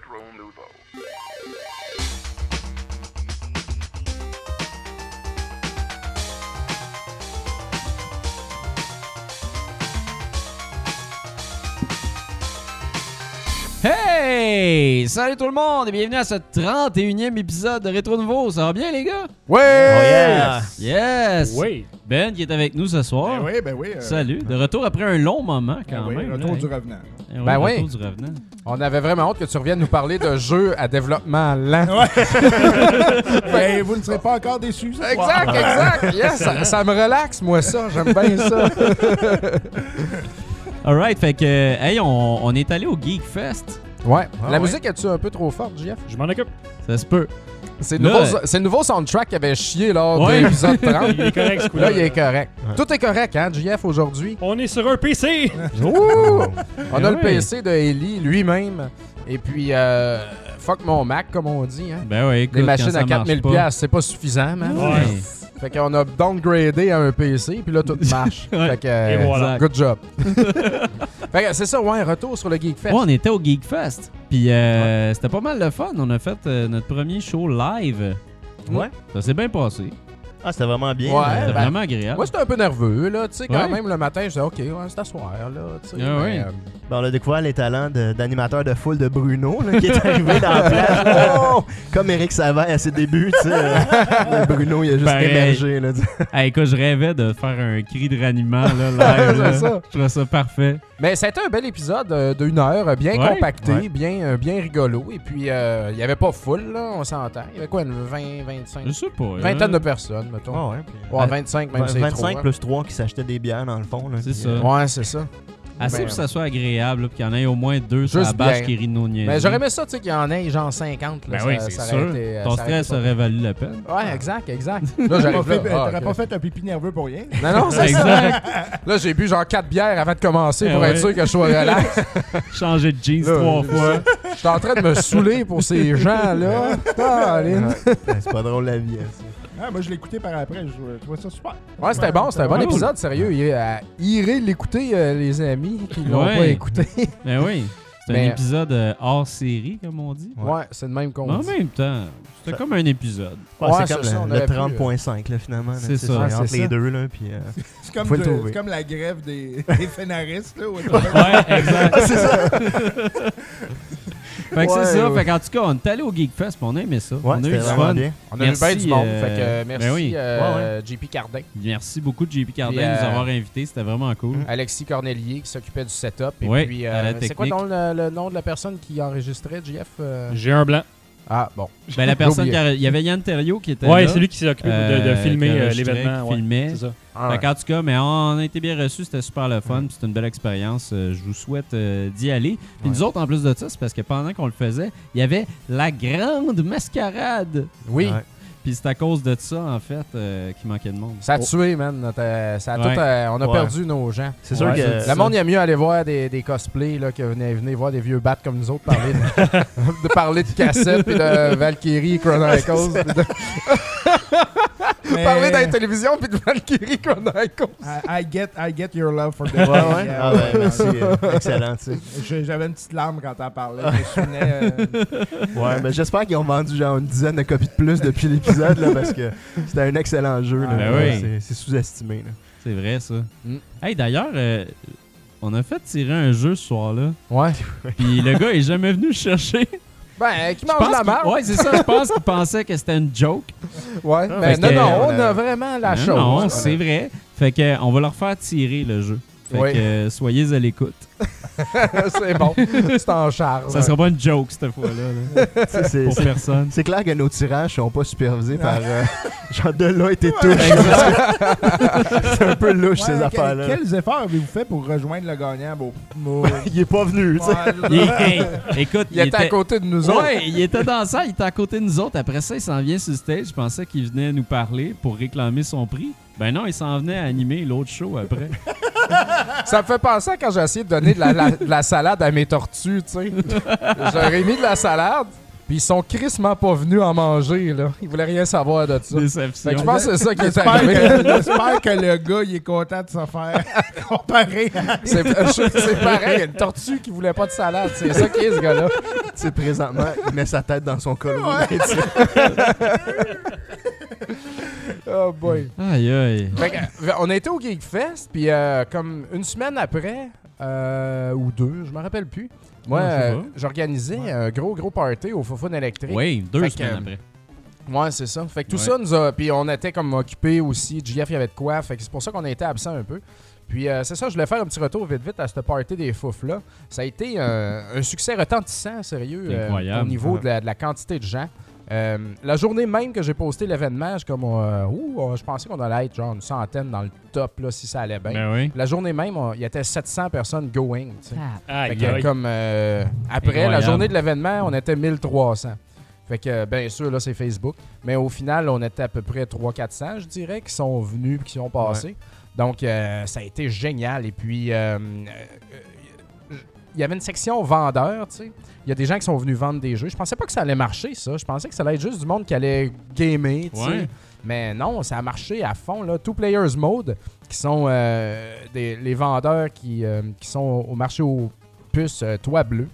Retro Nouveau. Hey! Salut tout le monde et bienvenue à ce 31e épisode de Rétro Nouveau. Ça va bien les gars? Ouais! Yes! Oui. Ben qui est avec nous ce soir. Ben oui, ben oui. euh, Salut. De retour après un long moment ben quand oui, même. retour là, du hein? revenant. Oui, Ben retour oui. du revenant. On avait vraiment hâte que tu reviennes nous parler de jeux à développement lent. Ben, vous ne serez pas encore déçus. ce soir. Exact, exact. Yes, ça, ça me relaxe, moi, ça. J'aime bien ça. Alright, fait que, hey, on, on est allé au Geek Fest. Ouais. Ah La ouais. musique, est-tu un peu trop forte, Jeff? Je m'en occupe. Ça se peut. C'est le, nouveau- c'est le nouveau soundtrack qui avait chié lors Ouais. de l'épisode 30. Il est correct, ce coup-là. Là, il est correct. Tout est correct, hein, JF, aujourd'hui? On est sur un PC. Ouh! On Ben a le. PC de Ellie lui-même. Et puis, euh, fuck mon Mac, comme on dit. Hein. Ben ouais, écoute, Des quand machines à marche 4000 pas. pièces, c'est pas suffisant, man. Fait qu'on a downgradé à un PC, puis là, tout marche. Ouais. Fait que, euh, Et voilà. good job. fait que c'est ça, ouais, retour sur le Geek Fest. Ouais, on était au Geek Fest. Puis euh, c'était pas mal de fun. On a fait euh, notre premier show live. Ouais. Ça s'est bien passé. Ah, c'était vraiment bien. Ouais. C'était ben, vraiment agréable. Moi, j'étais un peu nerveux, là. Tu sais, quand Ouais. même, le matin, je disais, OK, ouais, c'est à soir, là. Tu sais, Ah mais, oui. euh, Ben, on a découvert les talents d'animateur de, foule de Bruno, là, qui est arrivé dans la place. Oh! Comme Eric Savaille à ses débuts, tu sais. euh, Bruno, il a juste Pareil. émergé. Là. Hey, écoute, je rêvais de faire un cri de raniment là, live. là. Ça. Je trouvais ça parfait. Mais ça a été un bel épisode euh, d'une heure, euh, bien Ouais. compacté, Ouais. bien, euh, bien rigolo. Et puis, euh, il n'y avait pas full, là, on s'entend. Il y avait quoi, une 20, 25, Je sais pas. vingtaine hein. de personnes, mettons. Ah ouais, puis- Ouais, 25, même Ouais, c'est 25 trop, hein. plus 3 qui s'achetaient des bières dans le fond. là, C'est puis, ça. euh, Ouais, c'est ça. Assez Ben, pour que ça soit agréable, là, puis qu'il y en ait au moins deux sur Juste la bâche bien. qui rient de nos niaiseries. Mais j'aurais aimé ça, tu sais, qu'il y en ait genre 50. Là, Ben oui, ça- c'est ça sûr. été, euh, Ton ça aurait été stress pas aurait valu la peine. Ouais, exact, exact. Là, T'aurais j'arrive pas, fait, là. ah, t'aurais ok. pas fait un pipi nerveux pour rien. Non, non, c'est ça. Exact. Là, j'ai bu genre 4 bières avant de commencer Eh pour ouais. être sûr que je sois relax. Changer de jeans Là, trois fois. Je suis en train de me saouler pour ces gens-là. Ouais, c'est pas drôle la vie. hein, ça. Ah, moi, je l'ai écouté par après. Je, trouvais ça super. Ouais, c'était bon, c'était un bon épisode, sérieux. Il- euh, Irez l'écouter, euh, les amis qui l'ont Ouais. pas écouté. Ben oui. C'est un épisode euh, hors série, comme on dit. Ouais, c'est le même qu'on Mais en dit. même temps, c'était Ça- comme un épisode. Ouais, Ouais, c'est comme ça, on le, le aurait pu, 30.5 là, finalement. là, C'est tu sais, ça. Ouais, entre c'est les ça. deux. Là, puis, euh, C'est comme, Faut le de- trouver. c'est comme la grève des, des fénaristes. Là, où- Ouais, exact. Fait que Ouais, c'est ça. ouais. Fait qu'en tout cas, on est allé au Geek Fest, puis on a aimé ça. Ouais, on a eu du fun. bien. On a Merci, eu bien du monde. euh, fait que euh, merci, ben oui. euh, JP Cardin, Merci beaucoup JP Cardin Puis, de nous euh, avoir invités. C'était vraiment cool. Alexis Cornelier qui s'occupait du setup. Et Ouais, puis, la c'est quoi donc le, le nom de la personne qui enregistrait, JF euh? J'ai un blanc. Ah, bon. Ben, la personne qui a- Il y avait Yann Thériault qui était Ouais, là. c'est lui qui s'est occupé de, de euh, filmer euh, l'événement. qui ouais. filmait. C'est ça. Ah, Fait qu'en tout cas, mais on a été bien reçus, c'était super le fun, puis c'était une belle expérience. Euh, je vous souhaite euh, d'y aller. Puis Ouais. nous autres, en plus de ça, c'est parce que pendant qu'on le faisait, il y avait la grande mascarade. Oui, Ouais. Puis c'est à cause de ça, en fait, euh, qu'il manquait de monde. ça a tué, man. notre, euh, ça a Ouais. tout, euh, on a Ouais. perdu nos gens. C'est sûr Ouais, que. c'est Le monde, il aime mieux aller voir des, des cosplays là, que venez, venez voir des vieux bats comme nous autres parler de, de parler de cassette puis de Valkyrie Chronicles. Mais- parler dans la télévision puis de Valkyrie Chronicles. I, I get, I get your love for the Ouais, ouais. Ah, ben, merci. euh, excellent, tu sais. Je- J'avais une petite larme quand t'en parlais. Je me souvenais. euh, Ouais, mais j'espère qu'ils ont vendu genre une dizaine de copies de plus depuis l'épisode là, parce que c'était un excellent jeu. Là, Ah, ben Ouais, oui. c'est- sous-estimé. là. C'est vrai, ça. Mm. Hey, d'ailleurs, euh, on a fait tirer un jeu ce soir-là, Ouais. puis le gars est jamais venu le chercher. Ben, qui Je mange la marde. Ouais, c'est ça. Je pense qu'il pensait que c'était une joke. Ouais. Ah, Ben, non, que, non, on on a- vraiment la Non, chose. Non, c'est vrai. Fait que, euh, on va leur faire tirer le jeu. Fait Oui. que euh, soyez à l'écoute. c'est bon. C'est en charge. Ça sera pas une joke cette fois-là. là, pour c'est- personne. C'est clair que nos tirages sont pas supervisés par euh, genre de là et touche. c'est un peu louche ces affaires-là. quel- Quels efforts avez-vous fait pour rejoindre le gagnant? Bon, bon, Il est pas venu, ouais, Il, hey, écoute, Il était à côté de nous autres. Ouais, il était dans ça, il était à côté de nous autres. Après ça, il s'en vient sur le stage. Je pensais qu'il venait nous parler pour réclamer son prix. Ben non, il s'en venait à animer l'autre show après. Ça me fait penser à quand j'ai essayé de donner de la, la- de la salade à mes tortues, tu sais. J'aurais mis de la salade, puis ils sont crissement pas venus en manger, là. Ils voulaient rien savoir de ça. Fait Déception. que je pense que c'est ça qui est J'espère arrivé. que, j'espère que le gars, il est content de se faire comparer à... C'est c'est pareil, il y a une tortue qui voulait pas de salade. C'est ça qui est, ce gars-là. sais, présentement, il met sa tête dans son col. Oh boy. Aïe, aïe. Fait que, on a été au Geek Fest, puis euh, comme une semaine après, euh, ou deux, je me rappelle plus, moi, euh, j'organisais un gros, gros party au Fofun électrique. Oui, deux Fait semaines après. Ouais, c'est ça. Fait que tout Ouais. ça nous a. Puis on était comme occupés aussi. JF, il y avait de quoi. Fait que c'est pour ça qu'on a été absent un peu. Puis euh, c'est ça, je voulais faire un petit retour vite vite à cette party des foufs-là. Ça a été euh, un succès retentissant, sérieux, euh, au niveau de la, de la quantité de gens. Euh, la journée même que j'ai posté l'événement, je, comme, euh, ouh, je pensais qu'on allait être genre une centaine dans le top là, si ça allait bien. Ben oui. La journée même, il y était 700 personnes going. tu sais. Fait Aïe, que, aïe. comme euh, après la journée de l'événement, on était 1300. Fait que bien sûr là c'est Facebook, mais au final on était à peu près 3 400 je dirais qui sont venus et qui sont passés. Donc euh, ça a été génial et puis euh, euh, euh, il y avait une section vendeurs, tu sais. Il y a des gens qui sont venus vendre des jeux. Je pensais pas que ça allait marcher ça. Je pensais que ça allait être juste du monde qui allait gamer, tu sais. Ouais. Mais non, ça a marché à fond. Là. Two Players Mode, qui sont euh, des- les vendeurs qui, euh, qui sont au marché aux puces euh, Toit Bleu.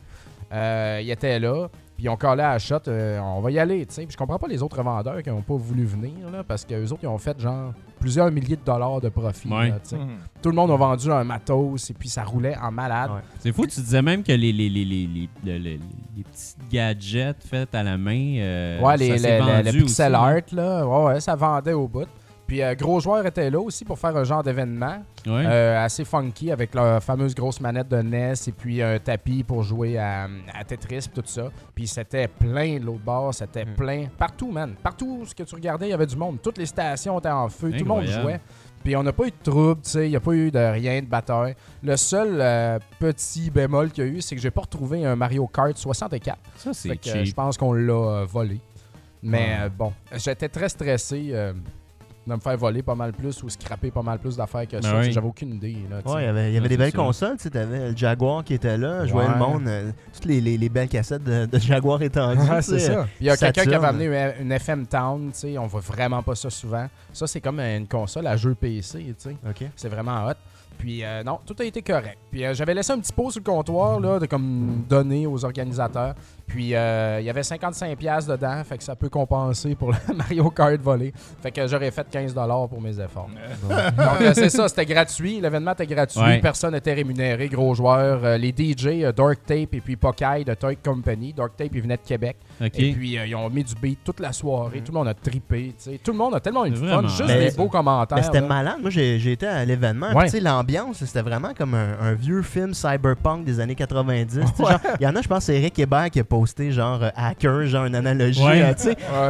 Ils étaient là, puis ils ont collé à la shot. on va y aller, tu sais. Puis je comprends pas les autres vendeurs qui n'ont pas voulu venir, là, parce qu'eux autres, ils ont fait genre plusieurs milliers de dollars de profit. Ouais. là. Mhm. Tout le monde a vendu un matos, et puis ça roulait en malade. Ouais. C'est fou, tu disais même que les, les, les, les, les, les- les- les petits gadgets faits à la main. euh, Ouais, les, ça s'est le- le- le vendu pixel aussi, art, là, ouais, ouais, ça vendait au bout. Puis euh, Gros Joueur était là aussi pour faire un genre d'événement. Ouais. Euh, assez funky avec leur fameuse grosse manette de NES et puis un tapis pour jouer à, à Tetris et tout ça. Puis c'était plein de l'autre bord, c'était Mm. plein. Partout, man. Partout ce que tu regardais, il y avait du monde. Toutes les stations étaient en feu, tout le monde jouait. Puis on n'a pas eu de trouble, tu sais, il n'y a pas eu de rien de bataille. Le seul euh, petit bémol qu'il y a eu, c'est que j'ai pas retrouvé un Mario Kart 64. ça, c'est euh, je pense qu'on l'a volé. Mais Ouais. bon, j'étais très stressé de me faire voler pas mal plus ou scraper pas mal plus d'affaires que ça. Ben oui. J'avais aucune idée. Là. Ouais, il y avait, y des belles ça. consoles, tu sais, t'avais le Jaguar qui était là, je voyais le monde, euh, toutes les, les, les belles cassettes de, de Jaguar étendues, Ouais, c'est ça. Il y a quelqu'un qui avait amené une- une FM Town, tu sais, on voit vraiment pas ça souvent. Ça, c'est comme une console à jeu PC, tu sais. OK. C'est vraiment hot. Puis euh, non, tout a été correct. Puis euh, j'avais laissé un petit pot sur le comptoir, là, de comme donner aux organisateurs. Puis euh, il y avait 55$ piastres dedans, fait que ça peut compenser pour le Mario Kart volé. Fait que j'aurais fait 15$ pour mes efforts. Donc euh, c'est ça, c'était gratuit. L'événement était gratuit. Ouais. Personne n'était rémunéré. Gros joueurs. Euh, les DJ, euh, Dark Tape et puis Pokai de Toy Company. Dark Tape, il venait de Québec. Et puis euh, ils ont mis du beat toute la soirée. Tout le monde a trippé. tu sais. Tout le monde a tellement eu de C'est fun. Juste Mais- des beaux commentaires. Mais c'était malade. Moi, j'ai j'ai été à l'événement. Ouais. L'ambiance, c'était vraiment comme un, un vieux film cyberpunk des années 90. tu sais, genre, Il y en a, je pense, c'est Eric Hébert qui a posté genre euh, hacker, genre une analogie. Ouais. euh.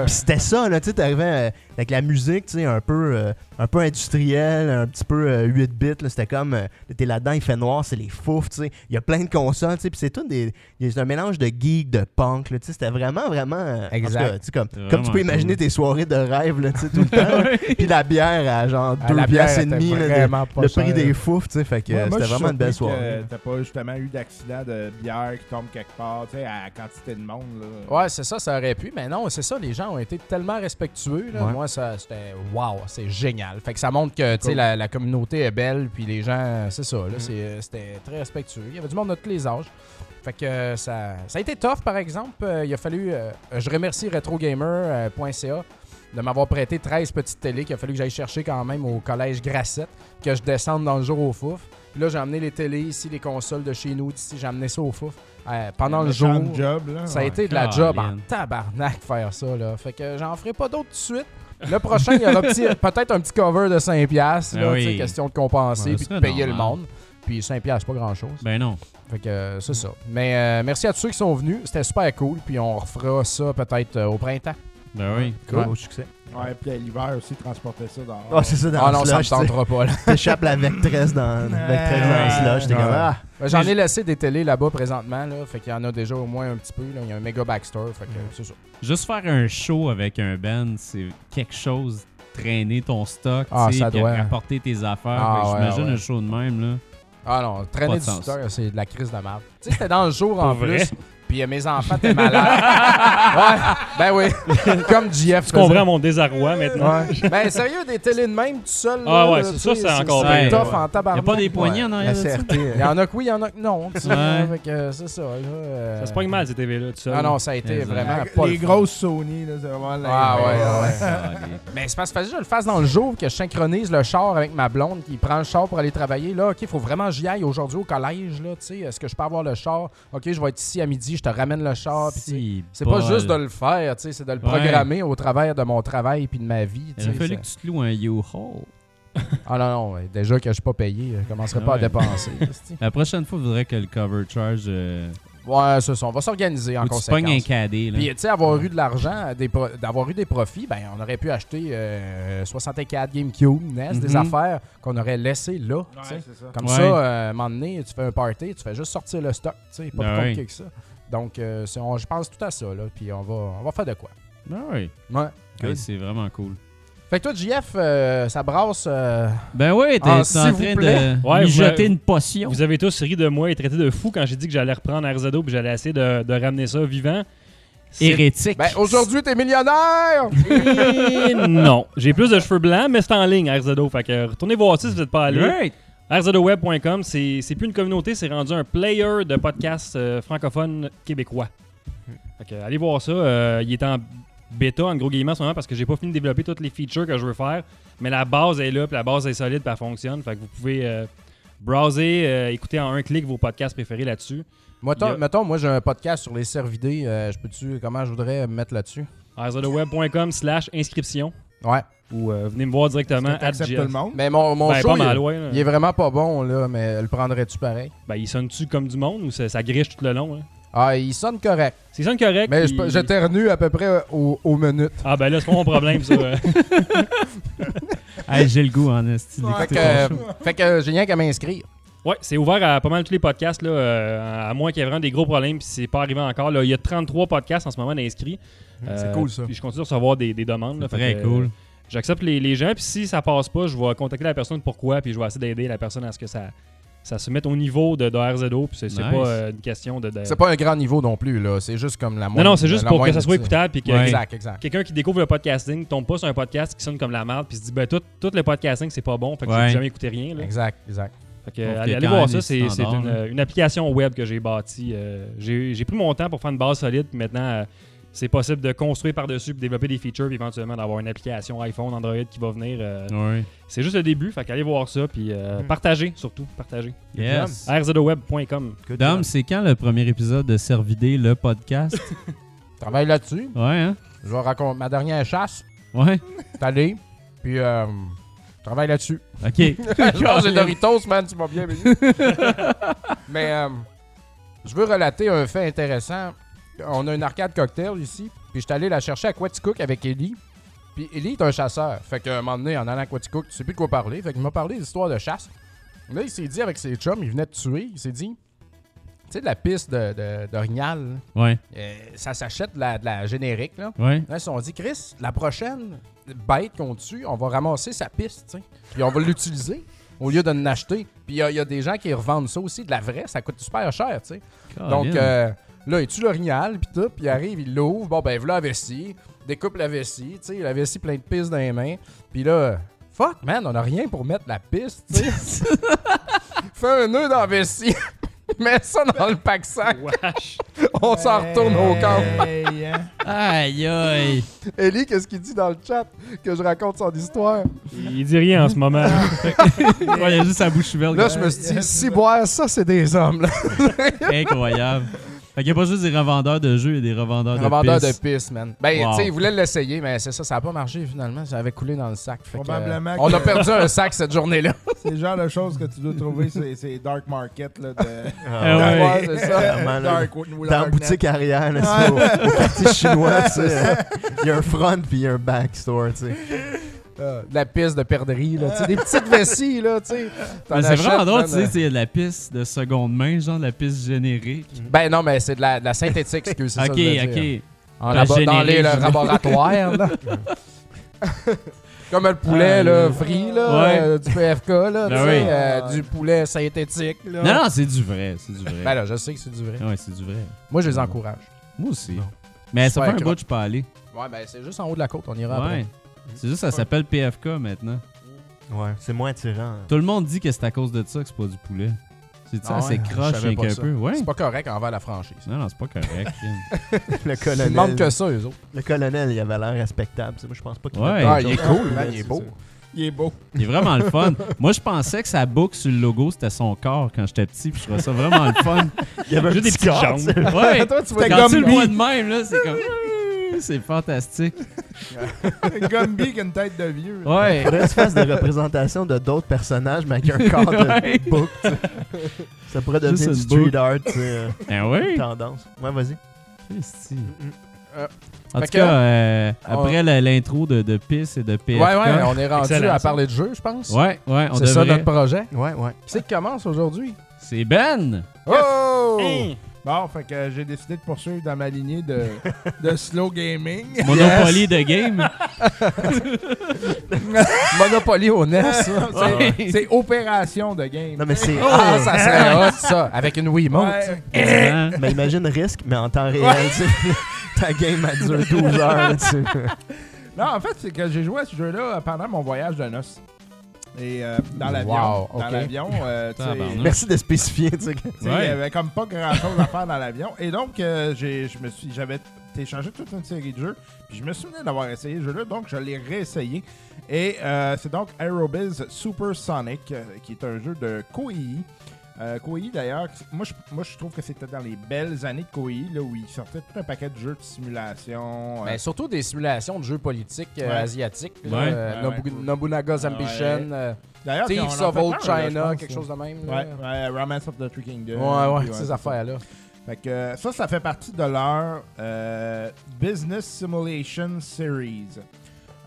Ouais. C'était ça, là, tu sais, t'arrivais euh, avec la musique, tu sais, un peu, un peu industrielle, un petit peu euh, 8 bits, là, c'était comme, euh, t'es là-dedans, il fait noir, c'est les fouf, tu sais, il y a plein de consoles, tu sais, puis c'est tout des, c'est un mélange de geek, de punk, là, tu sais, c'était vraiment, vraiment, euh, Exact. cas, tu sais, comme, comme tu peux imaginer cool. tes soirées de rêve, là, tu sais, tout le temps, puis la bière à genre Ah, 2 la bière piastres et demi, là, vraiment pas le prix des fouf, tu sais, fait que Ouais, euh, moi, c'était vraiment une belle soirée. T'as pas justement eu d'accident de bière qui tombe quelque part, tu sais, à la quantité de monde. Là. Ouais, c'est ça, ça aurait pu, mais non, c'est ça, les gens ont été tellement respectueux. Là. Ouais. Moi, ça, c'était wow, c'est génial. Fait que ça montre que Cool. la, la communauté est belle, puis les gens, c'est ça, là, Mhm. c'est- c'était très respectueux. Il y avait du monde de tous les âges. Fait que euh, ça, ça a été tough, par exemple. Euh, il a fallu. euh, je remercie RetroGamer.ca de m'avoir prêté 13 petites télés qu'il a fallu que j'aille chercher quand même au collège Grassette, que je descende dans le jour au fouf. Puis là, j'ai amené les télés ici, les consoles de chez nous d'ici, j'ai amené ça au fouf. Euh, pendant le jour. job, là. Ça a Ouais. été de la job en tabarnak faire ça, là. Fait que j'en ferai pas d'autres tout de suite. Le prochain, il y aura peut-être un petit cover de 5$, piastres, là, sais, oui. question de compenser ce de payer le monde. Puis 5$, piastres, c'est pas grand-chose. Ben non. Fait que euh, c'est ça. Mais euh, merci à tous ceux qui sont venus. C'était super cool. Puis on refera ça peut-être euh, au printemps. Ben oui. Cool. Au succès. Ouais, puis à l'hiver aussi, transporter ça dans. Ah, c'est ça, dans Ah le non, ça me tentera pas, là. T'échappes la vectresse dans, vectresse dans le slush, t'es comme, ah, Ben, J'en ai laissé des télés là-bas présentement. Là, fait qu'il y en a déjà au moins un petit peu. Là. Il y a un méga backstore. Fait que Mm. c'est ça. Juste faire un show avec un band, c'est quelque chose. Traîner ton stock, Ah, tu sais, doit. rapporter tes affaires. Ah, ouais, J'imagine ouais. un show de même, là. Ah non, traîner du stock, c'est de la crise de merde. Tu sais, c'était dans le jour en plus. Puis euh, mes enfants étaient malades. ouais, ben oui. Comme JF. Tu comprends mon désarroi maintenant. Ouais. Ben sérieux, des télés de même tout seul. Ah là, ouais, tu ça, c'est encore bien. tough Ouais. en tabarnak. a pas des poignées en arrière. Il y en a que oui, il y en a que non. tu sais, Ouais. fait que, euh, c'est ça. Là, euh, Ça se pogne mal, ces TV-là, tout seul. Ah non, ça a été vraiment Les- pas les grosses Sony, là, c'est vraiment la- Ah ouais, ouais. Allez. Mais c'est parce que je le fasse dans le jour, que je synchronise le char avec ma blonde qui prend le char pour aller travailler. Là, OK, il faut vraiment que j'y aille aujourd'hui au collège. Là, tu sais. Est-ce que je peux avoir le char? OK, je vais être ici à midi, je te ramène le char. tu Si, C'est pas juste de le faire, tu c'est de le Ouais. programmer au travers de mon travail puis de ma vie. tu Il sais, fallu que tu te loues un U-Haul. Ah non, non, ouais, déjà que je suis pas payé, je commencerai pas à Ouais. dépenser. La prochaine fois, il faudrait que le cover charge. Euh, ouais, c'est ça, on va s'organiser en ou tu te pognes un conséquence. cadet. Là. Puis, tu sais, avoir eu de l'argent, d'avoir eu des profits, ben, on aurait pu acheter euh, 64 GameCube, NES, des Mhm. affaires qu'on aurait laissées là. tu. Ouais, ça. Comme Ouais. ça, euh, à un moment donné, tu fais un party, tu fais juste sortir le stock, tu sais, pas Ben plus compliqué que ça. Donc, euh, c'est- on- je pense tout à ça, là, puis on va, on va faire de quoi. Ben oui. Ouais. Ouais, c'est vraiment cool. Fait que toi, JF, euh, ça brasse... euh, Ben oui, t'es Ah, t'es s'il en vous train plaît. de Ouais, vous- une potion. Vous avez tous ri de moi et traité de fou quand j'ai dit que j'allais reprendre RZO puis j'allais essayer de, de ramener ça vivant. C'est- Hérétique. Ben, aujourd'hui, t'es millionnaire! Et non. J'ai plus de cheveux blancs, mais c'est en ligne, RZO. Fait que retournez voir ça si vous n'êtes pas allé. RZOweb.com, c'est c'est plus une communauté, c'est rendu un player de podcasts euh, francophones québécois. Fait que, allez voir ça. euh, il est en bêta, en gros guillemets, en ce moment, parce que j'ai pas fini de développer toutes les features que je veux faire. Mais la base est là, puis la base est solide, puis elle fonctionne. Fait que vous pouvez euh, browser, euh, écouter en un clic vos podcasts préférés là-dessus. Moi, a- mettons, moi, j'ai un podcast sur les cervidés. euh, je peux-tu... Comment je voudrais me mettre là-dessus? RZOweb.com slash inscription. Ouais. Ou euh, venez me voir directement. GF. tout le monde? Mais mon, mon Ben, show, pas il, mal, ouais. là. il est vraiment pas bon, là, mais le prendrais-tu pareil? Ben, il sonne-tu comme du monde ou ça, ça griche tout le long? hein? Ah, il sonne correct. C'est sonne correct. Mais je- j'éternue à peu près au- aux minutes. Ah, ben là, c'est pas mon problème, ça. euh. Hey, j'ai le goût en esti Ouais, Fait euh, fait que j'ai rien qu'à m'inscrire. Ouais, c'est ouvert à pas mal tous les podcasts, là, euh, à moins qu'il y ait vraiment des gros problèmes, puis c'est pas arrivé encore. Là. Il y a 33 podcasts en ce moment d'inscrits. C'est Euh, cool, ça. Puis je continue de recevoir des, des demandes. là, fait très cool. J'accepte les, les gens, puis si ça passe pas, je vais contacter la personne pourquoi, puis je vais essayer d'aider la personne à ce que ça, ça se mette au niveau de, de RZO, puis c'est Nice. pas euh, une question de. de- C'est pas un grand niveau non plus, là. C'est juste comme la Non, moindre. non, c'est juste pour que ça soit écoutable, puis que Ouais. Exact, exact. quelqu'un qui découvre le podcasting tombe pas sur un podcast qui sonne comme la merde, puis se dit, ben tout, tout le podcasting c'est pas bon, fait que Ouais. j'ai jamais écouté rien. Là. Exact, exact. Fait que, allez, voir ça, c'est une, une application web que j'ai bâtie. euh, j'ai j'ai pris mon temps pour faire une base solide, puis maintenant euh, c'est possible de construire par-dessus, puis développer des features, puis éventuellement d'avoir une application iPhone, Android qui va venir. euh. C'est juste le début, fait qu'allez voir ça, puis euh, Mhm. partagez surtout, partagez. Yes. rzoweb.com. Good Dom, c'est quand le premier épisode de Servidé, le podcast? Travaille là-dessus. ouais, hein? Je vais raconter ma dernière chasse. Ouais. T'es allé. Puis, euh, travaille là-dessus. OK. Je mange des Doritos, man, tu m'as bien mis. Mais euh, je veux relater un fait intéressant. On a une arcade cocktail ici, puis je suis allé la chercher à Quaticook avec Ellie. Puis Ellie est un chasseur. Fait qu'à un moment donné, en allant à Quaticook, tu sais plus de quoi parler. Fait qu'il m'a parlé d'histoires de chasse. Là, il s'est dit avec ses chums, il venait de tuer, il s'est dit, tu sais, de la piste de, de, d'Orignal, là, Ouais. euh, ça s'achète de la, de la générique, là. Ouais. Là, ils se sont dit, Chris, la prochaine bête qu'on tue, on va ramasser sa piste, tu sais. Puis on va l'utiliser au lieu de l'acheter. Puis il y, a- il y a des gens qui revendent ça aussi, de la vraie, ça coûte super cher, tu sais. Donc euh, là, il tue l'orignal, puis tout, puis il arrive, il l'ouvre, bon, ben, voilà la vessie, découpe la vessie, tu sais, la vessie plein de pistes dans les mains. Puis là, fuck, man, on a rien pour mettre la piste, tu sais. Fais un nœud dans la vessie. Mets ça dans le pack sac. Wesh. On s'en retourne au camp. Hein. Aïe, aïe. Ellie, qu'est-ce qu'il dit dans le chat? Que je raconte son histoire? Il dit rien en ce moment. Ouais, il a juste sa bouche ouverte. Là, je me suis dit, si boire ça, c'est des hommes. Là. Incroyable. Fait qu'il n'y a pas juste des revendeurs de jeux, il y a des revendeurs de Revendeur de pistes. pisse, man. Ben, Wow. tu sais, il voulait l'essayer, mais c'est ça, ça n'a pas marché finalement. Ça avait coulé dans le sac. Fait que, Probablement euh, on a perdu un sac cette journée-là. C'est le genre de choses que tu dois trouver, c'est Dark Market. Là, de... Ah ouais. Ouais, c'est ça. Vraiment, là, Dark, Dans la boutique arrière, là, c'est au, au quartier chinois, tu sais. Il y a un front puis il y a un backstore, tu sais. Euh, de la piste de perdrix, là. des petites vessies, là, c'est vraiment drôle, tu sais, euh, c'est de la piste de seconde main, genre de la piste générique. Ben non, mais c'est de la, de la synthétique, excuse, c'est ça Ok, ok. En La dans les là. Comme le poulet Ah, là, frit là, Ouais. euh, du PFK là, Ben oui. euh, du poulet synthétique là. Non, non, c'est du vrai. C'est du vrai. Ben là, je sais que c'est du vrai. Ouais, c'est du vrai. Moi, je les encourage. Moi aussi. Non. Mais ça fait un bout, je peux aller. Ouais, ben c'est juste en haut de la côte, on ira après. C'est juste, ça s'appelle PFK maintenant. Ouais, c'est moins attirant. Tout le monde dit que c'est à cause de ça que c'est pas du poulet. C'est Ah ça, ouais, c'est croche ça. peu. Ouais. C'est pas correct envers la franchise. Non, non, c'est pas correct. Le Ils colonel. demandent que ça, eux autres. Le colonel, il avait l'air respectable. Moi, je pense pas qu'il Ouais. Ah, il est cool, man, il est beau. ça. Il est beau. Il est vraiment le fun. Moi, je pensais que sa boucle sur le logo, c'était son corps quand j'étais petit. Puis je trouvais ça vraiment le fun. Il y avait un Juste des petit petites corps, jambes. Ouais. Toi, tu vois Quand tu le vois de même, là, c'est comme. C'est fantastique. Gumby qui a une tête de vieux. Ouais. Faudrait que tu fasses des représentations de d'autres personnages, mais avec un corps Ouais. de book. tu sais. Ça pourrait devenir du une street book. art, tu sais, euh, Ben oui. tendance. Ouais, vas-y. Christy. Euh, En tout que- cas, euh, on- après la- l'intro de, de PIS et de PFK. Ouais, ouais, on est rendu Excellent, à ça. parler de jeu, je pense. ouais, ouais, on C'est ça notre projet. Ouais, ouais. Qui c'est qui commence aujourd'hui? C'est Ben. Oh! Hein? Bon, fait que j'ai décidé de poursuivre dans ma lignée de, de slow gaming. Monopoly de game? Monopoly au NES, ça. C'est- C'est opération de game. Non, mais c'est. Ah, ça serait hot, ça. Avec une Wiimote. Ouais. Hein? Mais imagine risque, mais en temps réel, tu sais. Ta game a duré 12 heures, tu sais. Non, en fait, c'est que j'ai joué à ce jeu-là pendant mon voyage de noces. Et euh, dans l'avion, Wow, dans l'avion, euh. Merci de spécifier, il Ouais. y avait comme pas grand-chose à faire dans l'avion. Et donc, euh, j'ai, je me suis, j'avais téléchargé toute une série de jeux. Puis je me souvenais d'avoir essayé ce jeu-là, donc je l'ai réessayé. Et euh, c'est donc Aerobiz Super Sonic, euh, qui est un jeu de Koei. Euh, Koei, d'ailleurs, moi je, moi je trouve que c'était dans les belles années de Koei, là, où il sortait tout un paquet de jeux de simulation. euh, Mais surtout des simulations de jeux politiques euh, Ouais. asiatiques. là, Ouais. euh, Ouais, Nobu- ouais. Nobunaga's Ambition, euh, Thieves of Old là, China, pense, quelque là. chose de même. Ouais, là. ouais, Romance of the Three Kingdoms. Ouais, ouais, ces affaires-là. Fait que euh, ça, ça fait partie de leur euh, Business Simulation Series.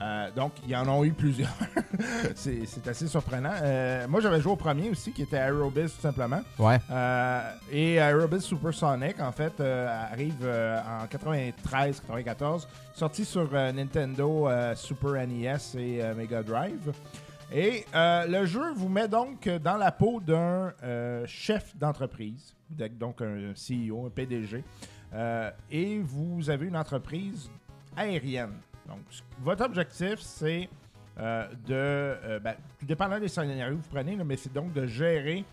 Euh, donc, ils en ont eu plusieurs. c'est assez surprenant. Euh, moi, j'avais joué au premier aussi, qui était Aerobiz, tout simplement. Ouais. Euh, et Aerobiz Supersonic, en fait, euh, arrive euh, en 93-94, sorti sur Nintendo Super NES et Mega Drive. Et le jeu vous met donc dans la peau d'un chef d'entreprise, de- donc un CEO, un PDG, et vous avez une entreprise aérienne. Donc, votre objectif, c'est euh, de, euh, ben, tout dépendant des scénarios que vous prenez, là, mais c'est donc de gérer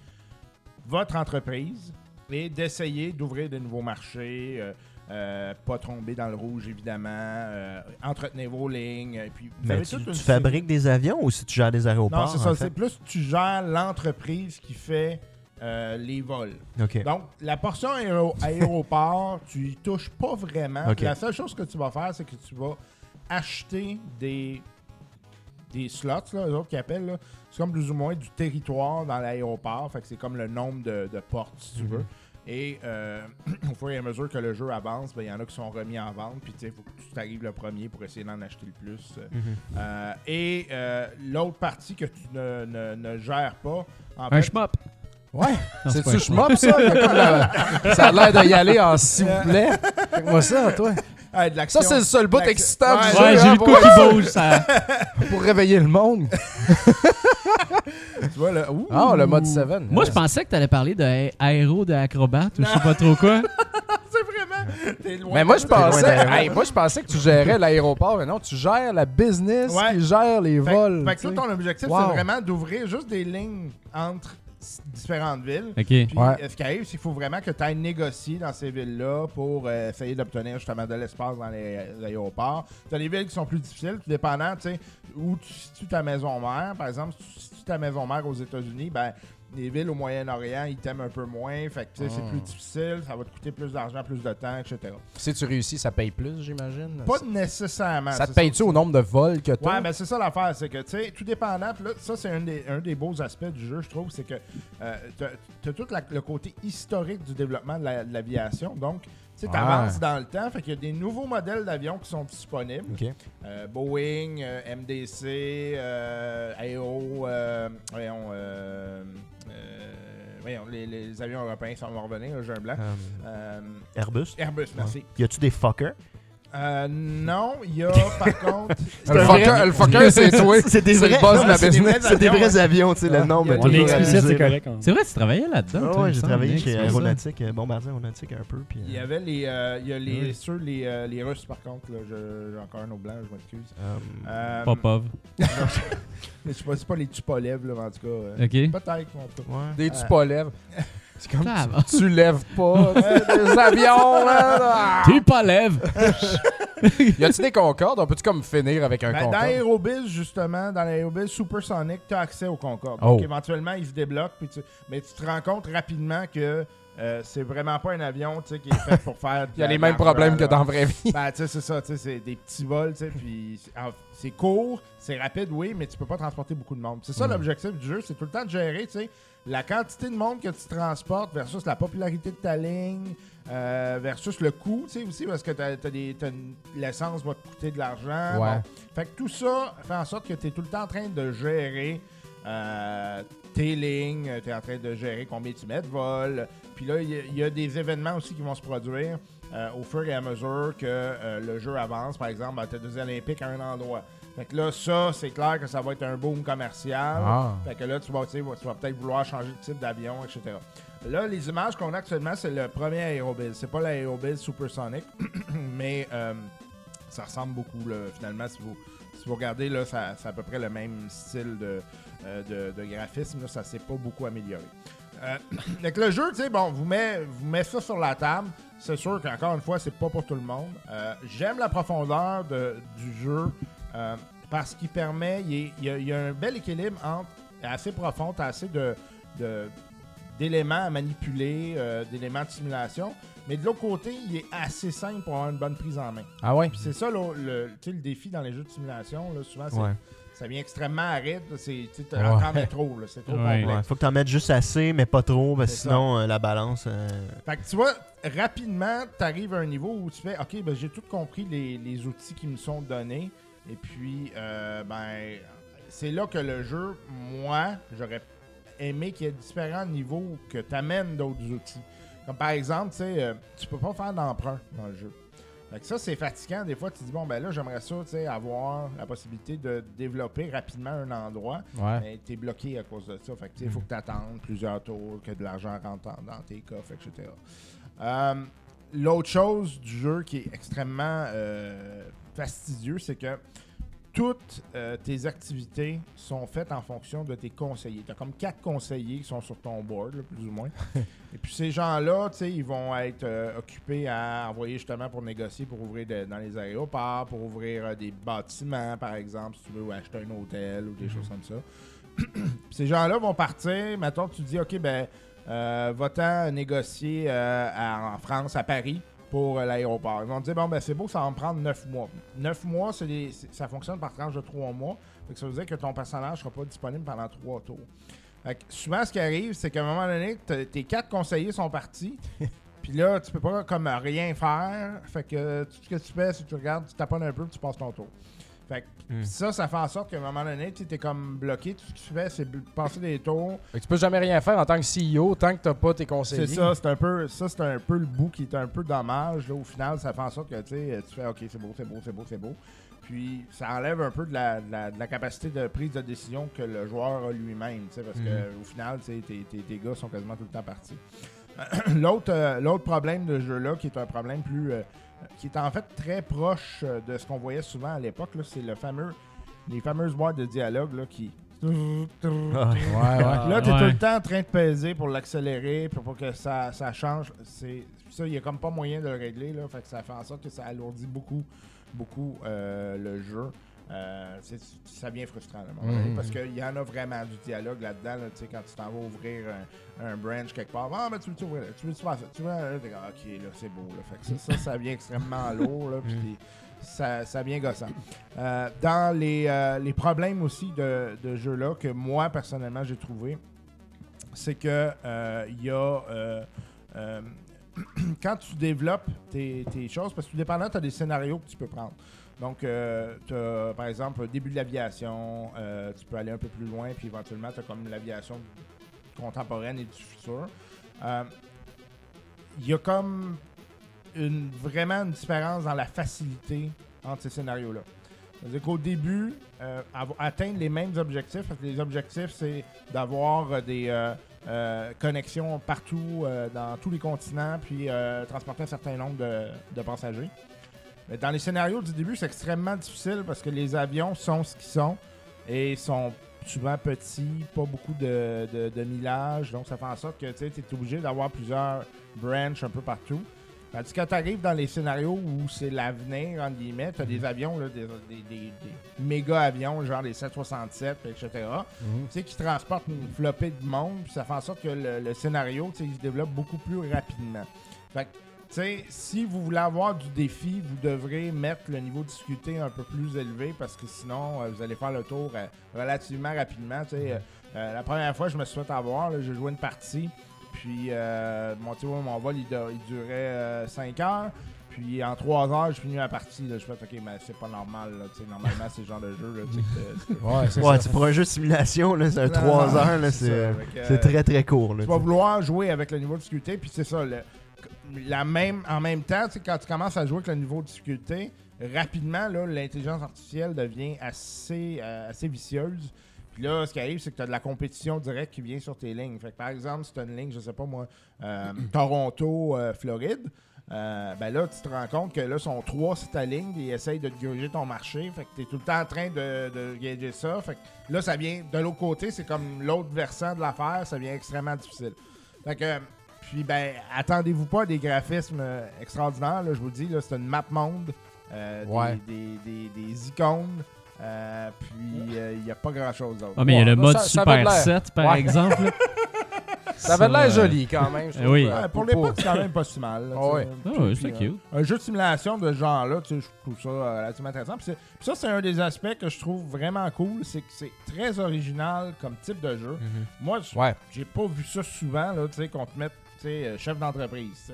votre entreprise et d'essayer d'ouvrir de nouveaux marchés, euh, pas tomber dans le rouge évidemment, entretenez vos lignes, et puis vous Mais avez tu, toute une fabriques des avions ou si tu gères des aéroports? non, c'est ça. C'est plus tu gères l'entreprise qui fait euh, les vols. Donc, la portion aéro- aéroport, tu y touches pas vraiment. La seule chose que tu vas faire, c'est que tu vas acheter des, des slots, là, eux autres qui appellent. là. C'est comme plus ou moins du territoire dans l'aéroport. Fait que c'est comme le nombre de, de portes, si tu Mhm. veux. Et euh, au fur et à mesure que le jeu avance, ben, il y en a qui sont remis en vente. Puis, tu sais, il faut que tu t'arrives le premier pour essayer d'en acheter le plus. euh, Mhm. euh, et euh, l'autre partie que tu ne, ne- ne gères pas, en Un fait. Ouais. C'est-tu schmop, ça? La- Ça a l'air d'y aller en s'il vous plaît. Fais-moi ça, toi. de. Ça, c'est le seul bout excitant du Ouais, jeu. Ouais, j'ai hein, le pour, coup qui bouge, ça. pour réveiller le monde. Tu vois, là, ouh. Ah, le mode 7. Moi, je pensais que t'allais parler de aéro de acrobate ou je sais pas trop quoi. C'est vraiment. t'es loin Mais moi, je pensais, d'aéro. hey, moi, je pensais que tu gérais l'aéroport, mais non, tu gères la business Ouais. qui gère les Fait, vols. fait que tu ton objectif, Wow. c'est vraiment d'ouvrir juste des lignes entre différentes villes. OK. Puis Ouais. euh, ce qui arrive, c'est qu'il faut vraiment que tu ailles négocier dans ces villes-là pour euh, essayer d'obtenir justement de l'espace dans les, les aéroports. Tu as des villes qui sont plus difficiles, tout dépendant, tu sais, où tu situes ta maison mère. Par exemple, si tu situes ta maison mère aux États-Unis, ben les villes au Moyen-Orient, ils t'aiment un peu moins. Fait que tu sais, c'est Hmm. plus difficile, ça va te coûter plus d'argent, plus de temps, etc. Si tu réussis, ça paye plus, j'imagine? Pas nécessairement. ça te c'est paye-tu au nombre de vols que tu Ouais, ben c'est ça l'affaire, c'est que, tu sais, tout dépendant, pis là, ça c'est un des, un des beaux aspects du jeu, je trouve, c'est que euh, t'as t'as tout la- le côté historique du développement de la- de l'aviation, donc, tu sais, Ouais. t'avances dans le temps, fait qu'il y a des nouveaux modèles d'avions qui sont disponibles, Ok. Euh, Boeing, euh, MDC, euh, AO, euh, voyons, euh, euh, voyons, les, les avions européens, revenir, là, j'ai un blanc. Euh, Euh, Airbus. Airbus, merci. Y a-tu des fuckers? Euh, non, il y a par contre. Le fucker, le fucker, c'est toi. C'est des C'est vrais, boss de non, la c'est des business. vrais- c'est des avions, vrais avions, tu sais, Ouais. le nom Il y a m'a On est explicite, c'est correct. hein. C'est vrai, tu travaillais là-dedans. Ah il j'ai travaillé chez. Aéronautique, euh, bombardier aéronautique un peu. Puis, Il y euh, avait les, euh, il y a les, Oui. ceux, les, euh, les Russes par contre. là, je- J'ai encore un au blanc, je m'excuse. Euh, Popov. mais je sais pas, c'est pas les Tupolev, là, en tout cas. Ok. Peut-être, en tout cas. Des tu pas lèves. C'est comme Ah, tu, tu lèves pas des avions, là. là. T'es pas lève! Y a-tu des Concorde? On peut-tu comme finir avec un Ben, dans Concorde? Aerobiz, justement, dans l'Aerobiz Supersonic, tu as accès au Concorde. Oh. Donc, éventuellement, il se débloque. puis tu- Mais tu te rends compte rapidement que euh, c'est vraiment pas un avion tu sais, qui est fait pour faire. Il y a les mêmes problèmes que dans la vraie vie. Ben, tu sais, c'est ça, tu sais, c'est des petits vols, tu sais, puis c'est- court, c'est rapide, oui, mais tu peux pas transporter beaucoup de monde. C'est ça Mm. l'objectif du jeu, c'est tout le temps de gérer, tu sais, la quantité de monde que tu transportes versus la popularité de ta ligne, euh, versus le coût, tu sais, aussi, parce que t'as, des, l'essence va te coûter de l'argent. Ouais. Bon. Fait que tout ça fait en sorte que tu es tout le temps en train de gérer euh, tes lignes, tu es en train de gérer combien tu mets de vol. Puis là, il y a- il y, a des événements aussi qui vont se produire euh, au fur et à mesure que euh, le jeu avance. Par exemple, tu as des Olympiques à un endroit. Fait que là, ça, c'est clair que ça va être un boom commercial. Ah. Fait que là, tu vas, tu vas peut-être vouloir changer de type d'avion, etc. Là, les images qu'on a actuellement, c'est le premier Aerobiz. C'est pas l'Aerobiz Supersonic, mais euh, ça ressemble beaucoup, là, finalement. Si vous, si vous regardez, là, c'est à peu près le même style de, de, de graphisme. Là, ça s'est pas beaucoup amélioré. Euh, donc le jeu, tu sais, bon, vous met, vous met ça sur la table. C'est sûr qu'encore une fois, c'est pas pour tout le monde. Euh, J'aime la profondeur de- du jeu euh, parce qu'il permet, il, y a, il y a un bel équilibre entre assez profond, t'as assez de, d'éléments à manipuler, euh, d'éléments de simulation. Mais de l'autre côté, il est assez simple pour avoir une bonne prise en main. Ah ouais? C'est ça le, sais, le défi dans les jeux de simulation. Là, souvent, c'est- Ouais. Ça vient extrêmement aride. C'est, tu t'en mets trop. C'est trop Ouais. complexe. Ouais, faut que t'en mettes juste assez, mais pas trop, parce que sinon, euh, la balance. euh, Fait que tu vois, rapidement, tu arrives à un niveau où tu fais OK, ben, j'ai tout compris les, les outils qui me sont donnés. Et puis, euh, ben, c'est là que le jeu, moi, j'aurais aimé qu'il y ait différents niveaux que tu amènes d'autres outils. Comme par exemple, tu sais, euh, tu peux pas faire d'emprunt dans le jeu. Fait que ça, c'est fatigant. Des fois, tu te dis, bon, ben là, j'aimerais ça, tu sais, avoir la possibilité de développer rapidement un endroit. Ouais. Mais t'es bloqué à cause de ça. Fait que, il faut que tu attendes plusieurs tours, que de l'argent rentre dans, dans tes coffres, etc. Euh, L'autre chose du jeu qui est extrêmement euh, fastidieux, c'est que toutes euh, tes activités sont faites en fonction de tes conseillers. Tu as comme quatre conseillers qui sont sur ton board, là, plus ou moins. Et puis ces gens-là, tu sais, ils vont être euh, occupés à envoyer justement pour négocier, pour ouvrir de- dans les aéroports, pour ouvrir euh, des bâtiments, par exemple, si tu veux, ou acheter un hôtel ou des choses comme ça. Puis ces gens-là vont partir. Maintenant, tu dis, OK, ben, va-t'en négocier à- en France, à Paris, pour euh, l'aéroport. Ils vont te dire, bon, ben, c'est beau, ça va me prendre 9 mois. 9 mois, c'est des- ça fonctionne par tranche de 3 mois. Fait que ça veut dire que ton personnage ne sera pas disponible pendant 3 tours. Fait que souvent, ce qui arrive, c'est qu'à un moment donné, tes quatre conseillers sont partis. Puis là, tu peux pas comme rien faire. Fait que tout ce que tu fais, c'est que tu regardes, tu taponnes un peu, puis tu passes ton tour. Fait que Hmm. ça, ça fait en sorte qu'à un moment donné, tu es comme bloqué. Tout ce que tu fais, c'est passer des tours. Fait que tu peux jamais rien faire en tant que CEO tant que t'as pas tes conseillers. C'est ça, c'est un peu ça, c'est un peu le bout qui est un peu dommage. Là, au final, ça fait en sorte que tu fais OK, c'est beau, c'est beau, c'est beau, c'est beau. Puis ça enlève un peu de la, de la- de la capacité de prise de décision que le joueur a lui-même, parce que au final, tes, tes- tes gars sont quasiment tout le temps partis. L'autre euh, l'autre problème de ce jeu-là, qui est un problème plus. euh, qui est en fait très proche euh, de ce qu'on voyait souvent à l'époque, là, c'est le fameux. Les fameuses boîtes de dialogue là, qui. ah, Ouais, ouais. Là, tu es ouais. tout le temps en train de peser pour l'accélérer, puis pour que ça, ça change. C'est ça, il n'y a comme pas moyen de le régler, là. Fait que ça fait en sorte que ça alourdit beaucoup, beaucoup euh, le jeu. Euh, ça devient frustrant, là, à un moment donné, Mhm. parce qu'il y en a vraiment du dialogue là-dedans, là, quand tu t'en vas ouvrir un, un branch quelque part. Ah, mais tu veux-tu ouvrir, tu veux-tu faire ça? Tu veux, là, ok, là, c'est beau, là. Fait que ça, ça, ça devient extrêmement lourd, là, puis t'es- ça, ça devient gossant. Euh, dans les, euh, les problèmes aussi de, de jeu-là que moi, personnellement, j'ai trouvé, c'est que il y a. quand tu développes tes, tes choses, parce que tout dépendant, tu as des scénarios que tu peux prendre. Donc, euh, tu as, par exemple, début de l'aviation, euh, tu peux aller un peu plus loin, puis éventuellement, tu as comme l'aviation contemporaine et du futur. Euh, Il y a comme une, vraiment une différence dans la facilité entre ces scénarios-là. C'est-à-dire qu'au début, euh, atteindre les mêmes objectifs, parce que les objectifs, c'est d'avoir euh, des euh, euh, connexions partout, euh, dans tous les continents, puis euh, transporter un certain nombre de passagers. Mais dans les scénarios du début, c'est extrêmement difficile parce que les avions sont ce qu'ils sont et sont souvent petits, pas beaucoup de, de, de millage. Donc, ça fait en sorte que tu es obligé d'avoir plusieurs branches un peu partout. Tandis que quand tu arrives dans les scénarios où c'est l'avenir, entre guillemets, tu as des avions, là, des, des- des- des méga avions, genre les 767, etc., tu sais, qui transportent une flopée de monde, puis ça fait en sorte que le, le scénario, tu sais, il se développe beaucoup plus rapidement. Fait que, tu sais, si vous voulez avoir du défi, vous devrez mettre le niveau de difficulté un peu plus élevé parce que sinon, euh, vous allez faire le tour euh, relativement rapidement. Euh, euh, la première fois, je me suis fait avoir, j'ai joué une partie, puis euh, mon, mon vol, il, du- il durait 5 heures. Puis en 3 heures, j'ai fini ma partie. Là. Je fais, OK, mais c'est pas normal. Là, tu sais, normalement, c'est le genre de jeu. Là, que- Ouais, c'est Ouais, pour un jeu de simulation, c'est un Non, 3 non, heures, là, c'est euh, très très court. Tu vas vouloir jouer avec le niveau de difficulté, puis c'est ça. le- la même, en même temps, quand tu commences à jouer avec le niveau de difficulté, rapidement, l'intelligence artificielle devient assez, euh, assez vicieuse. Puis là, ce qui arrive, c'est que tu as de la compétition directe qui vient sur tes lignes. Fait que, par exemple, si tu as une ligne, je sais pas moi, euh, Toronto, euh, ben là, tu te rends compte que là, sont trois sur ta ligne, et ils essayent de te ton marché. Fait que tu es tout le temps en train de, de gager ça. Fait que là, ça vient de l'autre côté, c'est comme l'autre versant de l'affaire, ça devient extrêmement difficile. Fait que, puis ben, attendez-vous pas à des graphismes euh, extraordinaires, là, je vous le dis, là, c'est une map monde, euh, des- Ouais. des, des- des icônes, euh, puis il n'y a pas grand-chose d'autre. Ah, mais il y a le mode ça- ça Super l'air. 7, par Ouais. exemple. Ça avait Ça, l'air joli quand même. je trouve, oui. Ouais, pour l'époque, c'est quand même pas si mal. là, Ah ouais. sais. Ah c'est euh, cute. Un jeu de simulation de ce genre-là, tu sais, je trouve ça relativement intéressant. Puis, ça, c'est un des aspects que je trouve vraiment cool, c'est que c'est très original comme type de jeu. Moi, je- Ouais. j'ai pas vu ça souvent, là, tu sais, qu'on te mette, euh, chef d'entreprise.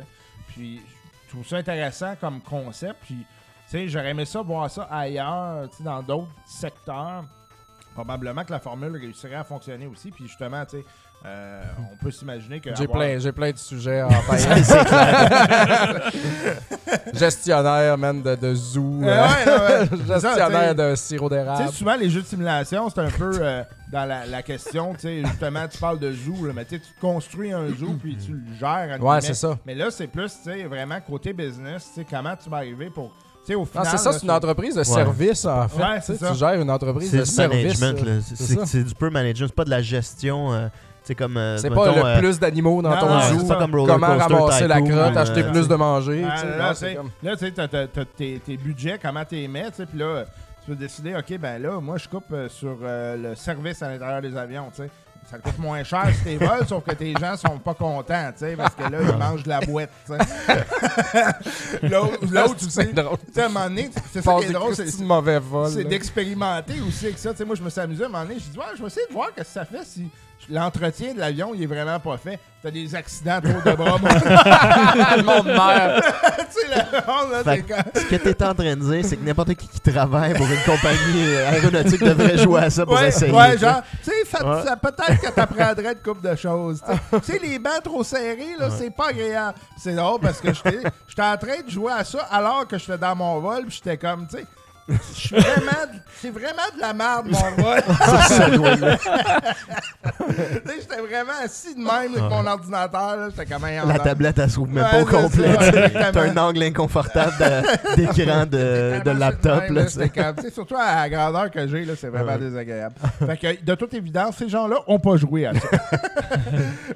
Puis, je trouve ça intéressant comme concept. Puis, tu sais, j'aurais aimé ça, voir ça ailleurs, dans d'autres secteurs. Probablement que la formule réussirait à fonctionner aussi. Puis, justement, tu sais, euh, on peut s'imaginer que. J'ai avoir- plein, j'ai plein de sujets en. Gestionnaire, man, de, de zoo. Euh, euh, ouais, ouais, ouais. C'est ça, Gestionnaire de sirop Tu d'érable. sais, souvent, les jeux de simulation, c'est un peu euh, dans la, la question, tu sais, justement, tu parles de zoo, là, mais tu construis un zoo puis tu le gères. Ouais, c'est ça. Mais là, c'est plus, tu sais, vraiment côté business, tu sais, comment tu vas arriver pour, tu sais, au Non, final... c'est ça, c'est une entreprise de service, en fait. Ouais, Tu gères une entreprise de du service. c'est ça. c'est du peu management, c'est pas de la gestion. euh, c'est comme. euh, C'est pas le euh, plus d'animaux dans non, ton non, zoo. c'est pas comme Roller Comment Coaster ramasser la crotte, euh, acheter plus de manger. Ah, là, tu sais, t'as- t'as t'as tes, tes budgets, comment tu les mets, tu sais, puis là, tu peux décider, OK, ben là, moi, je coupe euh, sur euh, le service à l'intérieur des avions, tu sais. Ça coûte moins cher si tes vols, sauf que tes gens sont pas contents, tu sais, parce que là, ils mangent de la boîte, tu sais. L'autre, tu sais, à un moment donné, c'est ça qui est drôle, c'est, mauvais vol. c'est d'expérimenter aussi avec ça. Tu sais, moi, je me suis amusé à un moment donné. J'ai dit, ouais, je vais essayer de voir ce que ça fait si l'entretien de l'avion, il est vraiment pas fait. T'as des accidents trop de bras. le monde meurt. tu sais, le monde, là, que comme... Ce que tu es en train de dire, c'est que n'importe qui qui travaille pour une compagnie euh, aéronautique devrait jouer à ça pour Ouais, essayer. ouais, genre, tu sais, ça- Ouais. ça- peut-être que t'apprendrais une couple de choses. tu sais. Les bancs trop serrés, là, c'est pas agréable. C'est drôle parce que j'étais j'étais en train de jouer à ça alors que j'étais dans mon vol, puis j'étais comme, tu sais, vraiment, c'est vraiment de la merde mon vol. J'étais vraiment assis de même avec mon ordinateur, là, j'étais comme un La tablette, elle s'ouvre même pas au c'est complet. T'as un angle inconfortable d'écran de, de laptop. Là, surtout à la grandeur que j'ai, là, c'est vraiment Ouais. désagréable. fait que, de toute évidence, ces gens-là ont pas joué à ça.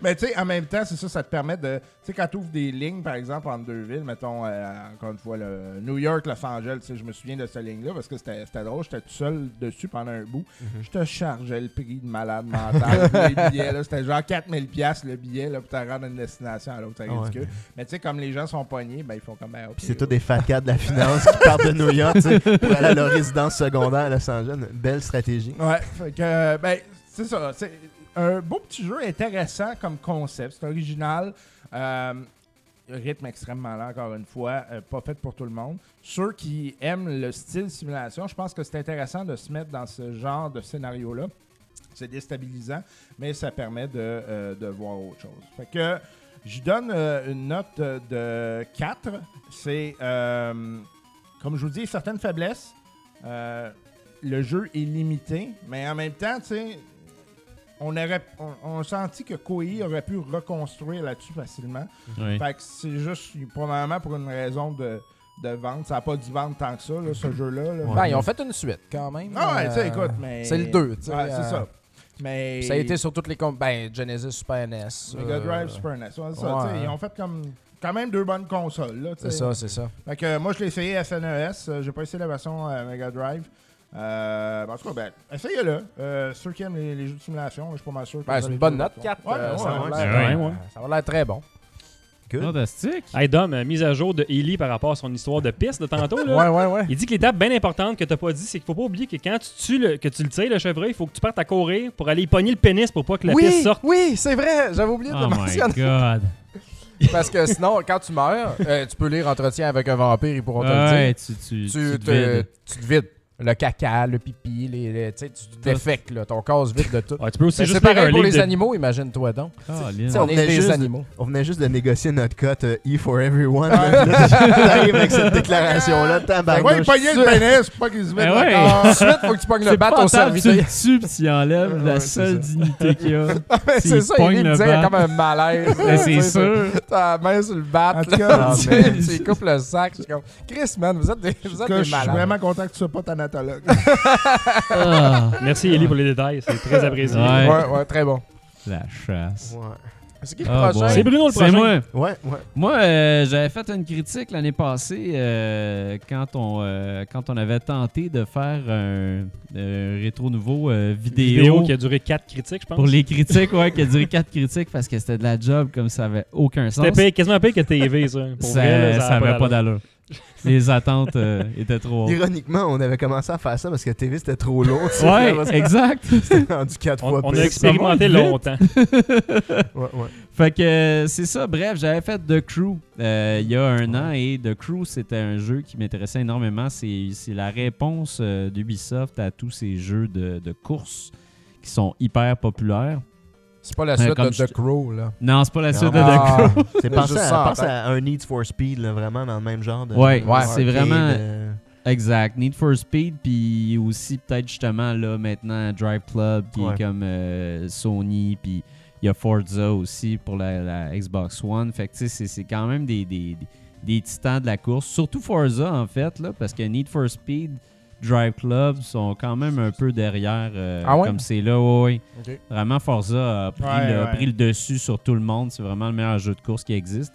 Mais tu sais, en même temps, c'est ça, ça te permet de. Tu sais, quand tu ouvres des lignes, par exemple, entre deux villes, mettons, euh, encore une fois, le New York, Los Angeles, je me souviens de cette parce que c'était drôle, j'étais tout seul dessus pendant un bout. Je te chargeais le prix de malade mental. les billets, là, c'était genre 4000$ piastres, le billet là, pour te rendre à une destination à l'autre. C'est Ah ouais. ridicule. Mais tu sais, comme les gens sont pognés, ben, ils font comme. ben, Puis c'est tous des fat cats de la finance qui partent de New York pour aller à leur résidence secondaire à Los Angeles. Une belle stratégie. Ouais, fait que, ben, c'est ça. C'est un beau petit jeu intéressant comme concept. C'est original. Euh, rythme extrêmement lent, encore une fois. euh, pas fait pour tout le monde. Ceux qui aiment le style simulation, je pense que c'est intéressant de se mettre dans ce genre de scénario-là. C'est déstabilisant, mais ça permet de, euh, de voir autre chose. Fait que Je donne euh, une note de, de 4. C'est, comme je vous dis, certaines faiblesses. Le jeu est limité, mais en même temps, tu sais, on aurait on, on a senti que Koei aurait pu reconstruire là-dessus facilement. Fait que c'est juste probablement pour une raison de, de vente. Ça n'a pas dû vendre tant que ça, là, ce jeu-là. là. Ben, ils ont fait une suite quand même. Ah ouais, tu sais, Euh, écoute, mais. C'est le 2, tu sais. Ouais, c'est euh, ça. Mais. Ça a été sur toutes les comptes. Ben, Genesis, Super NES. Mega euh, Drive, Super NES. Ouais, c'est ça, ouais. Ils ont fait comme. Quand même deux bonnes consoles. C'est ça, c'est ça. Fait que, euh, moi, je l'ai essayé SNES. euh, J'ai pas essayé la version euh, Mega Drive. Euh, en tout cas, ben, essayez-le. Euh, ceux qui aiment les, les jeux de simulation, je suis pas mal sûr. que Ben, vous c'est allez une bonne note, ça. 4. Ouais, euh, ouais, ça ouais, va ouais. l'air- Ouais, euh, ouais. ça va l'air très bon. Good. Fantastique. Hey Dom, euh, mise à jour de Ellie par rapport à son histoire de piste de tantôt. Là. Ouais, ouais, ouais. Il dit que l'étape bien importante que t'as pas dit, c'est qu'il faut pas oublier que quand tu tues le, que tu le tires, le chevreuil, il faut que tu partes à courir pour aller y pogner le pénis pour pas que la piste Oui, sorte. oui, c'est vrai. J'avais oublié de Oh le my mentionner. god. Parce que sinon, quand tu meurs, euh, tu peux lire Entretien avec un vampire, ils pourront te le Ouais, dire. tu, tu, Tu, tu te te, vides. tu te vides. Le caca, le pipi, les, les- tu sais, tu te défectes, là. Ton corps se vide de tout. Ouais, tu peux aussi Ben, juste c'est un pareil pour les de- animaux, imagine-toi donc. Ah, on On est des juste- animaux. On venait juste de négocier notre cote euh, E for everyone. Là, T'arrives avec cette déclaration-là, Fait que, ouais, tabarnouche. il pognait le pénis pas qu'il se mette Ben ouais. encore. Ensuite, faut que tu pognes le C'est bat pas au table, tu serviteur. le enlèves Ouais, la c'est seule ça. dignité qu'il y a. c'est S'il ça, il me dit, il y a bat. comme un malaise. Ben, c'est sûr. T'as la main sur le bat, là. tu coupes le sac. Chris, man, vous êtes des, vous En êtes tout cas, des je suis malades. vraiment content que tu sois pas Ah, Merci Ellie pour les détails, c'est très apprécié. Ouais. Ouais, ouais, très bon. la chasse. Ouais. C'est qui le Ah, prochain? boy. C'est Bruno le C'est prochain. moi. Ouais, ouais. Moi, euh, j'avais fait une critique l'année passée euh, quand, on, euh, quand on avait tenté de faire un, un rétro nouveau euh, vidéo, Vidéo qui a duré 4 critiques, je pense. pour les critiques, ouais, qui a duré 4 critiques parce que c'était de la job comme ça avait aucun sens. C'était payé- quasiment payé que TV, ça. Pour ça vrai, là, ça a avait pas d'allure. Les attentes euh, étaient trop hautes. Ironiquement, on avait commencé à faire ça parce que TV c'était trop sais. Ouais, exact. C'était rendu quatre On, fois on plus. a expérimenté longtemps. Ouais, ouais. Fait que euh, c'est ça, bref, j'avais fait The Crew euh, il y a un an et The Crew c'était un jeu qui m'intéressait énormément. C'est c'est la réponse euh, d'Ubisoft à tous ces jeux de, de course qui sont hyper populaires. C'est pas la suite de je The Crow, là. Non, c'est pas la suite de The Ah, Crew. C'est Mais pensé juste à, ça en pense tête. à un Need for Speed, là, vraiment dans le même genre de. Ouais, c'est vraiment- euh, Exact. Need for Speed, puis aussi peut-être justement là maintenant Drive Club qui Ouais. est comme euh, Sony, puis il y a Forza aussi pour la, la Xbox One. Fait que tu sais, c'est- c'est quand même des, des, des- des titans de la course. Surtout Forza en fait, là, parce que Need for Speed, Drive Club sont quand même un peu derrière euh, Ah ouais? comme c'est là. Ouais. Ok. Vraiment, Forza a pris, Ouais, le, a ouais. pris le dessus sur tout le monde. C'est vraiment le meilleur jeu de course qui existe.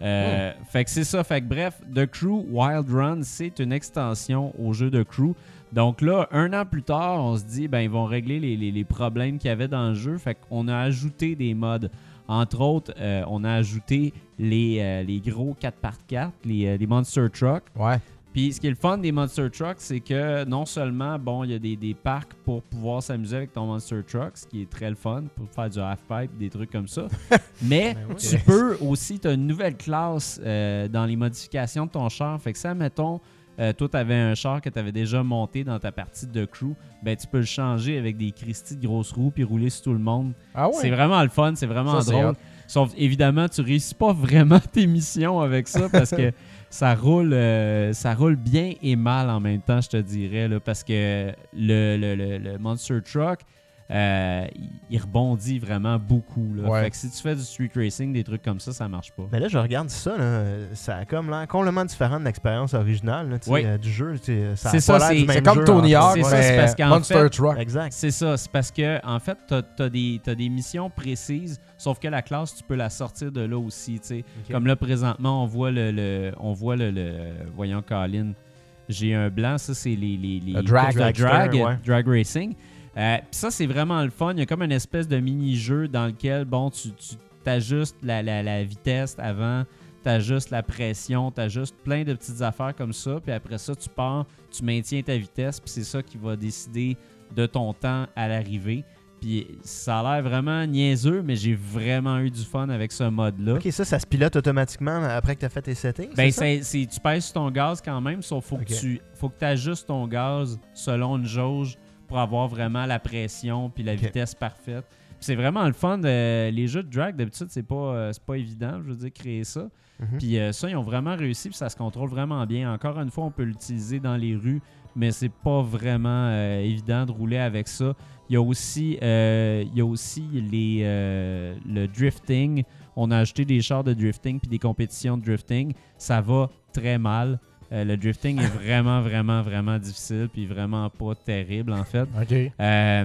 Euh, Fait que c'est ça. Fait que bref, The Crew Wild Run, c'est une extension au jeu de Crew. Donc là, un an plus tard, on se dit, ben ils vont régler les, les- les problèmes qu'il y avait dans le jeu. Fait qu'on a ajouté des modes. Entre autres, euh, on a ajouté les, euh, les gros 4x4, les, les Monster Truck. Ouais. Puis ce qui est le fun des Monster Trucks, c'est que non seulement, bon, il y a des, des parcs pour pouvoir s'amuser avec ton Monster Truck, ce qui est très le fun, pour faire du half-pipe, des trucs comme ça. Mais tu peux aussi, tu as une nouvelle classe euh, dans les modifications de ton char. Fait que ça, mettons, euh, toi, tu avais un char que tu avais déjà monté dans ta partie de crew, ben tu peux le changer avec des Christie de grosses roues puis rouler sur tout le monde. Ah ouais? C'est vraiment le fun, c'est vraiment Ça, drôle. Sauf évidemment, tu réussis pas vraiment tes missions avec ça parce que ça roule, euh, ça roule bien et mal en même temps, je te dirais, là, parce que le, le- le- le Monster Truck, euh, il- rebondit vraiment beaucoup. Là. Ouais. Fait que si tu fais du street racing, des trucs comme ça, ça marche pas. Mais là, je regarde ça, là, ça a comme l'air complètement différent de l'expérience originale là, Oui. euh, du jeu. Ça C'est ça, c'est- comme jeu, Tony en Hawk. C'est parce qu'en Monster fait- Truck. Exact. C'est ça, c'est parce que en fait, tu as, des, t'as des missions précises, sauf que la classe, tu peux la sortir de là aussi. tu sais. Ok. Comme là, présentement, on voit le, le- on voit le, le- voyons, Colin, j'ai un blanc, ça c'est les, les, les Le drag. le drag, ouais. drag racing. Euh, Puis ça, c'est vraiment le fun. Il y a comme une espèce de mini-jeu dans lequel, bon, tu, tu t'ajustes la, la- la vitesse avant, t'ajustes la pression, t'ajustes plein de petites affaires comme ça. Puis après ça, tu pars, tu maintiens ta vitesse, puis c'est ça qui va décider de ton temps à l'arrivée. Puis ça a l'air vraiment niaiseux, mais j'ai vraiment eu du fun avec ce mode-là. Ok, ça, ça se pilote automatiquement après que tu as fait tes settings. Ben, c'est ça? tu pèses sur ton gaz quand même, sauf faut que tu faut que ajustes ton gaz selon une jauge pour avoir vraiment la pression puis la vitesse parfaite. c'est vraiment le fun. de- les jeux de drag, d'habitude, c'est pas, euh, pas évident, je veux dire, créer ça. Mhm. Puis euh, ça, ils ont vraiment réussi, puis ça se contrôle vraiment bien. Encore une fois, on peut l'utiliser dans les rues, mais c'est pas vraiment euh, évident de rouler avec ça. Il y a aussi, euh, il y a aussi les, euh, le drifting. On a ajouté des chars de drifting puis des compétitions de drifting. Ça va très mal. Euh, le drifting est vraiment, vraiment, vraiment difficile puis vraiment pas terrible en fait. OK. Euh,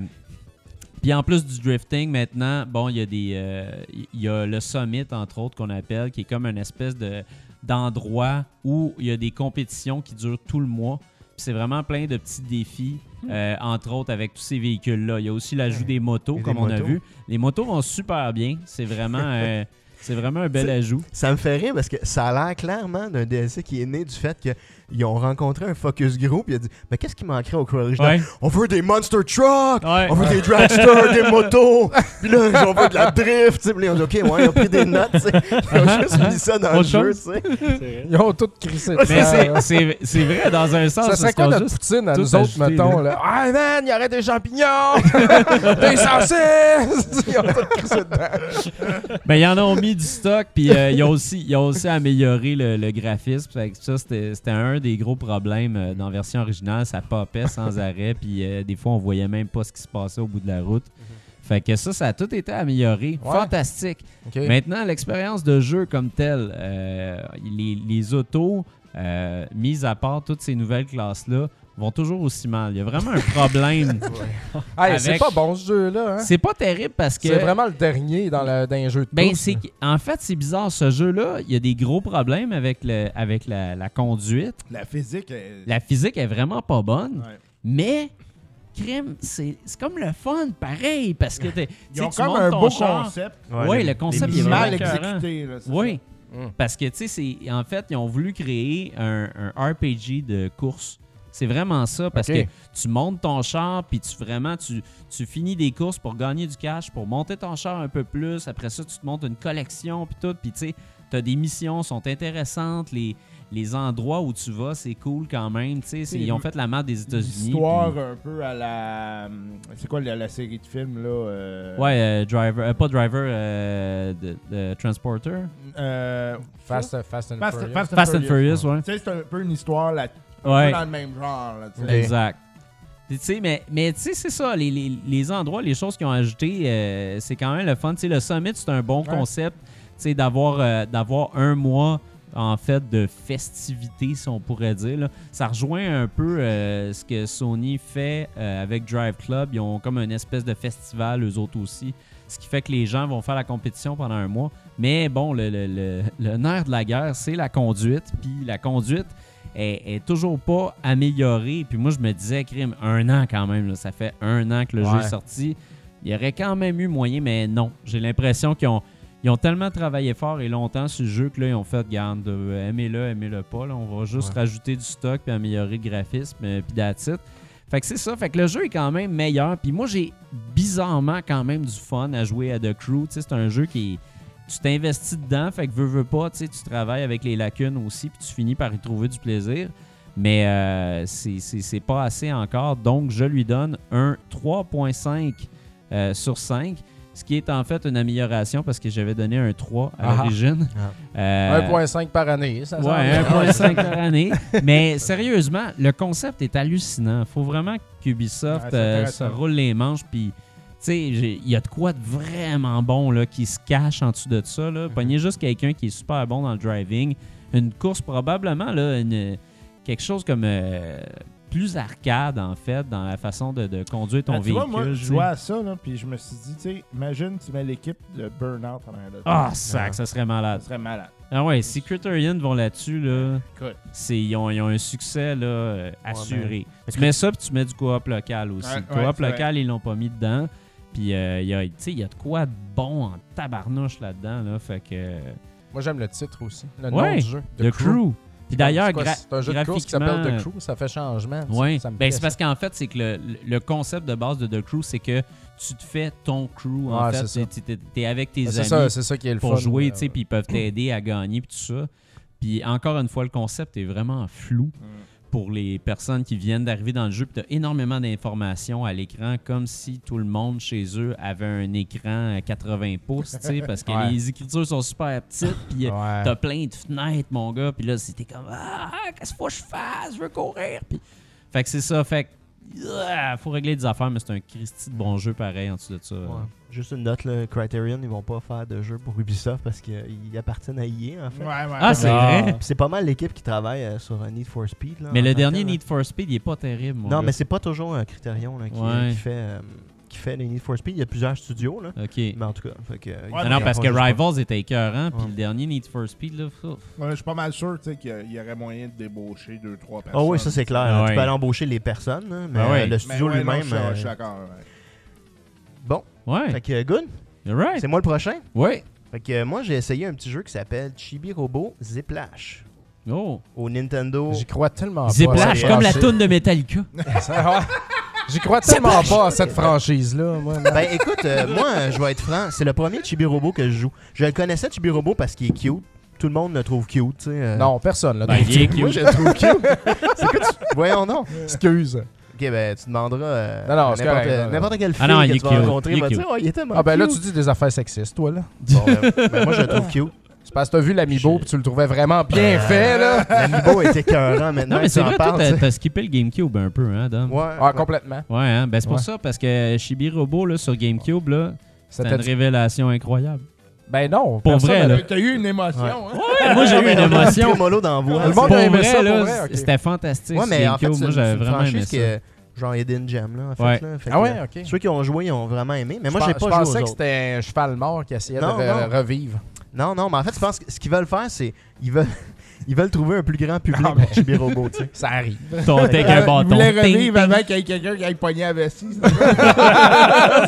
puis en plus du drifting, maintenant, bon, il y a des, euh, il y a le summit entre autres qu'on appelle, qui est comme une espèce de d'endroit où il y a des compétitions qui durent tout le mois. Puis c'est vraiment plein de petits défis, euh, entre autres avec tous ces véhicules-là. Il y a aussi l'ajout des motos, Et comme des on a vu. Les motos vont super bien. C'est vraiment, euh, c'est vraiment un bel ajout. Ça me fait rire parce que ça a l'air clairement d'un DLC qui est né du fait qu'ils ont rencontré un focus group. Il a dit Mais qu'est-ce qui manquerait au crew original? Ouais. On veut des monster trucks Ouais. On veut des dragsters, des motos Puis là, on veut de la drift. Puis là, ils ont dit Ok, ouais, ils ont pris des notes. Ils ont juste mis ça dans le Autre jeu. Ils ont tout crissé. C'est- là. c'est c'est vrai dans un sens. Ça serait quoi notre poutine à nous autres, ajouté, mettons? Là? Ah, man, il y aurait des champignons! des saucisses! Ils ont tout crissé dedans. Ben, ils en ont mis du stock, puis euh, ils, ont aussi, ils ont aussi amélioré le, le graphisme. Fait que ça, c'était c'était un des gros problèmes euh, dans la version originale. Ça popait sans arrêt, puis euh, des fois, on voyait même pas ce qui se passait au bout de la route. Fait que ça, ça a tout été amélioré. Ouais. Fantastique. Maintenant, l'expérience de jeu comme telle, euh, les, les autos, mis à part toutes ces nouvelles classes-là, vont toujours aussi mal. Il y a vraiment un problème. Hey, C'est pas bon ce jeu-là. Hein? C'est pas terrible parce que. C'est vraiment le dernier dans, le, dans les jeux de Ben, c'est en fait, c'est bizarre. Ce jeu-là, il y a des gros problèmes avec, le, avec la, la conduite. La physique. est- La physique est vraiment pas bonne, Ouais. mais crime, c'est c'est comme le fun, pareil, parce que t'es- Ils ont tu comme un ton beau char. concept. Ouais, le concept il est mal exécuté. Oui, Mm. parce que tu sais, c'est- en fait, ils ont voulu créer un, un RPG de course. C'est vraiment ça, parce que tu montes ton char, puis tu vraiment, tu, tu finis des courses pour gagner du cash, pour monter ton char un peu plus. Après ça, tu te montes une collection, puis tout. Puis tu sais, tu as des missions, sont intéressantes. Les, les endroits où tu vas, c'est cool quand même. Tu sais, c'est- ils ont fait la map des États-Unis. L'histoire puis- un peu à la. C'est quoi la, la série de films là euh, Ouais, euh, driver, euh, pas driver, euh, de, de transporter. euh, Fast, Fast and Fast, Furious. Fast and Fast and Furious. Furious, ouais. Tu sais, c'est un peu une histoire là, Ouais. dans le même genre. Là. Exact. Puis, Tu sais, mais, mais tu sais, c'est ça, les, les- les endroits, les choses qu'ils ont ajoutées, euh, c'est quand même le fun. Tu sais, le Summit, c'est un bon Ouais. concept, tu sais, d'avoir euh, d'avoir un mois, en fait, de festivités, si on pourrait dire. là. Ça rejoint un peu euh, ce que Sony fait euh, avec Drive Club. Ils ont comme une espèce de festival, eux autres aussi. Ce qui fait que les gens vont faire la compétition pendant un mois. Mais bon, le, le- le- le nerf de la guerre, c'est la conduite. Puis la conduite, est, est toujours pas améliorée. Puis moi, je me disais, crime, un an quand même. là. ça fait un an que le jeu est sorti. Il y aurait quand même eu moyen, mais non. J'ai l'impression qu'ils ont, ils ont tellement travaillé fort et longtemps sur le jeu que là, ils ont fait, garde, euh, aimez-le, aimez-le pas. là. On va juste Ouais. rajouter du stock puis améliorer le graphisme, euh, puis that's it. Fait que c'est ça. Fait que le jeu est quand même meilleur. Puis moi, j'ai bizarrement quand même du fun à jouer à The Crew. Tu sais, c'est un jeu qui est tu t'investis dedans, fait que veux, veux pas, tu sais, tu travailles avec les lacunes aussi, puis tu finis par y trouver du plaisir. Mais euh, c'est- c'est c'est pas assez encore, donc je lui donne un 3.5 euh, sur 5, ce qui est en fait une amélioration parce que j'avais donné un 3 à l'origine. Ah. Euh, 1.5 par année. Ça. Ouais, 1.5 par année. Mais sérieusement, le concept est hallucinant. Faut vraiment qu'Ubisoft Ouais, c'est euh, se roule les manches. Puis, sais, il y a de quoi de vraiment bon là, qui se cache en dessous de ça. Là. Pognez juste quelqu'un qui est super bon dans le driving. Une course, probablement, là, une- quelque chose comme euh, plus arcade, en fait, dans la façon de, de conduire ton Ah, tu véhicule. vois, moi, je jouais à ça, là, puis je me suis dit, tu sais, imagine, tu mets l'équipe de Burnout en arrière de. Ah, sac, ça serait malade. Ça serait malade. Ah ouais, si Criterion vont là-dessus, là, ils, ont, ils ont un succès là, euh, assuré. ben, tu mets ça, puis tu mets du coop local aussi. Ouais, le coop local, ils l'ont pas mis dedans. Puis euh, il y, a, tu sais, il y a de quoi de bon en tabarnouche là-dedans. Là, fait que. euh, Moi, j'aime le titre aussi. Le Ouais, nom du jeu. The, Crew. Puis d'ailleurs, C'est quoi, gra- c'est un jeu de course qui s'appelle graphiquement, The Crew. Ça fait changement. Oui, ça me ben, c'est parce qu'en fait, c'est que le, le concept de base de The Crew, c'est que tu te fais ton crew. En Ouais, fait, c'est ça. Tu- t'es, t'es avec tes. C'est amis ça, c'est ça qui est le pour fun. jouer, euh, tu sais, puis ils peuvent t'aider à gagner, puis tout ça. Puis encore une fois, le concept est vraiment flou. Pour les personnes qui viennent d'arriver dans le jeu. Tu as énormément d'informations à l'écran, comme si tout le monde chez eux avait un écran à 80 pouces, tu sais, parce que Ouais. les écritures sont super petites, puis euh, Ouais. t'as plein de fenêtres, mon gars, puis là, c'était comme Ah, qu'est-ce qu'il faut que je fasse? Je veux courir. Puis... Fait que c'est ça, fait que. Ah, faut régler des affaires, mais c'est un Christy de bon jeu pareil en dessous de ça. Ouais. Juste une note, là, Criterion, ils vont pas faire de jeu pour Ubisoft parce qu'ils appartiennent à EA, en fait. Ouais, ouais. Ah, c'est Ah. vrai? C'est pas mal l'équipe qui travaille euh, sur un Need for Speed. Là, Mais le dernier. Need for Speed, il est pas terrible, mon Non, gars. mais c'est pas toujours un Criterion là, qui, Ouais. qui fait, euh, qui fait les Need for Speed. Il y a plusieurs studios, là. OK. Mais en tout cas, fait que, font- non, parce que. Rivals était écœurant, puis Ouais. le dernier Need for Speed, là. Ouais, je suis pas mal sûr tu sais, qu'il y a- il y aurait moyen de débaucher deux, trois personnes. Ah oui, ça c'est clair. Ah ouais. Tu peux aller embaucher les personnes, là, mais Ah ouais. euh, le studio ouais, lui-même. je suis- euh, Je suis d'accord. ouais. Bon, Ouais, fait que good. you're right. C'est moi le prochain. Ouais. Fait que euh, moi j'ai essayé un petit jeu qui s'appelle Chibi Robo Ziplash Oh. au Nintendo. J'y crois tellement pas. Ziplash, comme la toune de Metallica. J'y crois tellement pas à cette franchise-là. moi, non. Ben écoute, euh, moi je vais être franc, c'est le premier Chibi Robo que je joue. Je le connaissais Chibi Robo parce qu'il est cute. Tout le monde le trouve cute, tu sais. euh. Non, personne. Là, Ben, il est Moi cute. je le trouve cute. c'est quoi tu... Voyons non. Excuse. Ok, ben tu demanderas euh, Non, non, à c'est n'importe, correct, non, n'importe quelle fille Ah non, il que est tu vas cute, rencontrer il est va cute. dire oh il est tellement Ah ben là, tu cute. dis des affaires sexistes, toi, là. Bon, ben, ben, moi je le trouve cute. C'est parce que t'as vu l'amiibo Je- puis tu le trouvais vraiment bien fait, là. L'amiibo était écœurant maintenant. Non, mais c'est vrai, toi, t'as skippé le GameCube un peu, hein, Dom? Ouais, Ah, ouais. complètement. Ouais, hein? Ben, c'est pour Ouais. ça, parce que Chibi Robo, là, sur GameCube, là, c'était une révélation incroyable. Ben non. Pour vrai, là. T'as eu une émotion, Ouais. hein? moi, j'ai eu une émotion. La voix. Le monde Pour a aimé vrai, ça, là, vrai, c'était fantastique. Ouais, mais en fait, c'est moi, une, j'avais vraiment aimé ça. que genre Hidden Gem, là, en fait. Ouais. Là. Fait Ah ouais, euh, ok. Ceux qui ont joué, ils ont vraiment aimé. Mais moi, Je j'ai pas je joué pensais aux que c'était un cheval mort qui essayait Non, de re- non. revivre. Non, non, mais en fait, je pense que ce qu'ils veulent faire, c'est ils veulent, ils veulent trouver un plus grand public Ah, mais- pour Chibi Robo, tu sais. Ça arrive. Ton avec un Il bâton. voulait Ting, revivre avant qu'il y ait quelqu'un qui aille pogner à vessie.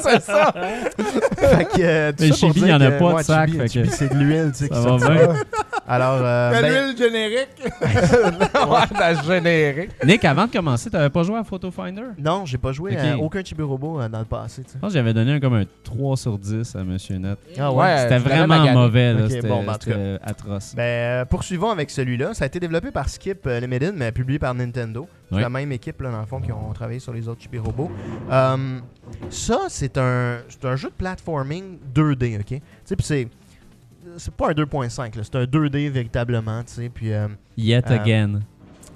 c'est ça? fait que, euh, Mais Chibi, il y en a pas de sac, Chibi, c'est de l'huile, tu sais. Ça qui va sort. bien. Alors, euh, ben, l'huile générique. Ouais, la générique. Nick, avant de commencer, t'avais pas joué à Photo Finder? non, j'ai pas joué à aucun Chibi Robo euh, dans le passé. Je pense que j'avais donné un, comme un 3 sur 10 à Monsieur Net. Ah Ouais, C'était vraiment mauvais, là. Ok, C'était bon, ben, en tout cas. c'était atroce. Ben, euh, poursuivons avec celui-là. Ça a été développé par Skip euh, Limited, mais publié par Nintendo. C'est Oui. la même équipe, là, dans le fond, qui ont travaillé sur les autres Chibi Robots. Euh, ça, c'est un, c'est un jeu de platforming 2D, ok? Tu sais, puis c'est. C'est pas un 2.5, là, c'est un 2D véritablement, tu sais. Puis. euh, Yet euh, again.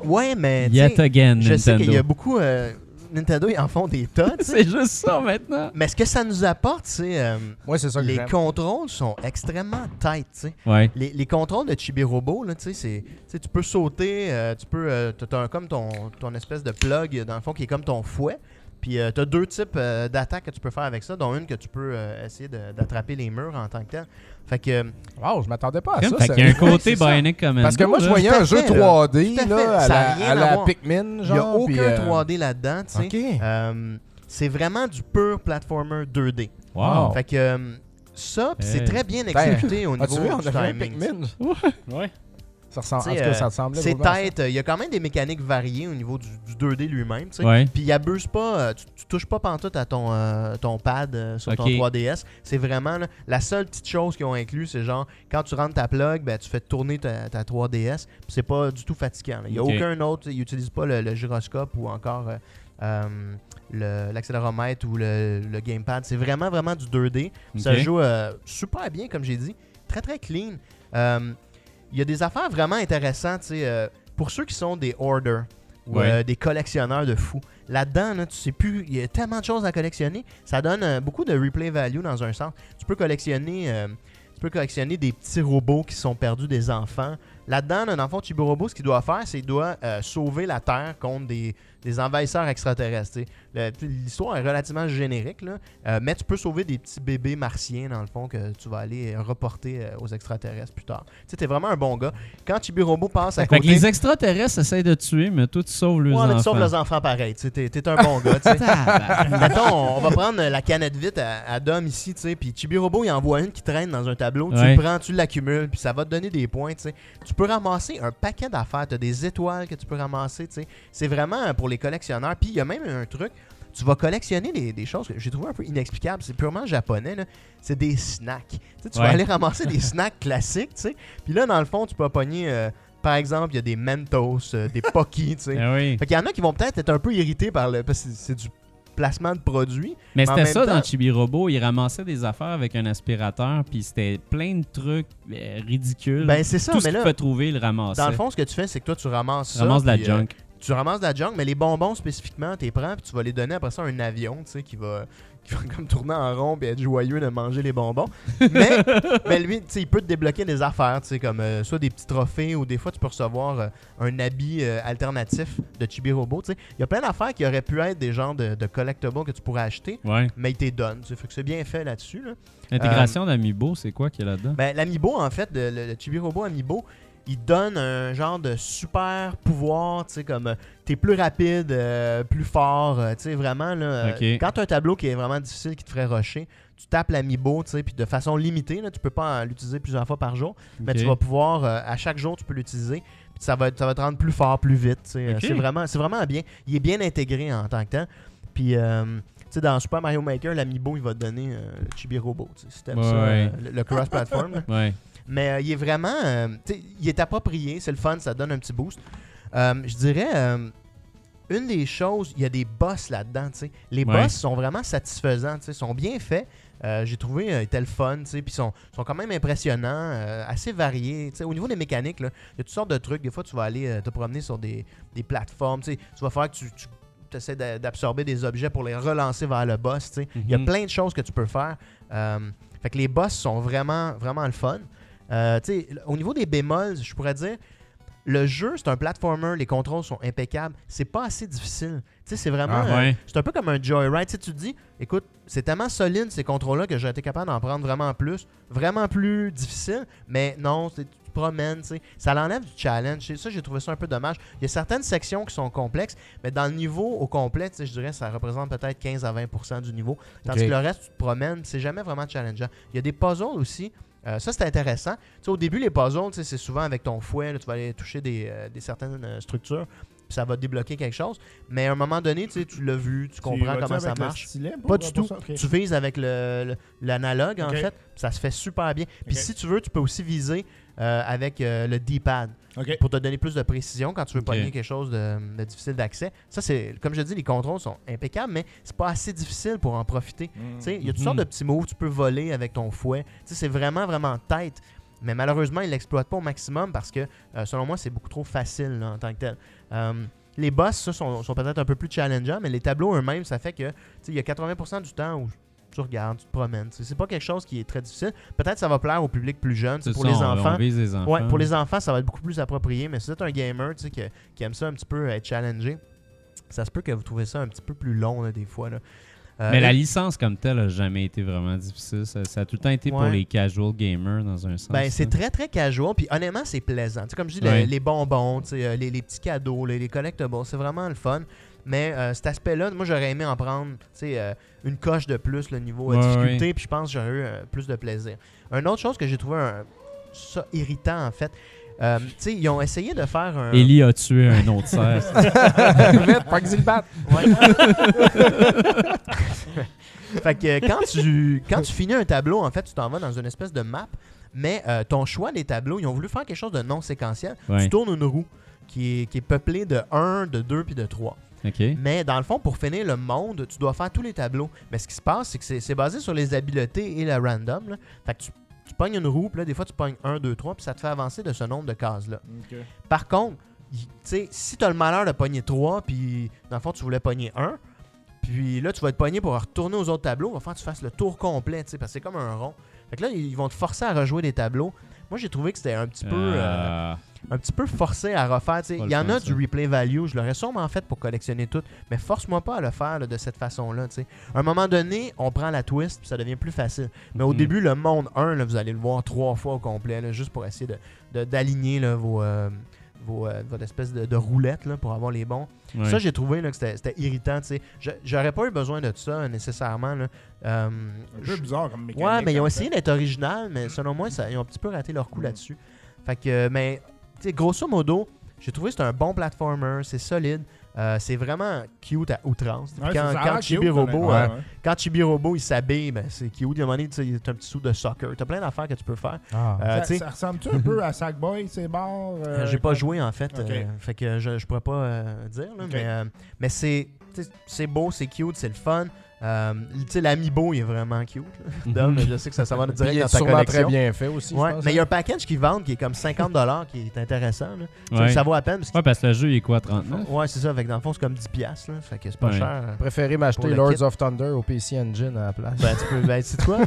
ouais, mais. tu Yet again, Je sais Nintendo. qu'il y a beaucoup. euh, Nintendo, ils en font des tas, tu. C'est juste ça maintenant. Mais ce que ça nous apporte, c'est. euh, Moi, c'est ça que les contrôles sont extrêmement tight, tu sais. Ouais. Les, les contrôles de Chibi Robo, là, tu sais, c'est- tu sais, tu peux sauter, euh, tu peux, euh, t'as- t'as un- comme ton, ton espèce de plug, dans le fond, qui est comme ton fouet. Puis tu as deux types euh, d'attaques que tu peux faire avec ça, dont une que tu peux euh, essayer d'attraper les murs en tant que tel. Fait que, euh, Wow, je m'attendais pas à Fait ça. qu'il y a un côté. Bionic Commando. Parce que moi, je voyais un jeu fait, là. 3D Tout à là, fait. à Ça a la, rien à à la voir. Pikmin, il n'y a genre. puis, aucun euh, 3D là-dedans, tu sais. Ok. Euh, c'est vraiment du pur platformer 2D. Wow. Fait que euh, ça, pis c'est très bien exécuté au Ben, niveau du a fait un timing. Pikmin? Ouais. Ça ressemble, en tout cas, euh, ça ressemblait. C'est tête, il y a quand même des mécaniques variées au niveau du, du 2D lui-même. Ouais. Puis il abuse pas, euh, tu, tu touches pas pantoute à ton, euh, ton pad euh, sur ton Ok. 3DS. C'est vraiment là, la seule petite chose qu'ils ont inclus, c'est genre quand tu rentres ta plug, ben, tu fais tourner ta, ta 3DS. Puis c'est pas du tout fatigant. Il y a aucun autre, ils utilisent pas le, le gyroscope ou encore euh, euh, le- l'accéléromètre ou le, le gamepad. C'est vraiment vraiment du 2D. Ça joue euh, super bien, comme j'ai dit. Très très clean. Euh, Il y a des affaires vraiment intéressantes, tu sais, euh, pour ceux qui sont des hoarders ou euh, des collectionneurs de fous. Là-dedans, là, tu sais plus, il y a tellement de choses à collectionner. Ça donne euh, beaucoup de replay value dans un sens. Tu peux collectionner, euh, tu peux collectionner des petits robots qui sont perdus des enfants. Là-dedans, là, dans le fond, Chibi Robot, ce qu'il doit faire, c'est qu'il doit sauver la Terre contre des, des envahisseurs extraterrestres. L'histoire est relativement générique, là, euh, mais tu peux sauver des petits bébés martiens, dans le fond, que tu vas aller euh, reporter euh, aux extraterrestres plus tard. Tu sais, t'es vraiment un bon gars. Quand Chibi Robot passe à Fait côté... que les extraterrestres essayent de tuer, mais toi, tu sauves leurs Ouais, enfants. tu sauves les enfants pareil. Tu sais, T'es t'es un bon gars. tu sais. Tabarnak. Mettons, on va prendre la canette vite à, à Dom ici, tu sais, puis Chibi Robot, il envoie une qui traîne dans un tableau, tu Ouais. le prends, tu l'accumules, puis ça va te donner des points, tu sais. Tu peux ramasser un paquet d'affaires, tu as des étoiles que tu peux ramasser, tu sais. C'est vraiment pour les collectionneurs. Puis il y a même un truc, tu vas collectionner des, des choses que j'ai trouvé un peu inexplicables, c'est purement japonais, là. c'est des snacks. Tu, tu Ouais. vas aller ramasser des snacks classiques, tu sais. Puis là, dans le fond, tu peux pogner... euh, par exemple, il y a des Mentos, euh, des Pocky, tu sais. Oui. Fait qu'il y en a qui vont peut-être être un peu irrités par le. Parce que c'est- du placement de produits. Mais c'était ça temps- dans Chibi Robo. Il ramassait des affaires avec un aspirateur, puis c'était plein de trucs euh, ridicules. Ben, c'est ça, Tout ce mais qu'il là, pouvait trouver, il ramassait. dans le fond, ce que tu fais, c'est que toi, tu ramasses Tu ça. ramasses de la puis, euh, junk. Tu ramasses de la junk, mais les bonbons spécifiquement, tu les prends, puis tu vas les donner après ça à un avion, tu sais, qui va, qui va comme tourner en rond et être joyeux de manger les bonbons. mais, mais lui, tu sais, il peut te débloquer des affaires, tu sais, comme euh, soit des petits trophées ou des fois tu peux recevoir euh, un habit euh, alternatif de Chibi Robo, tu sais. Il y a plein d'affaires qui auraient pu être des genres de, de collectibles que tu pourrais acheter, Ouais. mais il t'es donne, tu sais. Fait que c'est bien fait là-dessus, là. L'intégration d'Amiibo, c'est quoi qu'il y a là-dedans? Ben, l'Amiibo, en fait, le, le, le Chibi Robo Amiibo, il donne un genre de super pouvoir, tu sais, comme euh, t'es plus rapide, euh, plus fort, euh, tu sais, vraiment, là. euh, Ok. quand t'as un tableau qui est vraiment difficile, qui te ferait rusher, tu tapes l'Amiibo, tu sais, puis de façon limitée, là, tu peux pas l'utiliser plusieurs fois par jour, mais tu vas pouvoir, euh, à chaque jour, tu peux l'utiliser, puis ça va, ça va te rendre plus fort, plus vite, tu sais. C'est vraiment, bien. Il est bien intégré en tant que tel. Puis, tu sais, dans Super Mario Maker, l'Amiibo, il va te donner euh, le Chibi Robo, tu sais, si t'aimes Ouais, ça, ouais. euh, le, le cross-platform. Ouais. Mais euh, il est vraiment. euh, il est approprié, c'est le fun, ça donne un petit boost. Euh, je dirais. une des choses, il y a des boss là-dedans, tu sais. Les Ouais. boss sont vraiment satisfaisants, tu sais, sont bien faits. Euh, J'ai trouvé euh, tel fun, tu sais, puis sont, sont quand même impressionnants, euh, assez variés. tu sais. Au niveau des mécaniques, il y a toutes sortes de trucs. Des fois, tu vas aller te promener sur des, des plateformes, tu sais. Tu vas faire que tu, tu essaies d'a- d'absorber des objets pour les relancer vers le boss, tu sais. Il y a Mhm. plein de choses que tu peux faire. Fait que les boss sont vraiment, vraiment le fun. Euh, au niveau des bémols, je pourrais dire, le jeu, c'est un platformer, les contrôles sont impeccables. C'est pas assez difficile. C'est vraiment. Ah ouais. euh, c'est un peu comme un Joyride. Tu sais, tu te dis, écoute, c'est tellement solide ces contrôles-là que j'aurais été capable d'en prendre vraiment plus. Vraiment plus difficile. Mais non, tu te promènes. Ça l'enlève du challenge. Ça, j'ai trouvé ça un peu dommage. Il y a certaines sections qui sont complexes, mais dans le niveau au complet, je dirais, ça représente peut-être 15 à 20% du niveau. Tandis que le reste, tu te promènes, c'est jamais vraiment challengeant. Il y a des puzzles aussi. Euh, ça, c'est intéressant. Au début, les puzzles, c'est souvent avec ton fouet. là, tu vas aller toucher des, euh, des certaines euh, structures. Puis ça va débloquer quelque chose. Mais à un moment donné, tu l'as vu, tu comprends comment ça marche. Pas du tout. ça? Tu vises avec le- le- l'analogue, en fait. Ça se fait super bien. Puis si tu veux, tu peux aussi viser euh, avec euh, le D-pad pour te donner plus de précision quand tu veux Ok. pogner quelque chose de, de difficile d'accès. Ça, c'est comme je dis, les contrôles sont impeccables, mais c'est pas assez difficile pour en profiter. Mm. Tu sais, il y a toutes Mhm. sortes de petits moves, tu peux voler avec ton fouet. Tu sais, c'est vraiment, vraiment tête. Mais malheureusement, il l'exploite pas au maximum parce que, euh, selon moi, c'est beaucoup trop facile là, en tant que tel. Euh, les boss, ça, sont, sont peut-être un peu plus challengeants, mais les tableaux eux-mêmes, ça fait que, tu sais, il y a 80% du temps où tu regardes, tu te promènes. C'est pas quelque chose qui est très difficile. Peut-être ça va plaire au public plus jeune. Pour ça, les on- enfants, On vise les enfants. Ouais, pour les enfants, ça va être beaucoup plus approprié, mais si vous êtes un gamer qui, qui aime ça un petit peu être challengé, ça se peut que vous trouvez ça un petit peu plus long là, des fois. Là. Euh, Mais la licence comme telle a jamais été vraiment difficile. Ça, ça a tout le temps été pour les casual gamers dans un sens. ben, c'est très très casual, puis honnêtement, c'est plaisant. Comme je dis, Ouais. les bonbons, euh, les, les petits cadeaux, les, les collectibles, c'est vraiment le fun. Mais euh, cet aspect-là, moi j'aurais aimé en prendre euh, une coche de plus, le niveau Ouais, difficulté, puis je pense que j'aurais eu euh, plus de plaisir. Une autre chose que j'ai trouvé un- ça irritant en fait, euh, tu sais, ils ont essayé de faire un. Ellie a tué un autre cerf. Vite, pas que le bat. fait que quand tu, quand tu finis un tableau, en fait, tu t'en vas dans une espèce de map, mais euh, ton choix des tableaux, ils ont voulu faire quelque chose de non séquentiel. Ouais. Tu tournes une roue qui est, qui est peuplée de 1, de 2 puis de 3. Mais dans le fond, pour finir le monde, tu dois faire tous les tableaux. Mais ce qui se passe, c'est que c'est- basé sur les habiletés et le random. là. Fait que tu, tu pognes une roue, puis là, des fois, tu pognes 1, 2, 3, puis ça te fait avancer de ce nombre de cases-là. Par contre, sais, si tu as le malheur de pogner 3, puis dans le fond, tu voulais pogner 1, puis là, tu vas être pogné pour retourner aux autres tableaux, il va falloir que tu fasses le tour complet, tu sais, parce que c'est comme un rond. Fait que là, ils vont te forcer à rejouer des tableaux. Moi, j'ai trouvé que c'était un petit peu... euh, Euh, un petit peu forcé à refaire. tu sais. Pas Il y en a ça. du replay value, je l'aurais sûrement fait pour collectionner tout, mais force-moi pas à le faire là, de cette façon-là. tu sais. À un moment donné, on prend la twist, puis ça devient plus facile. Mais au Mhm. début, le monde 1, là, vous allez le voir trois fois au complet, là, juste pour essayer de- de- d'aligner là, vos, euh, vos, euh, votre espèce de, de roulette là, pour avoir les bons. Ça, j'ai trouvé là, que c'était c'était irritant. tu sais. Je- J'aurais pas eu besoin de ça nécessairement. là. Euh, Un peu bizarre comme mécanique. Ouais, mais ils ont essayé d'être original, mais selon moi, ça, ils ont un petit peu raté leur coup Mm. là-dessus. Fait que, mais, grosso modo, j'ai trouvé que c'est un bon platformer, c'est solide. Euh, c'est vraiment cute à outrance. Ouais, quand, ça a quand l'air Chibi cute, Robo, honnêtement, euh, ouais. il s'habille, ben, c'est cute. Il y a un moment donné, un petit sou de soccer. T'as plein d'affaires que tu peux faire. Ah. Euh, Ça, ressemble-tu un peu à Sackboy, ces bars J'ai pas joué en fait, fait que je, je pourrais pas dire, là, mais, c'est beau, c'est cute, c'est le fun. Euh, tu sais, l'amiibo il est vraiment cute. Mhm. Dom, je sais que ça, va direct il dans est ta collection. très bien fait aussi. je Ouais, pense, mais il y a hein. un package qui vendent qui est comme 50$ qui est intéressant. là. Ouais. Ça vaut la peine parce que Ouais, parce que le jeu il est quoi, 39 Ouais, c'est ça. Fait que dans le fond, c'est comme 10$. piastres, Là, fait que c'est pas Ouais. cher. préféré Pour m'acheter le Lords kit. of Thunder au PC Engine à la place. Ben, tu peux. Ben, c'est quoi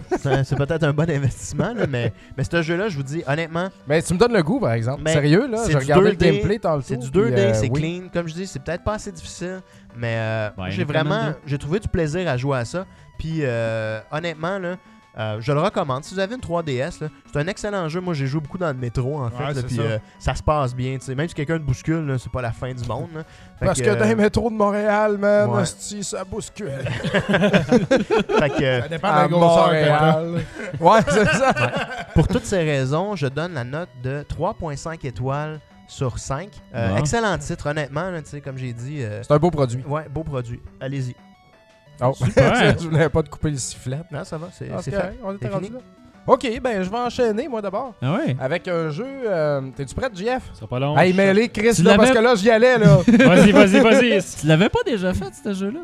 C'est peut-être un bon investissement, là, mais, mais ce jeu-là, je vous dis, honnêtement, Mais tu me donnes le goût, par exemple. Mais Sérieux, là, c'est j'ai regardé le 2D, gameplay tantôt. c'est du puis, 2D, euh, c'est clean. Comme je dis, c'est peut-être pas assez difficile, mais euh, Ouais, j'ai vraiment. J'ai trouvé du plaisir à jouer à ça. Puis, euh, honnêtement, là. euh, je le recommande. Si vous avez une 3DS, là, c'est un excellent jeu. Moi, j'ai joué beaucoup dans le métro, en fait. Ouais, là, puis ça. euh, ça se passe bien. tu sais. Même si quelqu'un te bouscule, c'est pas la fin du monde. là. Parce que euh, dans les métros de Montréal, man, Ouais. hostie, ça bouscule. fait que, Ça dépend de la grosseur. Montréal. ouais, c'est ça. Pour toutes ces raisons, je donne la note de 3.5 étoiles sur 5. Euh, Bon. Excellent titre, honnêtement. là, tu sais, comme j'ai dit. euh, C'est un beau produit. ouais, beau produit. Allez-y. Oh. Super. je voulais pas te couper le sifflet. Non, ça va, c'est Ok, c'est fait. on était C'est rendu là. Ok, ben je vais enchaîner moi d'abord. Ah ouais Avec un jeu. euh, T'es-tu prêt, Jeff? Ça sera pas long. Hey, mêlé, Chris, là, parce que là, j'y allais, là. Vas-y, vas-y, vas-y. Tu l'avais pas déjà fait, ce jeu-là?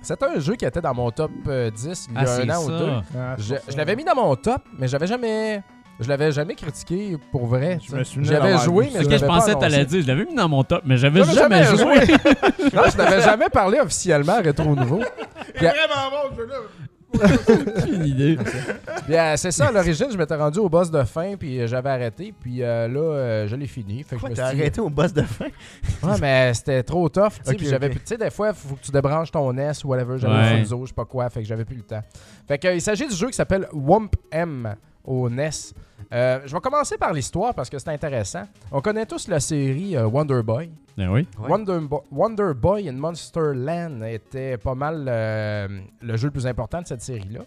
C'était un jeu qui était dans mon top euh, 10 il y Ah, a c'est un an ou deux. Ah, c'est Je, je l'avais mis dans mon top, mais j'avais jamais. Je l'avais jamais critiqué pour vrai. J'avais joué, mais je je pensais que t'allais dire, je l'avais mis dans mon top, mais j'avais jamais, jamais joué. non, je n'avais jamais parlé officiellement à Rétro Nouveau. C'est vraiment bon, ce jeu-là. Aucune idée. Euh, c'est ça, à l'origine, je m'étais rendu au boss de fin, puis euh, j'avais arrêté, puis euh, là, euh, je l'ai fini. Fait que Quoi, je me t'as suis dit- arrêté au boss de fin? Ouais, mais c'était trop tough, tu sais. J'avais plus- Tu sais, des fois, il faut que tu débranches ton NES ou whatever. J'avais Ouais. le Funzo, je sais pas quoi, fait que j'avais plus le temps. Fait que, euh, il s'agit du jeu qui s'appelle Wump M au NES. Euh, je vais commencer par l'histoire parce que c'est intéressant. On connaît tous la série euh, Wonder Boy. Ben oui. Ouais. Wonder, Bo- Wonder Boy in Monster Land était pas mal euh, le jeu le plus important de cette série-là.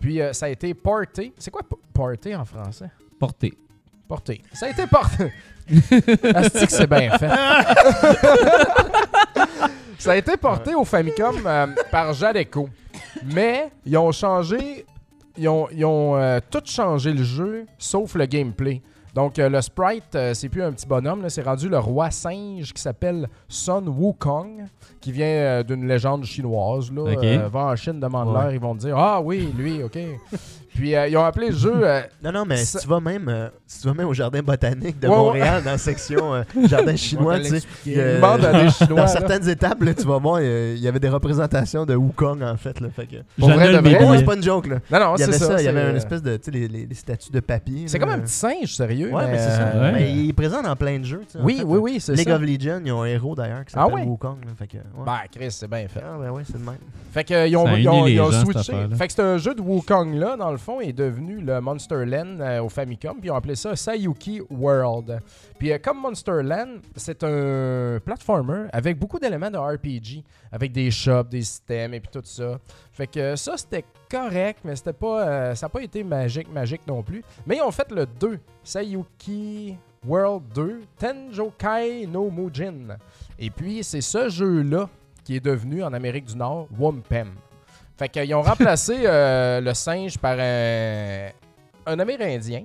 Puis euh, ça a été porté. C'est quoi porté en français? Porté. Porté. Ça a été porté. Asti que c'est bien fait. ça a été porté au Famicom euh, par Jadeco. Mais ils ont changé. Ils ont, ils ont euh, tout changé le jeu, sauf le gameplay. Donc euh, le sprite, euh, c'est plus un petit bonhomme, c'est rendu le roi singe qui s'appelle Sun Wukong, qui vient euh, d'une légende chinoise. Là. Va en Chine, demande-leur, Ouais. ils vont te dire Ah oui, lui, ok. Puis euh, ils ont appelé le jeu euh, Non, non, mais Ça- si tu vas même, euh, si tu vas même au jardin botanique de Ouais, ouais. Montréal, dans la section euh, jardin chinois, tu sais, il y a- demande à des Chinois. dans là. certaines étapes, là, tu vas voir, euh, il y avait des représentations de Wukong, en fait. Là, fait que... Pour vrai, de le vrai? C'est pas une joke, là. Non, non, Il y c'est avait ça, il y avait une espèce de, tu sais, les, les- les statues de papier. C'est comme un petit singe, sérieux. Ouais, mais c'est ça. Ouais. Mais il est présent dans plein de jeux, tu sais. en Oui, fait, oui, oui, c'est League ça. of Legends, ils ont un héros d'ailleurs qui Ah s'appelle? Wukong. fait que, ouais. Ben, Chris, c'est bien fait. Ah, ben ouais, c'est de même. Fait que, euh, ils ont, switché. Fait que c'est un jeu de Wukong là, dans le fond, est devenu le Monster Land euh, au Famicom, puis ils ont appelé ça Sayuki World. Puis euh, comme Monster Land, c'est un platformer avec beaucoup d'éléments de RPG, avec des shops, des systèmes et puis tout ça. Fait que ça c'était correct, mais c'était pas, euh, ça n'a pas été magique, magique non plus. Mais ils ont fait le 2, Sayuki World 2, Tenjokai no Mujin. Et puis c'est ce jeu-là qui est devenu en Amérique du Nord Wampem. Fait qu'ils ont remplacé euh, le singe par un, un Amérindien.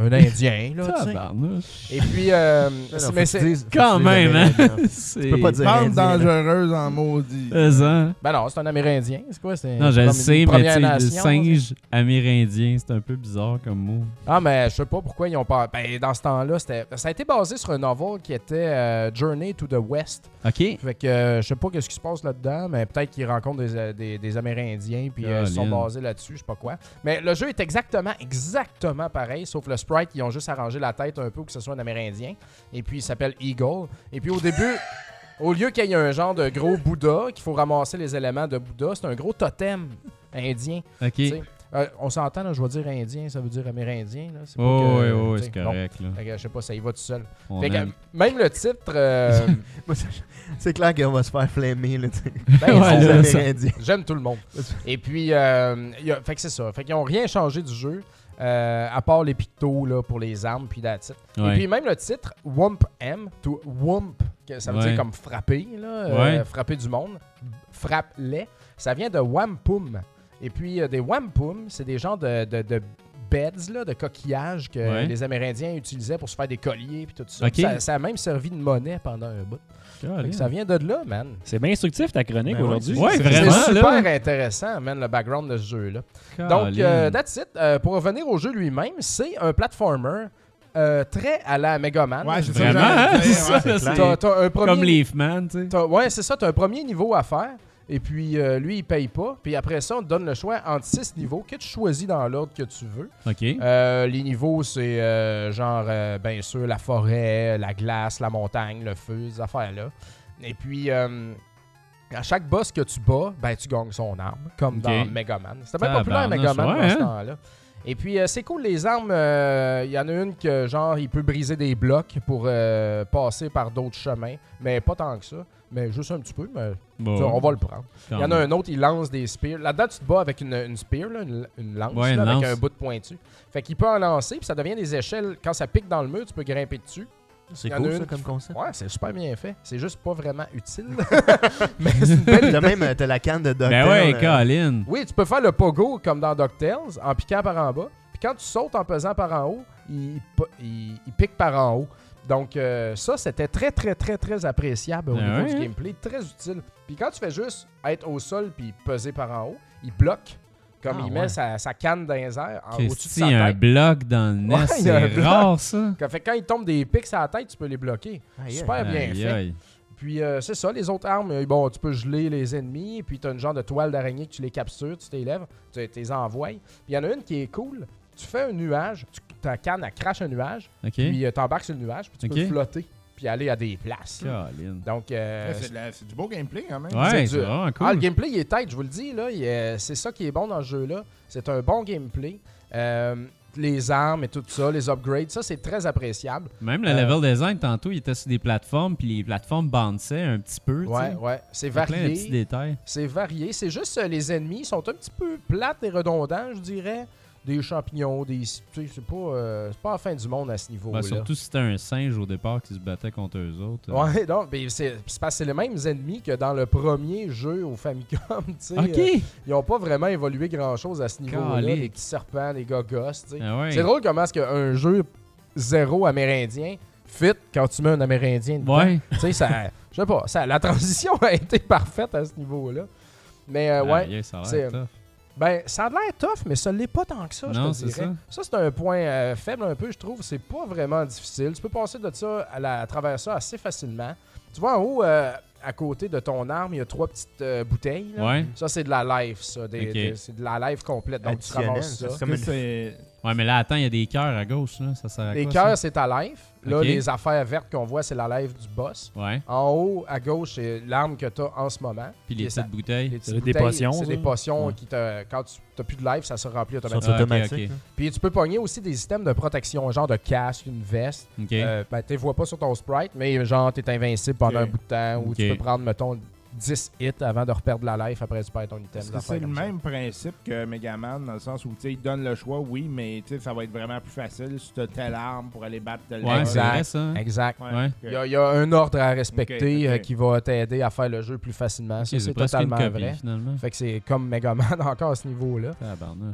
Un Indien, là, tu sais. Et puis, euh, c'est- mais c'est... Quand même, hein? Tu peux pas dire Bande Indien, là. dangereuse en maudit. Hein? Ben non, c'est un Amérindien. C'est quoi? C'est Non, je le prom- sais, une mais tu Première sais, le Nation, singe amérindien, c'est un peu bizarre comme mot. Ah, mais je sais pas pourquoi ils ont pas. Ben, dans ce temps-là, c'était. Ça a été basé sur un novel qui était euh, Journey to the West. OK. Fait que euh, je sais pas qu'est-ce qui se passe là-dedans, mais peut-être qu'ils rencontrent des, euh, des, des Amérindiens puis euh, ils sont Colin. basés là-dessus, je sais pas quoi. Mais le jeu est exactement, exactement pareil, sauf le sprite, ils ont juste arrangé la tête un peu que ce soit un Amérindien. Et puis il s'appelle Eagle. Et puis au début. Au lieu qu'il y ait un genre de gros Bouddha, qu'il faut ramasser les éléments de Bouddha, c'est un gros totem indien. OK. Euh, on s'entend, là, je vais dire indien, ça veut dire amérindien. Là. C'est Oh, que- oui, oui, c'est correct. Là. que, je sais pas, ça y va tout seul. Fait que, même le titre. euh, c'est- clair qu'on va se faire flammer, là, ben, Ouais, là. J'aime tout le monde. Et puis, euh, il y a- fait que c'est ça. Fait qu'ils n'ont rien changé du jeu. Euh, à part les pictos là, pour les armes, puis that's it. Et puis même le titre, Wump M, to Wump, que ça veut Ouais. dire comme frapper, là, euh, Ouais. frapper du monde, frappe-les, ça vient de Wampum. Et puis euh, des Wampum, c'est des genres de, de, de beds, là, de coquillages que les Amérindiens utilisaient pour se faire des colliers puis tout ça. Ça, ça a même servi de monnaie pendant un bout. Fait que ça vient de là, man. C'est bien instructif ta chronique Ben ouais, aujourd'hui. Ouais, C'est vraiment, super là. intéressant, man, le background de ce jeu-là. Donc, euh, that's it. Euh, pour revenir au jeu lui-même, c'est un platformer euh, très à la Mega Man. Ouais, c'est Vraiment, ça. hein? que j'allais C'est ça, là, c'est T'as- t'as un premier- Comme Leafman, tu sais. t'as- Ouais, c'est ça. Tu as un premier niveau à faire. Et puis, euh, lui, il paye pas. Puis après ça, on te donne le choix entre six niveaux que tu choisis dans l'ordre que tu veux. OK. Euh, les niveaux, c'est euh, genre, bien sûr, la forêt, la glace, la montagne, le feu, ces affaires-là. Et puis, à chaque boss que tu bats, ben, tu gagnes son arme, comme Ok. dans Mega Man. C'était bien populaire, Tabarnouche, Mega Man, ouais, dans ce hein? temps-là. Et puis, c'est cool, les armes. Il y en a une que, genre, il peut briser des blocs pour passer par d'autres chemins. Mais pas tant que ça. Mais juste un petit peu, mais Bon, on va le prendre. quand Il y en a un autre, il lance des spears. Là-dedans, tu te bats avec une, une spear, là, une, une lance, Ouais, là, une avec lance. un bout de pointu. Fait qu'il peut en lancer, puis ça devient des échelles. Quand ça pique dans le mur, tu peux grimper dessus. C'est Il y en a cool, une ça, comme concept. Ouais, c'est super bien fait. C'est juste pas vraiment utile. Mais c'est une belle T'as même euh, t'as la canne de Docteur. Ben ouais, euh, Colin. Oui, tu peux faire le pogo comme dans DuckTales, en piquant par en bas. Puis quand tu sautes en pesant par en haut, il- il pique par en haut. Donc euh, ça, c'était très, très, très, très appréciable au Ben niveau ouais, du gameplay. Très utile. Puis quand tu fais juste être au sol puis peser par en haut, il bloque. Comme Ah, il met sa, sa canne dans les airs en- au-dessus de sa il y a un tête. bloc dans le Ouais, c'est rare, ça. Quand- Fait que quand il tombe des pics à la tête, tu peux les bloquer. aïe, Super aïe. bien Aïe, fait. aïe. Puis euh, c'est ça, les autres armes, euh, bon, tu peux geler les ennemis, puis tu as une genre de toile d'araignée que tu les captures, tu t'élèves, tu les envoies. Puis il y en a une qui est cool. Tu fais un nuage, tu, ta canne, elle crache un nuage, OK. puis euh, t'embarques sur le nuage, puis tu peux flotter, puis aller à des places. Donc, euh, Ouais, c'est de la- c'est du beau gameplay quand même. Ouais, c'est ah, le gameplay, il est tête, je vous le dis, là. C'est ça qui est bon dans ce jeu-là. C'est un bon gameplay. Euh, les armes et tout ça, les upgrades, ça, c'est très appréciable. Même le Euh, level design, tantôt, il était sur des plateformes, puis les plateformes bounçaient un petit peu. Ouais, ouais. C'est plein de petits varié. détails. C'est varié. C'est juste euh, les ennemis sont un petit peu plates et redondants, je dirais. Des champignons, des. Tu sais, c'est pas, euh, pas la fin du monde à ce niveau-là. Ben, surtout si c'était un singe au départ qui se battait contre eux autres. Ouais, donc, ben, c'est parce que c'est les mêmes ennemis que dans le premier jeu au Famicom. tu sais. Euh, ils ont pas vraiment évolué grand-chose à ce niveau-là. Les petits serpents, les tu sais. Ah ouais. C'est drôle comment est-ce qu'un jeu zéro amérindien fit quand tu mets un amérindien dedans. Ouais. Tu sais, ça. Je sais pas, ça, la transition a été parfaite à ce niveau-là. Mais euh, ouais, a c'est-. Ben ça a l'air tough, mais ça l'est pas tant que ça, je te dirais. Ça, c'est un point euh, faible un peu, je trouve. C'est pas vraiment difficile. Tu peux passer de ça à, la- à travers ça assez facilement. Tu vois, en haut, euh, à côté de ton arme, il y a trois petites euh, bouteilles. là. Ouais. Ça, c'est de la life, ça. c'est de la life complète. Donc, tu ramasses ça, C'est Ouais, mais là, attends, il y a des cœurs à gauche, là. Ça sert à Les quoi, cœurs, c'est ta life. Là, les affaires vertes qu'on voit, c'est la life du boss. Ouais. En haut, à gauche, c'est l'arme que tu as en ce moment. Puis les petites bouteilles. les petites des potions, C'est ça? des potions Ouais. qui, te, quand tu n'as plus de life, ça se remplit automatiquement. Ah, là. Puis tu peux pogner aussi des systèmes de protection, genre de casque, une veste. Euh, ben, tu les vois pas sur ton sprite, mais genre, tu es invincible pendant un bout de temps ou tu peux prendre, mettons, 10 hits avant de reperdre la life après tu perds ton item. C'est le ça. même principe que Megaman dans le sens où tu sais, il donne le choix, oui, mais tu sais, ça va être vraiment plus facile si tu as telle arme pour aller battre tel ouais, exact. ça. hein? Exact. Ouais, Ouais. ok. Il y, a, il y a un ordre à respecter euh, qui va t'aider à faire le jeu plus facilement. Ça, c'est totalement copie, vrai. finalement. Fait que c'est comme Megaman encore à ce niveau-là.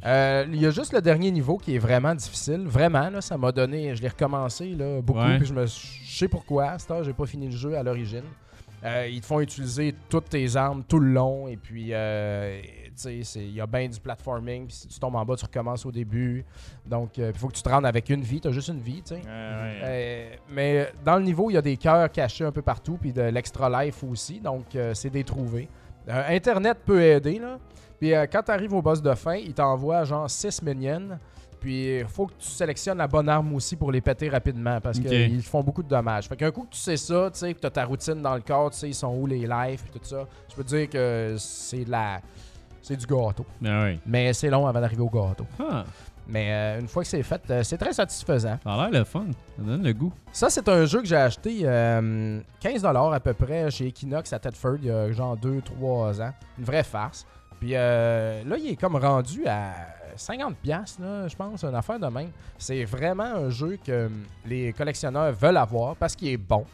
Euh, Il y a juste le dernier niveau qui est vraiment difficile. Vraiment, là, ça m'a donné. Je l'ai recommencé là, beaucoup. Ouais. Puis je me je sais pourquoi. À cette heure, j'ai pas fini le jeu à l'origine. Euh, ils te font utiliser toutes tes armes tout le long. Et puis, euh, tu sais, c'est- il y a bien du platforming. Puis si tu tombes en bas, tu recommences au début. Donc, il faut que tu te rendes avec une vie. Tu as juste une vie, tu sais. Ouais, ouais. Euh, mais dans le niveau, il y a des cœurs cachés un peu partout, puis de l'extra life aussi, donc euh, c'est des trouvés. Euh, Internet peut aider, là. Puis euh, quand tu arrives au boss de fin, il t'envoie genre 6 minions. Puis il faut que tu sélectionnes la bonne arme aussi pour les péter rapidement parce qu'ils font beaucoup de dommages. Fait qu'un coup que tu sais ça, tu sais, que tu as ta routine dans le corps, tu sais, ils sont où les lives, puis tout ça, je peux te dire que c'est la. C'est du gâteau. Ben ouais. Mais c'est long avant d'arriver au gâteau. Ah, Mais euh, une fois que c'est fait, euh, c'est très satisfaisant. ça a l'air le fun. Ça donne le goût. Ça, c'est un jeu que j'ai acheté euh, 15$ à peu près chez Equinox à Tedford il y a genre 2-3 ans. Une vraie farce. Puis euh, là, il est comme rendu à 50$, piastres, là, je pense, une affaire de même. C'est vraiment un jeu que hum, les collectionneurs veulent avoir parce qu'il est bon.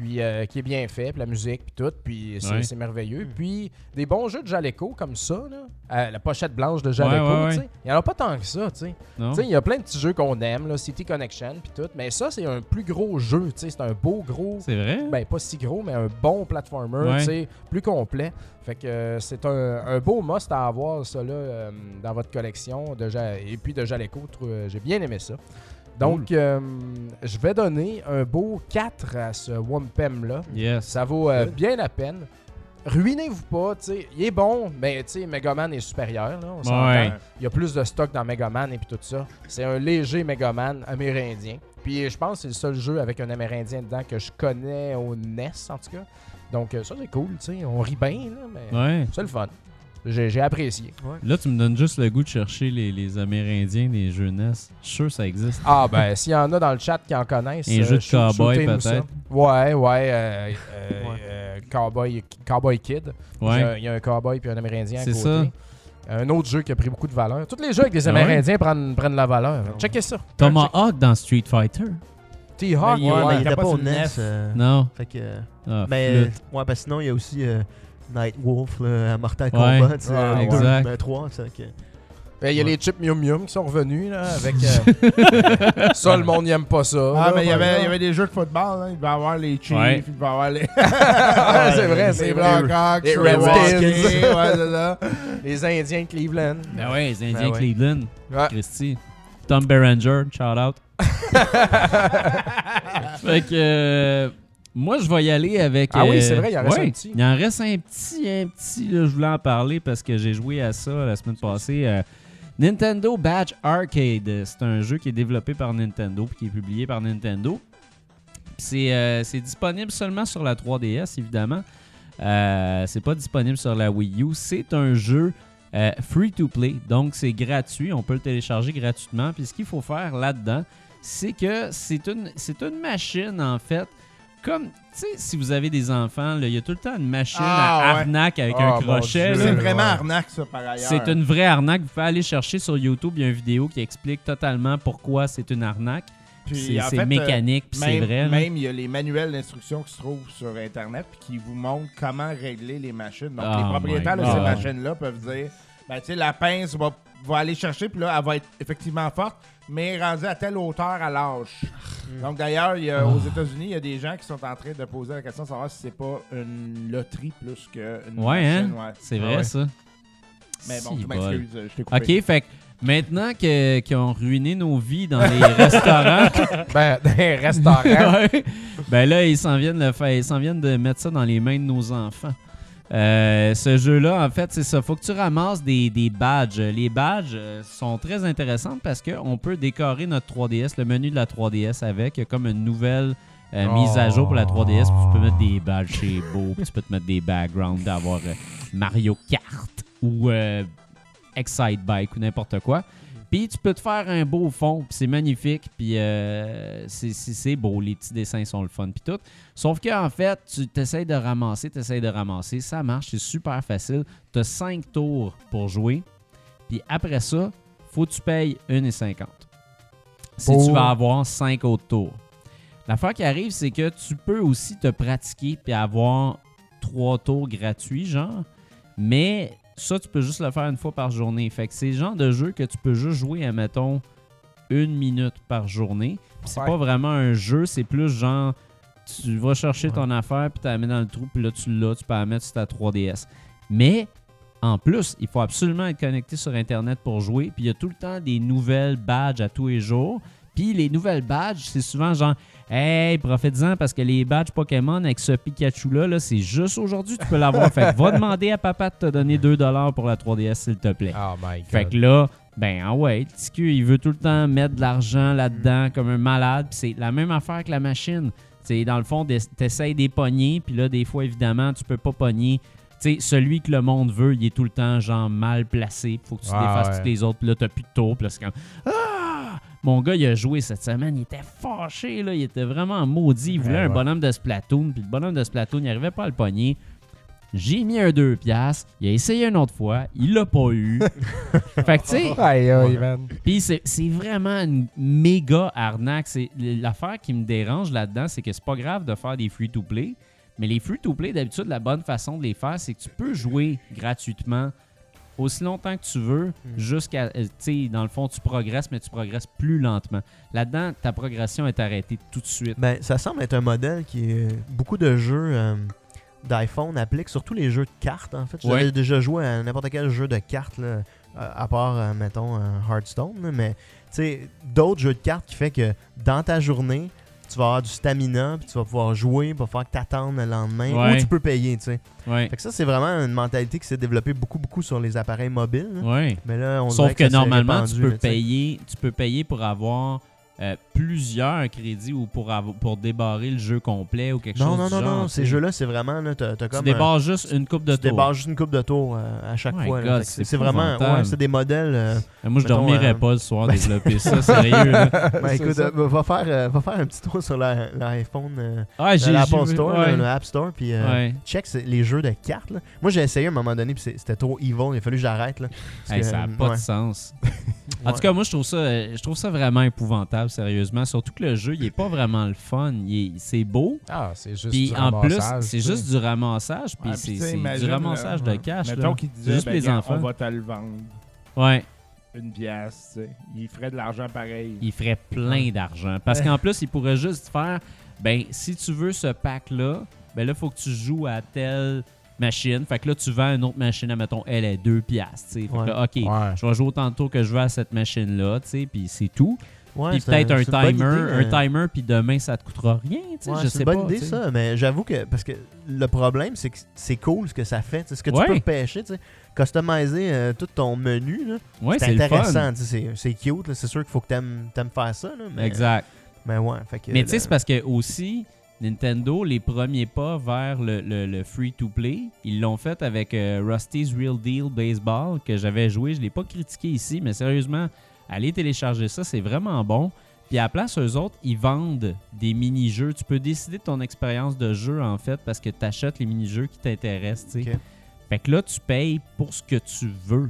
Puis euh, qui est bien fait, puis la musique, puis tout, puis c'est Ouais. merveilleux. Puis des bons jeux de Jaleco comme ça, là, euh, la pochette blanche de Jaleco, Ouais, ouais, il n'y en a pas tant que ça, il y a plein de petits jeux qu'on aime, là, City Connection, puis tout, mais ça, c'est un plus gros jeu, c'est un beau gros C'est vrai? ben pas si gros, mais un bon platformer, plus complet. Fait que euh, c'est un, un beau must à avoir, ça, là, dans votre collection. De Ja- et puis de Jaleco, j'ai bien aimé ça. Donc, euh, je vais donner un beau 4 à ce Wampem-là. Yes. Ça vaut euh, bien la peine. Ruinez-vous pas, tu sais. Il est bon, mais tu sais, Megaman est supérieur, là. On. Ouais. Il y a plus de stock dans Megaman et puis tout ça. C'est un léger Megaman amérindien. Puis je pense que c'est le seul jeu avec un amérindien dedans que je connais au NES, en tout cas. Donc euh, ça, c'est cool, tu sais. On rit bien, là, mais Ouais. c'est le fun. J'ai apprécié. Là, tu me donnes juste le goût de chercher les, les Amérindiens des jeux NES. Je suis sûr que ça existe. Ah, ben, s'il y en a dans le chat qui en connaissent. Un euh, jeu de shoot- cowboy, ça. peut-être. Ouais, ouais. euh, euh, Ouais. euh, cowboy, cowboy Kid. Il y Ouais. a- Il y a un cowboy puis un amérindien à C'est côté. Un autre jeu qui a pris beaucoup de valeur. Tous les jeux avec des Ah ouais? Amérindiens prennent, prennent la valeur. Checkez ça. Tomahawk dans Street Fighter. T-Hawk, Ouais, ouais. il pas pas au sur NES. NES. euh, Non. Fait que. Ah, Mais, euh, flûte. ouais, parce que sinon, il y a aussi euh, Nightwolf là, à Mortal. Kombat. Ouais, exact. ben, 3, ça, que- Ben, Il y a Ouais. les chips Mium Mium qui sont revenus là, avec. euh, ça, le monde n'aime pas ça. Ah, là, mais il y avait, il y avait des jeux de football. Hein. Il devait y avoir les Chiefs, Ouais. il devait avoir les, Ouais, c'est vrai, c'est vrai. Blackhawks, les les Redskins. Les Indiens de Cleveland. Ben ouais, les Indiens Ben. Cleveland. Ouais. Christy. Tom Berenger, shout out. fait que. euh, moi, je vais y aller avec. Ah oui, euh, c'est vrai, il en reste ouais, un petit. Il en reste un petit, un petit. là, je voulais en parler parce que j'ai joué à ça la semaine passée. euh, Nintendo Badge Arcade. C'est un jeu qui est développé par Nintendo puis qui est publié par Nintendo. C'est euh, c'est disponible seulement sur la 3DS, évidemment. Euh, c'est pas disponible sur la Wii U. C'est un jeu euh, free to play, donc c'est gratuit. On peut le télécharger gratuitement. Puis ce qu'il faut faire là-dedans, c'est que c'est une, c'est une machine en fait. Comme, tu sais, si vous avez des enfants, il y a tout le temps une machine Ah, à ouais. arnaque avec Ah, un crochet. C'est Ouais. vraiment arnaque, ça, par ailleurs. C'est une vraie arnaque. Vous pouvez aller chercher sur YouTube, il y a une vidéo qui explique totalement pourquoi c'est une arnaque. Puis, C'est euh, mécanique, puis c'est même, vrai. là. Même, il y a les manuels d'instruction qui se trouvent sur Internet puis qui vous montrent comment régler les machines. Donc, Oh les propriétaires de ces machines-là peuvent dire ben, tu sais, la pince va, va aller chercher, puis là, elle va être effectivement forte, mais rendue à telle hauteur à l'âge. Donc, d'ailleurs, il y a- aux États-Unis, il y a des gens qui sont en train de poser la question de savoir si c'est pas une loterie plus qu'une Ouais, hein? machine. ouais. C'est Ah vrai, ouais. ça. Mais bon, Si je m'excuse, je t'ai coupé. OK, fait que maintenant que- qu'ils ont ruiné nos vies dans les restaurants, Ben, les restaurants. Ouais. ben là, ils s'en viennent le faire, ils s'en viennent de mettre ça dans les mains de nos enfants. Euh, ce jeu-là, en fait, c'est ça. Faut que tu ramasses des, badges. Les badges euh, sont très intéressants parce qu'on peut décorer notre 3DS, le menu de la 3DS avec, Il y a comme une nouvelle euh, mise à jour pour la 3DS. Puis tu peux mettre des badges chez Beau, tu peux te mettre des backgrounds d'avoir euh, Mario Kart ou Excite Bike ou n'importe quoi. Puis tu peux te faire un beau fond, puis c'est magnifique, puis euh, c'est- beau, les petits dessins sont le fun, puis tout. Sauf qu'en fait, tu t'essayes de ramasser, t'essayes de ramasser, ça marche, c'est super facile. Tu as 5 tours pour jouer, puis après ça, faut que tu payes 1,50 si tu vas avoir 5 autres tours. L'affaire qui arrive, c'est que tu peux aussi te pratiquer puis avoir 3 tours gratuits, genre, mais ça, tu peux juste le faire une fois par journée. Fait que c'est le genre de jeu que tu peux juste jouer, à mettons, une minute par journée. C'est Ouais. pas vraiment un jeu, c'est plus genre, tu vas chercher ton affaire, puis tu la mets dans le trou, puis là, tu l'as, tu peux la mettre sur ta 3DS. Mais, en plus, il faut absolument être connecté sur Internet pour jouer, puis il y a tout le temps des nouvelles badges à tous les jours. Puis les nouvelles badges, c'est souvent genre, hey, profite-en parce que les badges Pokémon avec ce Pikachu-là, là, c'est juste aujourd'hui que tu peux l'avoir. fait que va demander à papa de te donner 2$ pour la 3DS, s'il te plaît. Oh my god. Fait que là, ben ah ouais, le petit cul, il veut tout le temps mettre de l'argent là-dedans comme un malade. Puis c'est la même affaire que la machine. C'est dans le fond, t'essayes des puis là, des fois, évidemment, tu peux pas pogner. Tu sais, celui que le monde veut, il est tout le temps, genre, mal placé. Faut que tu Ah, défasses ouais. tous les autres, puis là, t'as plus de tour. Puis là, c'est comme Ah! Mon gars, il a joué cette semaine, il était fâché, là. Il était vraiment maudit. Il voulait Ouais, un ouais. bonhomme de Splatoon, puis le bonhomme de Splatoon, il arrivait pas à le pogner. J'ai mis un 2 piastres. Il a essayé une autre fois. Il l'a pas eu. fait que, tu sais, Aïe, aïe, man. puis c'est vraiment une méga arnaque. C'est l'affaire qui me dérange là-dedans, c'est que c'est pas grave de faire des free-to-play, mais les free-to-play d'habitude la bonne façon de les faire, c'est que tu peux jouer gratuitement aussi longtemps que tu veux, jusqu'à euh, tu sais dans le fond tu progresses mais tu progresses plus lentement. Là-dedans, ta progression est arrêtée tout de suite. Ben, ça semble être un modèle qui est beaucoup de jeux euh, d'iPhone appliquent, surtout les jeux de cartes en fait. J'avais déjà joué à n'importe quel jeu de cartes là, à part euh, mettons euh, Hearthstone, mais tu sais d'autres jeux de cartes qui fait que dans ta journée tu vas avoir du stamina, puis tu vas pouvoir jouer pour faire que t'attendes le lendemain, Ouais. ou tu peux payer, tu sais. Ouais. Fait que ça, c'est vraiment une mentalité qui s'est développée beaucoup, beaucoup sur les appareils mobiles. là. Ouais. Mais là, on Sauf que, s'est normalement, tu peux payer, tu peux payer pour avoir euh, plusieurs crédits ou pour, pour débarrer le jeu complet ou quelque Non, chose non, du non, genre, non, tu ces jeux-là, c'est vraiment, là, t'as, t'as Tu comme... débarres juste une coupe de tu tours. débarres juste une coupe de tours euh, à chaque Oh fois. c'est vraiment, ouais, c'est des modèles... euh, Euh, Moi, je mettons, dormirais euh, pas le soir développer ça, sérieux. ben, C'est écoute, ça. euh, va, faire, euh, va faire un petit tour sur la- l'iPhone, euh, Ah, j'ai l'Apple Store, ouais. là, le App Store, puis euh, Ouais. check les jeux de cartes. là. Moi, j'ai essayé à un moment donné, puis c'était trop evil, il a fallu que j'arrête. Hey, ça n'a euh, pas de sens. En tout cas, moi, je trouve ça, euh, je trouve ça vraiment épouvantable, sérieusement. Surtout que le jeu, il est pas vraiment le fun. C'est beau. Ah, c'est juste Puis du en plus, ramassage, c'est juste du ramassage. Puis c'est du ramassage de cash. Mettons qu'il C'est disait, juste ben, les enfants. on va te le vendre Ouais. une pièce, tu sais. Il ferait de l'argent pareil. il ferait plein d'argent. Parce qu'en plus, il pourrait juste faire ben si tu veux ce pack-là, ben là, il faut que tu joues à telle machine. Fait que là, tu vends une autre machine, mettons, elle est 2 piastres. tu sais. Fait que là, OK, Ouais. je vais jouer autant de tours que je veux à cette machine-là, tu sais, puis c'est tout. Ouais, puis peut-être un timer, un timer, puis demain, ça te coûtera rien, Ouais, je c'est sais une pas. bonne idée ça, mais j'avoue que parce que le problème c'est que c'est cool ce que ça fait, ce que Ouais. tu peux pêcher, tu sais, customiser euh, tout ton menu, là, Ouais, c'est intéressant, c'est cute, c'est sûr qu'il faut que t'aimes aimes faire ça, là, mais, Exact. mais ouais, fait que Mais tu sais, c'est parce que aussi, Nintendo, les premiers pas vers le, le- le free-to-play, ils l'ont fait avec euh, Rusty's Real Deal Baseball, que j'avais joué. Je l'ai pas critiqué ici, mais sérieusement, allez télécharger ça, c'est vraiment bon. Puis à la place, eux autres, ils vendent des mini-jeux. Tu peux décider de ton expérience de jeu, en fait, parce que tu achètes les mini-jeux qui t'intéressent, tu sais. Ok. Fait que là, tu payes pour ce que tu veux.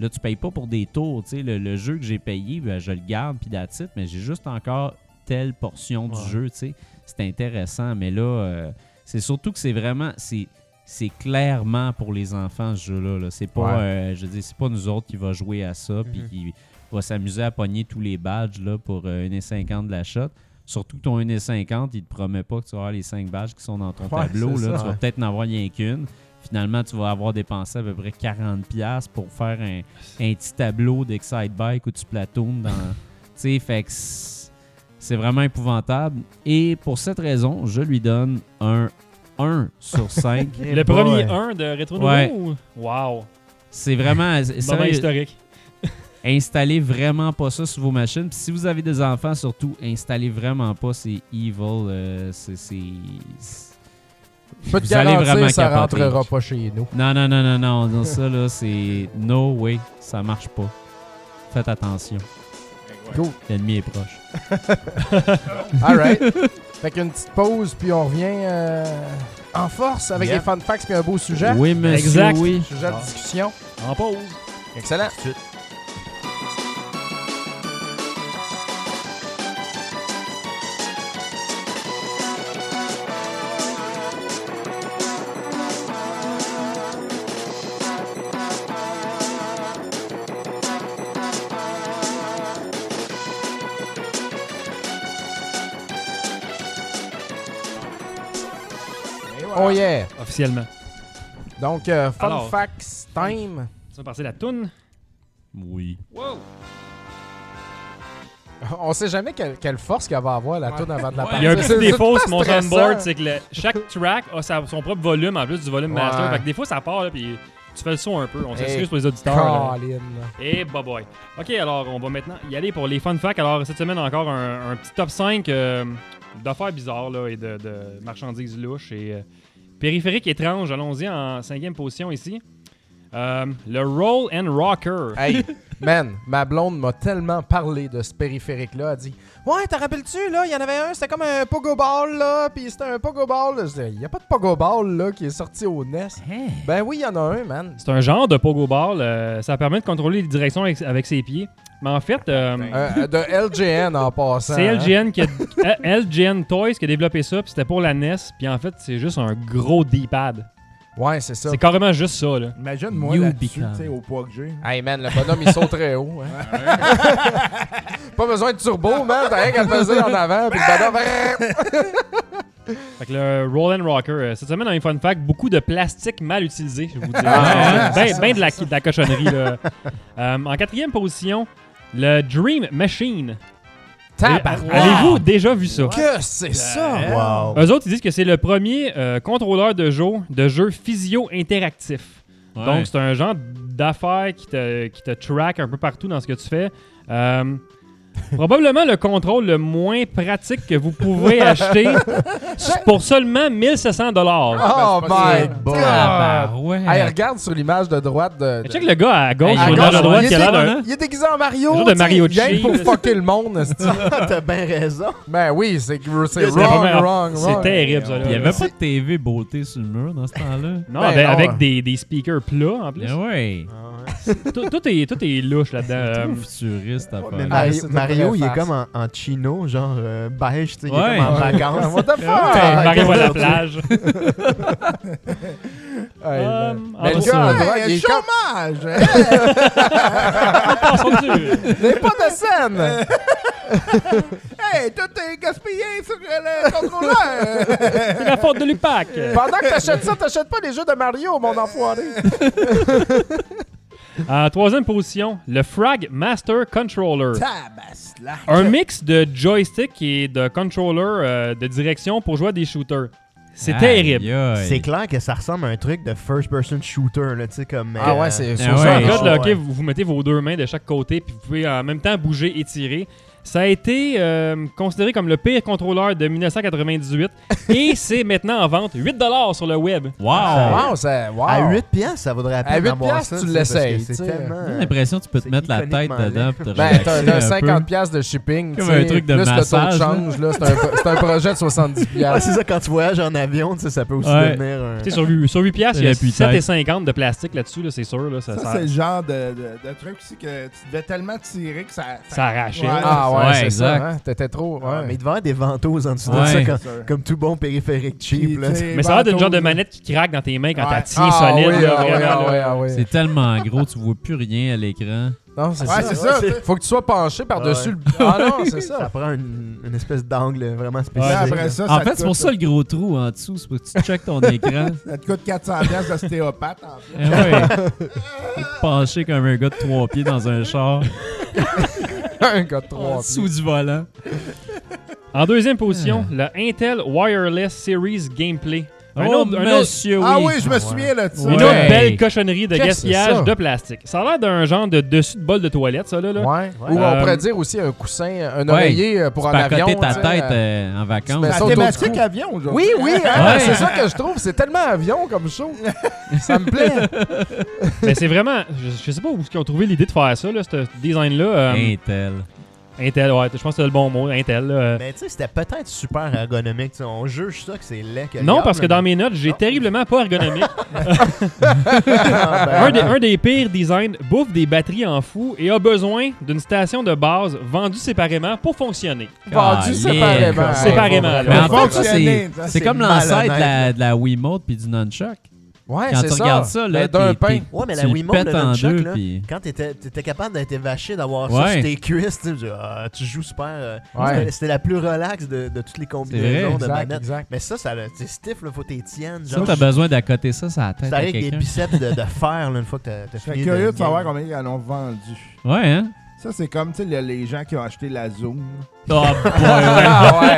Là, tu payes pas pour des tours. Tu sais, le, le jeu que j'ai payé, ben, je le garde, puis it, mais j'ai juste encore telle portion du Ouais. jeu, tu sais. C'est intéressant, mais là, euh, c'est surtout que c'est vraiment... c'est clairement pour les enfants, ce jeu-là. là. C'est pas, Ouais. euh, je c'est pas nous autres qui va jouer à ça, puis Mhm. Qui va s'amuser à pogner tous les badges là, pour euh, 1,50 de la shot. Surtout que ton 1,50, il te promet pas que tu vas avoir les 5 badges qui sont dans ton Ouais, tableau. Là. ça, tu vas ouais. peut-être n'en avoir rien qu'une. Finalement, tu vas avoir dépensé à peu près 40$ pour faire un, un petit tableau d'Excite Bike où tu platoones dans. tu sais, fait que c'est vraiment épouvantable. Et pour cette raison, je lui donne un 1 sur 5. Eh Le premier 1 de Retro Ouais. Nouveau? Wow. c'est vraiment. Moment historique. Installez vraiment pas ça sur vos machines. Puis si vous avez des enfants, surtout, installez vraiment pas. C'est evil. euh, c'est. Je peux te Vous allez vraiment ça capoter. rentrera pas chez nous. Non, non, non, non, non. non, ça, là, c'est. No way. Ça marche pas. Faites attention. Cool. L'ennemi est proche. All right. fait qu'une petite pause, puis on revient euh, en force avec Yeah. des fun facts puis un beau sujet. Oui, monsieur. Exact. Oui. Sujet de discussion. En pause. Excellent. Et Officiellement. Donc, euh, fun Alors. facts time. Ça va passer la toune? Oui. Wow. On sait jamais quelle, quelle force qu'elle va avoir la toune avant de la Ouais. partir. Il y a un petit C'est- défaut c'est sur mon soundboard, c'est que le- chaque track a sa- son propre volume en plus du volume Ouais. master. Fait que des fois, ça part, là, puis tu fais le son un peu. On s'excuse Hey, pour les auditeurs. là. Colin. Et bye bye. Ok, alors on va maintenant y aller pour les fun facts. Alors cette semaine encore un, un petit top 5 euh, d'affaires bizarres là, et de, de marchandises louches et euh, périphériques étranges. Allons-y en cinquième position ici. Euh, le Roll and Rocker. Hey, Man, ma blonde m'a tellement parlé de ce périphérique-là. Elle a dit Ouais, t'en rappelles-tu, là? Il y en avait un, c'était comme un pogo ball, là. Puis c'était un pogo ball. Je dis, Il y a pas de pogo ball, là, qui est sorti au NES. Ben oui, il y en a un, man. C'est un genre de pogo ball. euh, ça permet de contrôler les directions avec, avec ses pieds. Mais en fait, euh, Euh, de LGN en passant. c'est hein. LGN, qui a, euh, LGN Toys qui a développé ça. Puis c'était pour la NES. Puis en fait, c'est juste un gros D-pad. Ouais, c'est ça. C'est carrément juste ça. Là. Imagine-moi là-dessus, au poids que j'ai. Hey man, le bonhomme il saute très haut. hein. pas besoin de turbo, man. T'as rien qu'à peser en avant. Puis le bonhomme. Fait que le Roll and Rocker, euh, cette semaine, dans les fun facts, beaucoup de plastique mal utilisé, je vous dis. Ah, ben, ouais, ben de, la, de la cochonnerie. Là. Euh, en quatrième position, le Dream Machine. Avez-vous déjà vu ça? Que c'est ça? Wow. Eux autres, ils disent que c'est le premier euh, contrôleur de jeu, de jeu physio-interactif. Ouais. Donc, c'est un genre d'affaire qui te, qui te track un peu partout dans ce que tu fais. Euh, probablement le contrôle le moins pratique que vous pouvez acheter pour seulement 1700 dollars. Oh Ben, c'est pas my god! Ah, ouais. Hey, regarde sur l'image de droite de. de- Check le gars à gauche, Hey, à sur gauche, l'image à droite, il, a est l'air il est déguisé en Mario. De Mario que pour fucker le monde. esti. T'as bien raison. ben oui, c'est wrong, wrong, C'est terrible, ça. là. Il n'y avait pas de TV beauté sur le mur dans ce temps-là. Non, Ben avec, des, des speakers plats en plus. Mais ouais. Tout, tout est, tout est louche là-dedans. Euh, futuriste à Mais faire. Mario- il est comme en, en chino, genre euh, beige, tu sais, il Ouais. est comme en vacances. What the fuck? Ouais. Mario à la plage. Euh, man. en Mais le passant- gars droite, il est comme. chômage! Il est pas de scène! hey, tout est gaspillé sur le contrôleur! C'est la faute de l'UPAC. Pendant que t'achètes ça, t'achètes pas les jeux de Mario, mon enfoiré! En troisième position, le Frag Master Controller. Tabasla! Un mix de joystick et de controller euh, de direction pour jouer à des shooters. C'est Aïe, terrible. aïe. C'est clair que ça ressemble à un truc de first-person shooter, là, tu sais, comme... Ah euh, ouais, c'est Ah sur ouais. ça. En fait, là, là, ok, ouais. vous, vous mettez vos deux mains de chaque côté, puis vous pouvez en même temps bouger et tirer. Ça a été euh, considéré comme le pire contrôleur de 1998 et c'est maintenant en vente 8$ sur le web. Wow! Wow, ça. Wow. À 8 piastres, ça vaudrait la peine À 8 d'avoir piastres, ça, tu sais, parce que l'essayes, C'est tellement... J'ai l'impression que tu peux te c'est mettre la tête iconiquement dedans pour te Ben, t'as un 50 peu. piastres de shipping, Comme un truc de plus le taux de massage, change, là, c'est un, c'est un projet de 70 Ouais, piastres. c'est ça, quand tu voyages en avion, tu sais, ça peut aussi Ouais. devenir un... Tu sais, sur, huit- sur 8 piastres, il y a C'est la putaine. 7,50 de plastique là-dessus, là, c'est sûr. Là, ça, Ça, ça- c'est le genre de, de, de truc aussi que tu devais tellement tirer que ça. ça arrachait. Ouais. Ah ouais, Ouais, c'est exact. ça, hein? T'étais trop... Ouais, ouais. mais il devait y avoir des ventouses en dessous de ça, comme, tout bon périphérique cheap. Là. Mais ça a l'air d'une genre de manette qui craque dans tes mains quand Ouais. t'as tiens Ah solide. oui, là, ah oui, vraiment, ah là. oui, ah oui. C'est tellement gros, tu vois plus rien à l'écran. Non, c'est Ouais, ça. Faut que tu sois penché par-dessus Ouais. le... Ah non, c'est Ça ça. prend une, une espèce d'angle vraiment après là. ça, En ça fait, c'est pour ça le gros trou en dessous. C'est pour que tu checkes ton écran. Ça te coûte 400 pièces d'ostéopathe en plus. Eh ouais. Penché comme un gars de trois pieds dans un char, un gars de en trois dessous du volant. En deuxième position, le Intel Wireless Series Gameplay. Un oh, autre- un autre- monsieur, Ah oui. je me souviens là de ça. Une Ouais. autre belle cochonnerie de gaspillage c'est de plastique. Ça a l'air d'un genre de dessus de bol de toilette, ça, là. là. Ouais. Ouais. Ou on Euh, pourrait dire aussi un coussin, un Ouais. oreiller euh, pour un avion. ta tête euh, en vacances. du thématique avion. Oui, oui, hein, Ouais. c'est ça que je trouve. C'est tellement avion comme show. ça me plaît. Mais c'est vraiment. Je, je sais pas où ils ont trouvé l'idée de faire ça, là, ce design-là. euh, Intel. Intel, ouais, je pense que c'est le bon mot, Intel. là. Mais tu sais, c'était peut-être super ergonomique. On juge ça que c'est laid. que Non, parce que dans mes notes, j'ai terriblement pas ergonomique. Ah, ben, un, des, un des pires designs bouffe des batteries en fou et a besoin d'une station de base vendue séparément pour fonctionner. Vendu Caliste. séparément. Séparément, là. Mais en va fait, ça, fonctionner, c'est comme l'ancêtre de la, de la Wiimote puis du Nunchuck. Ouais, Quand c'est tu ça. regardes ça, là, Ben, d'un pain. Ouais, mais la Wiimote, le nunchuck, là, puis... quand t'étais étais capable d'être vaché, d'avoir Ouais. ça sur tes cuisses, tu, sais, tu- joues super. euh, Ouais. c'était- la plus relax de, de toutes les combinaisons de Exact, manettes. exact. Mais ça, ça c'est stiff, là, faut que t'es tiennes. Ça, t'as besoin d'accoter ça la tête Ça avec des biceps de, de fer là, une fois que t'as t'as Je serais fini. curieux de savoir combien ils en ont vendu. Ouais, hein? Ça, c'est comme tu sais, le- les gens qui ont acheté la Zoom. Oh, boy, Ah ouais.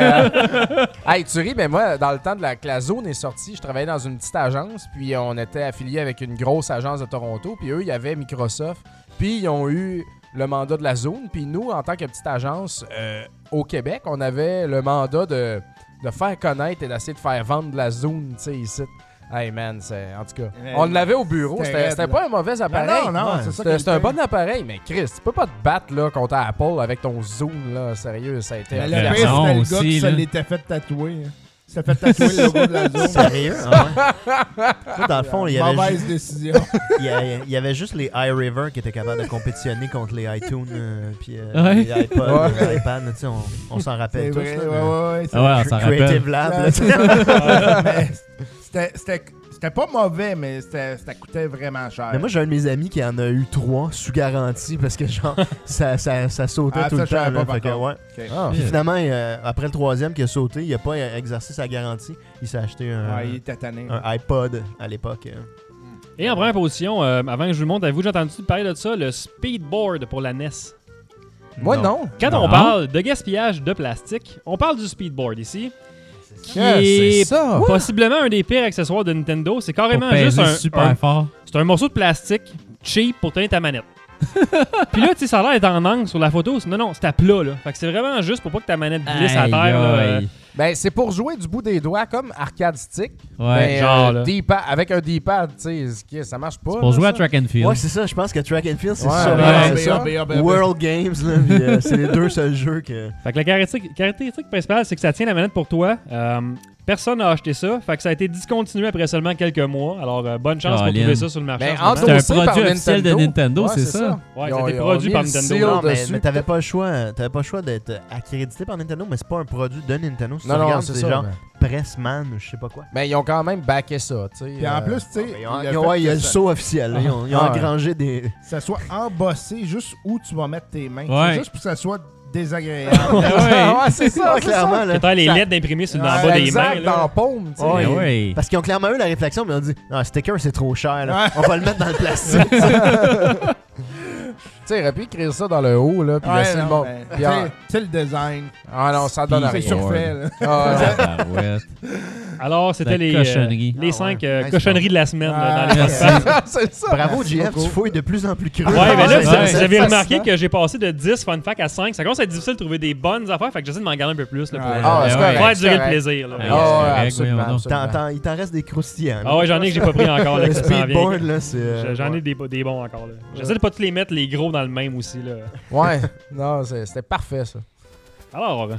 hein. hey, tu ris, mais moi, dans le temps de la, que la zone est sortie, je travaillais dans une petite agence, puis on était affilié avec une grosse agence de Toronto, puis eux, il y avait Microsoft, puis ils ont eu le mandat de la zone, puis nous, en tant que petite agence euh, au Québec, on avait le mandat de, de faire connaître et d'essayer de faire vendre de la zone, tu sais, ici. Hey man, c'est en tout cas. On l'avait au bureau. c'était là. pas un mauvais appareil. non, non, ça C'était un bon appareil, mais Chris, tu peux pas te battre là, contre Apple avec ton Zoom. Là. Sérieux, ça a été. Mais le pire, c'était le gars qui se là. l'était fait tatouer. hein. Il s'est fait tatouer le logo de la zone. Sérieux? Ah ouais. Moi, dans le fond, il y, avait Mauvaise ju- décision. il y a- il y avait juste les iRiver qui étaient capables de compétitionner contre les iTunes euh, puis euh, Ouais. les iPods, Ouais. les iPads. tu sais, On, on s'en rappelle tous. vrai, là, ouais, ouais, ouais, c'est Ah ouais, on s'en rappelle. Creative Lab. C'était- pas mauvais, mais c'était- ça coûtait vraiment cher. Mais moi, j'ai un de mes amis qui en a eu trois sous garantie parce que genre, ça, ça, ça sautait Ah, tout ça, le temps. là, fait que, ouais. Ah. Puis finalement, euh, après le troisième qui a sauté, il a pas exercé sa garantie. Il s'est acheté un, il un iPod à l'époque. euh. Et en première position, euh, avant que je vous le montre, avez-vous déjà entendu parler de ça, le speedboard pour la NES? Moi, Non. non. Quand on parle de gaspillage de plastique, on parle du speedboard ici, qui Yeah, est ça. possiblement un des pires accessoires de Nintendo. C'est Pour carrément juste un, super un- fort. c'est un morceau de plastique cheap pour tenir ta manette. Puis là, tu sais, ça a l'air d'être en angle sur la photo. Non, non, c'est à plat, là. Fait que c'est vraiment juste pour pas que ta manette glisse à terre, là. Ben, c'est pour jouer du bout des doigts comme arcade stick. Ouais. mais, genre, euh, là. Avec un D-pad, tu sais, ça marche pas. C'est pour là, jouer à track and field. Ouais, c'est ça. Je pense que Track and Field, c'est Ouais, ça. c'est ça. World Games, euh, c'est les deux seuls jeux que. Fait que la caractéristique, caractéristique principale, c'est que ça tient la manette pour toi. Euh, personne n'a acheté ça. Fait que ça a été discontinué après seulement quelques mois. Alors, euh, bonne chance pour trouver ça sur le marché. Ben, en ce moment. C'est un produit officiel de Nintendo, Ouais, c'est ça? Ouais, Ils ça a été produit par Nintendo. Non, mais, dessus. mais t'avais pas le choix. T'avais pas le choix d'être accrédité par Nintendo, mais c'est pas un produit de Nintendo. Si Non, tu non, regardes, c'est ça. genre mais- Pressman ou je sais pas quoi. Mais ils ont quand même backé ça, tu sais. Puis en euh, plus, tu sais, fait ouais, il y a le ça- saut officiel. Ils ont, Ah ouais. engrangé des. ça soit embossé juste où tu vas mettre tes mains. Ouais. C'est juste pour que ça soit désagréable. Ouais. ouais, c'est ça, c'est clairement, ça. là. Les Ça- lettres d'imprimés sur le bas des exact, mains. dans là. la paume, tu sais. Ouais. Ouais. Parce qu'ils ont clairement eu la réflexion, mais ils ont dit Non, sticker, c'est trop cher. là. Ouais. On va le mettre dans le plastique. Tu sais, il aurait pu écrire ça dans le haut, là, puis Ouais, laisser le non, monde. mais, Puis tu en- sais, C'est le design. Ah non, ça donne C'est rien. surfait. là. Ah, ouais. Tabarouette. Alors, c'était La les, cochonnerie. euh, les Ah, cinq ouais. euh, c'est cochonneries de la semaine là, Ah, dans les merci. podcasts. c'est ça. Bravo, Merci JF, beaucoup. tu fouilles de plus en plus creux. Ouais, mais là, Ouais, vous, ouais. vous avez c'est remarqué que j'ai passé de 10 fun facts à 5. Ça commence à être difficile de trouver des bonnes affaires, fait que j'essaie de m'en garder un peu plus là, pour Ouais. euh, Ah, c'est faire correct, c'est durer le correct. plaisir. là. Ouais, Ah, c'est ouais, correct, absolument, voyons donc. absolument. T'en- t'en- il t'en reste des croustillants. là. Ah ouais, j'en ai que j'ai pas pris encore. Là, Le que ça s'en vient. speedboard, là, c'est. euh, J'en ai des bons encore. là. J'essaie de pas tous les mettre, les gros, dans le même aussi. Là. Ouais, non, c'était parfait, ça. Alors,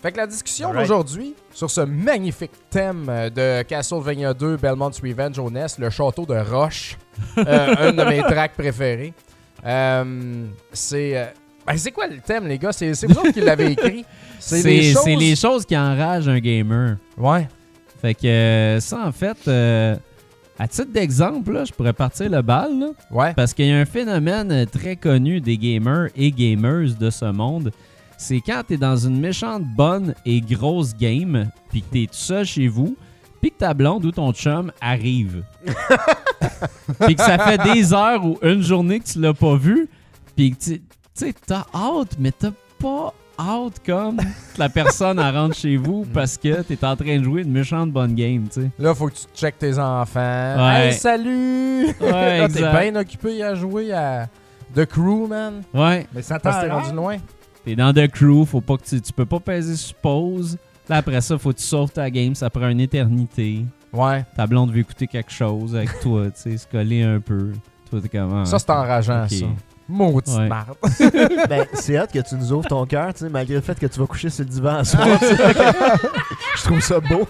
Fait que la discussion d'aujourd'hui sur ce magnifique thème euh, de Castlevania 2 Belmont's Revenge au NES, le château de Roche, euh, un de mes tracks préférés. Euh, c'est euh, ben, c'est quoi le thème, les gars? C'est c'est vous autres qui l'avez écrit. C'est des choses- c'est les choses qui enragent un gamer. Ouais. Fait que euh, ça, en fait, euh, à titre d'exemple, je pourrais partir le bal, là, Ouais. parce qu'il y a un phénomène euh, très connu des gamers et gamers de ce monde. C'est quand t'es dans une méchante bonne et grosse game, puis que t'es tout seul chez vous, puis que ta blonde ou ton chum arrive. puis que ça fait des heures ou une journée que tu l'as pas vu, puis que tu tu sais, t'as hâte, mais t'as pas hâte comme que la personne elle rentre chez vous parce que t'es en train de jouer une méchante bonne game, tu sais. Là, faut que tu checkes tes enfants. Ouais. Hey, salut! Ouais, Là, t'es bien occupé à jouer à The Crew, man. Ouais, Mais ça t'a rendu loin. t'es dans The Crew, faut pas que tu, tu peux pas peser sur pause. Là, après ça, faut que tu sauves ta game, ça prend une éternité. Ouais. Ta blonde veut écouter quelque chose avec toi, tu sais, se coller un peu. Toi, t'es comment? Ça, c'est enrageant, Ok. ça. Maudit Ouais. marde. Ben, c'est hâte que tu nous ouvres ton cœur, tu sais, malgré le fait que tu vas coucher sur le divan à soir. Je trouve ça beau.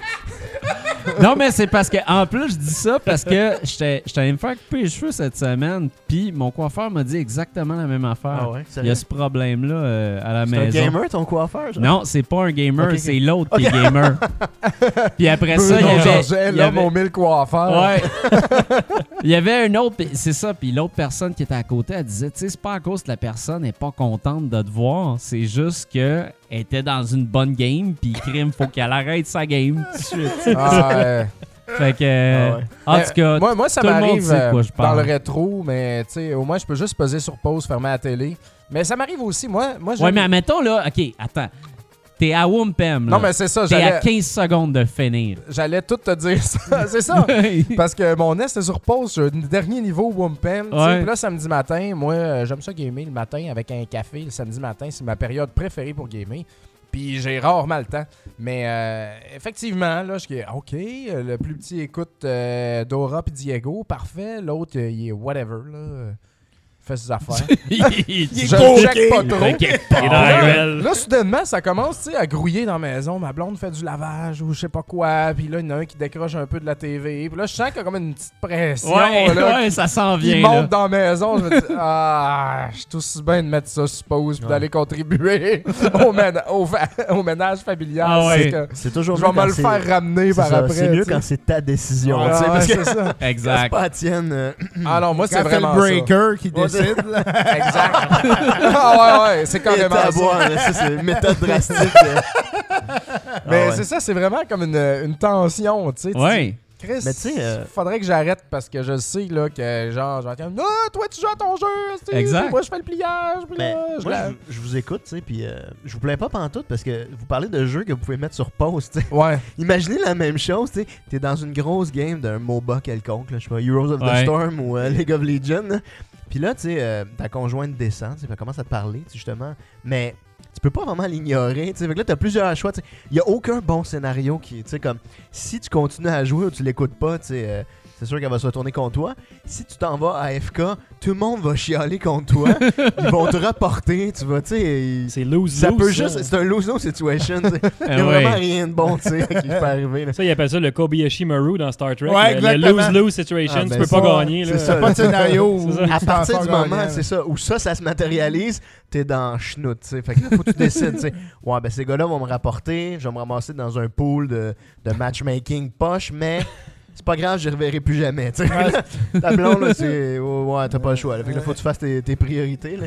Non, mais c'est parce que, en plus, je dis ça parce que j'étais allé me faire couper les cheveux cette semaine, puis mon coiffeur m'a dit exactement la même affaire. ouais, Il y a ce problème-là euh, à la C'est un maison. gamer, ton coiffeur? genre? Non, c'est pas un gamer, c'est l'autre qui est gamer. Puis après ça, il y avait. Il y avait- aux mille coiffeurs. Ouais. il y avait un autre, c'est ça, puis l'autre personne qui était à côté, elle disait, tu sais, c'est pas à cause que la personne n'est pas contente de te voir, c'est juste que elle était dans une bonne game, puis crime, faut qu'elle arrête sa game tout de suite. Ah, ouais. Fait que, Ah ouais. en Mais tout cas, moi, moi, ça m'arrive euh, je dans le rétro, mais tu sais, au moins, je peux juste poser sur pause, fermer la télé. Mais ça m'arrive aussi, moi. moi ouais, mais admettons là, ok, attends, t'es à Wumpem, Non, mais c'est ça, t'es à j'allais 15 secondes de finir. j'allais tout te dire ça. c'est ça. Parce que mon NES est sur pause dernier niveau Wumpem. Puis là, samedi matin, moi, euh, j'aime ça gamer le matin avec un café. Le samedi matin, c'est ma période préférée pour gamer. Puis j'ai rarement le temps. Mais euh, effectivement, là, je dis OK, le plus petit écoute euh, Dora puis Diego, parfait. L'autre, euh, il est whatever, là. Fait ses affaires. il je le check pas trop. Il est dans la Là, soudainement, ça commence tu sais, à grouiller dans la maison. Ma blonde fait du lavage ou je sais pas quoi. Puis là, il y en a un qui décroche un peu de la TV. Puis là, je sens qu'il y a comme une petite pression. Ouais, là, ouais, ça s'en vient. monte là. dans la maison. Je me dis, ah, je suis aussi bien de mettre ça sur pause puis Ouais. d'aller contribuer au, ménage familial. Ah ouais. C'est toujours je vais me le faire ramener c'est par ça, après. C'est mieux quand c'est ta décision. Ouais, parce que c'est ça. quand c'est Exact. pas la tienne. euh, Ah non, moi, c'est vraiment le breaker qui Là. Exact. ah ouais, ouais, c'est carrément ça. boire, ça, c'est une méthode drastique. Mais Ah ouais. c'est ça, c'est vraiment comme une, une tension, tu sais. Ouais. Chris, Mais tu sais, euh, faudrait que j'arrête parce que je sais là, que genre, comme, Ah, toi tu joues à ton jeu, Exact. moi je fais le pliage, puis Mais là, je moi, la- je, je vous écoute, tu sais, puis euh, je vous plains pas pantoute parce que vous parlez de jeux que vous pouvez mettre sur pause, tu sais. Ouais. Imaginez la même chose, tu sais. T'es dans une grosse game d'un MOBA quelconque, là, je sais pas, Heroes of the. Storm ou euh, League of Legends. Puis là, tu sais, euh, ta conjointe descend, tu commence à te parler, tu justement. Mais tu peux pas vraiment l'ignorer, tu. Fait que là, t'as plusieurs choix, tu. Il y a aucun bon scénario qui, tu sais, comme si tu continues à jouer ou tu l'écoutes pas, tu sais. euh, c'est sûr qu'elle va se retourner contre toi. Si tu t'en vas à FK, tout le monde va chialer contre toi. Ils vont te rapporter, tu vas, tu sais. C'est lose Ça lose, peut ça. juste. C'est un lose-lose situation. tu sais. Il y Ah a ouais. vraiment rien de bon, tu sais, qui peut arriver. là. Ça, ils appellent ça le Kobayashi Maru dans Star Trek. Ouais, le- lose-lose situation. Ah, tu ben peux ça, pas gagner. c'est ça. Pas de scénario où À partir du moment, gagnant. c'est ça, où ça, ça se matérialise, t'es dans chenoute, tu sais. Fait que là, faut que tu décides, tu sais. Ouais, ben ces gars-là vont me rapporter, je vais me ramasser dans un pool de, de matchmaking poche, mais c'est pas grave, je les reverrai plus jamais. Là, Ta blonde, là, c'est. Ouais, ouais, t'as pas le choix. là. Fait que là, faut que tu fasses tes, tes priorités, là.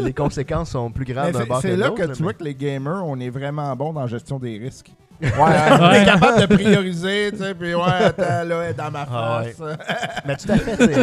Les conséquences sont plus graves d'un c'est- bord C'est là que là, tu vois que les gamers, on est vraiment bon dans la gestion des risques. Ouais, On Ouais. est capable de prioriser, tu sais, puis ouais, attends, là, elle est dans ma Ah face. Mais tout à fait, tu sais.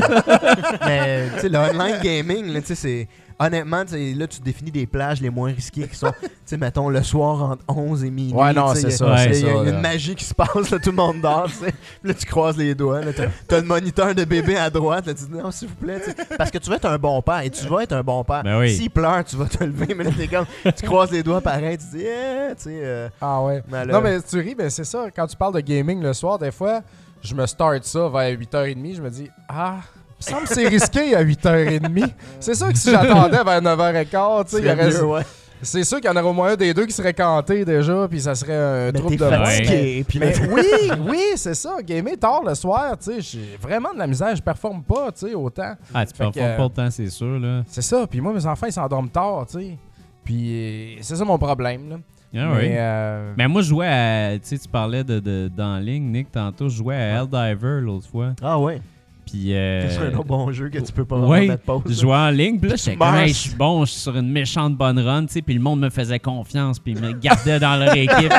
Mais tu sais, le online gaming, là, tu sais, c'est. Honnêtement, là, tu définis des plages les moins risquées qui sont, tu sais, mettons, le soir entre 11 et minuit. Ouais, non, c'est ça. Il c'est y a une là. magie qui se passe, là, tout le monde dort, tu sais. Là, tu croises les doigts. T'as t'as le moniteur de bébé à droite. Là, tu dis non, s'il vous plaît. tu sais. Parce que tu vas être un bon père et tu vas être un bon père. Ben oui. S'il pleure, tu vas te lever. Mais là, t'es comme, tu croises les doigts pareil. Tu dis, eh, tu sais. euh, Ah ouais. mais là- Non, mais tu ris, ben c'est ça. Quand tu parles de gaming le soir, des fois, je me start ça vers 8h30. Je me dis, ah, il me semble que c'est risqué à 8h30. C'est sûr que si j'attendais vers 9h15, tu sais, il y c'est aurait- mieux, ouais. c'est sûr qu'il y en aurait au moins un des deux qui serait canté déjà, puis ça serait un Mais trouble de fatigué. Puis là, Mais oui, oui, c'est ça. Gamer tard le soir, tu sais, j'ai vraiment de la misère. Je performe pas, tu sais, autant. Ah, tu Fait que, pas le temps, c'est sûr. là. C'est ça. Puis moi, mes enfants, ils s'endorment tard, tu sais. Puis euh, c'est ça mon problème, là. Ah Mais, oui. euh, Mais moi, je jouais à. Tu sais, tu parlais de, de, d'en ligne, Nick, tantôt. Je jouais à Helldiver l'autre fois. Ah ouais. Puis. euh, C'est un autre bon jeu que tu peux pas ouais, mettre pause. Je jouais en ligne, puis là, j'étais comme, meurs. Hey, je suis bon, je suis sur une méchante bonne run, tu sais, puis le monde me faisait confiance, puis ils me gardait dans leur équipe,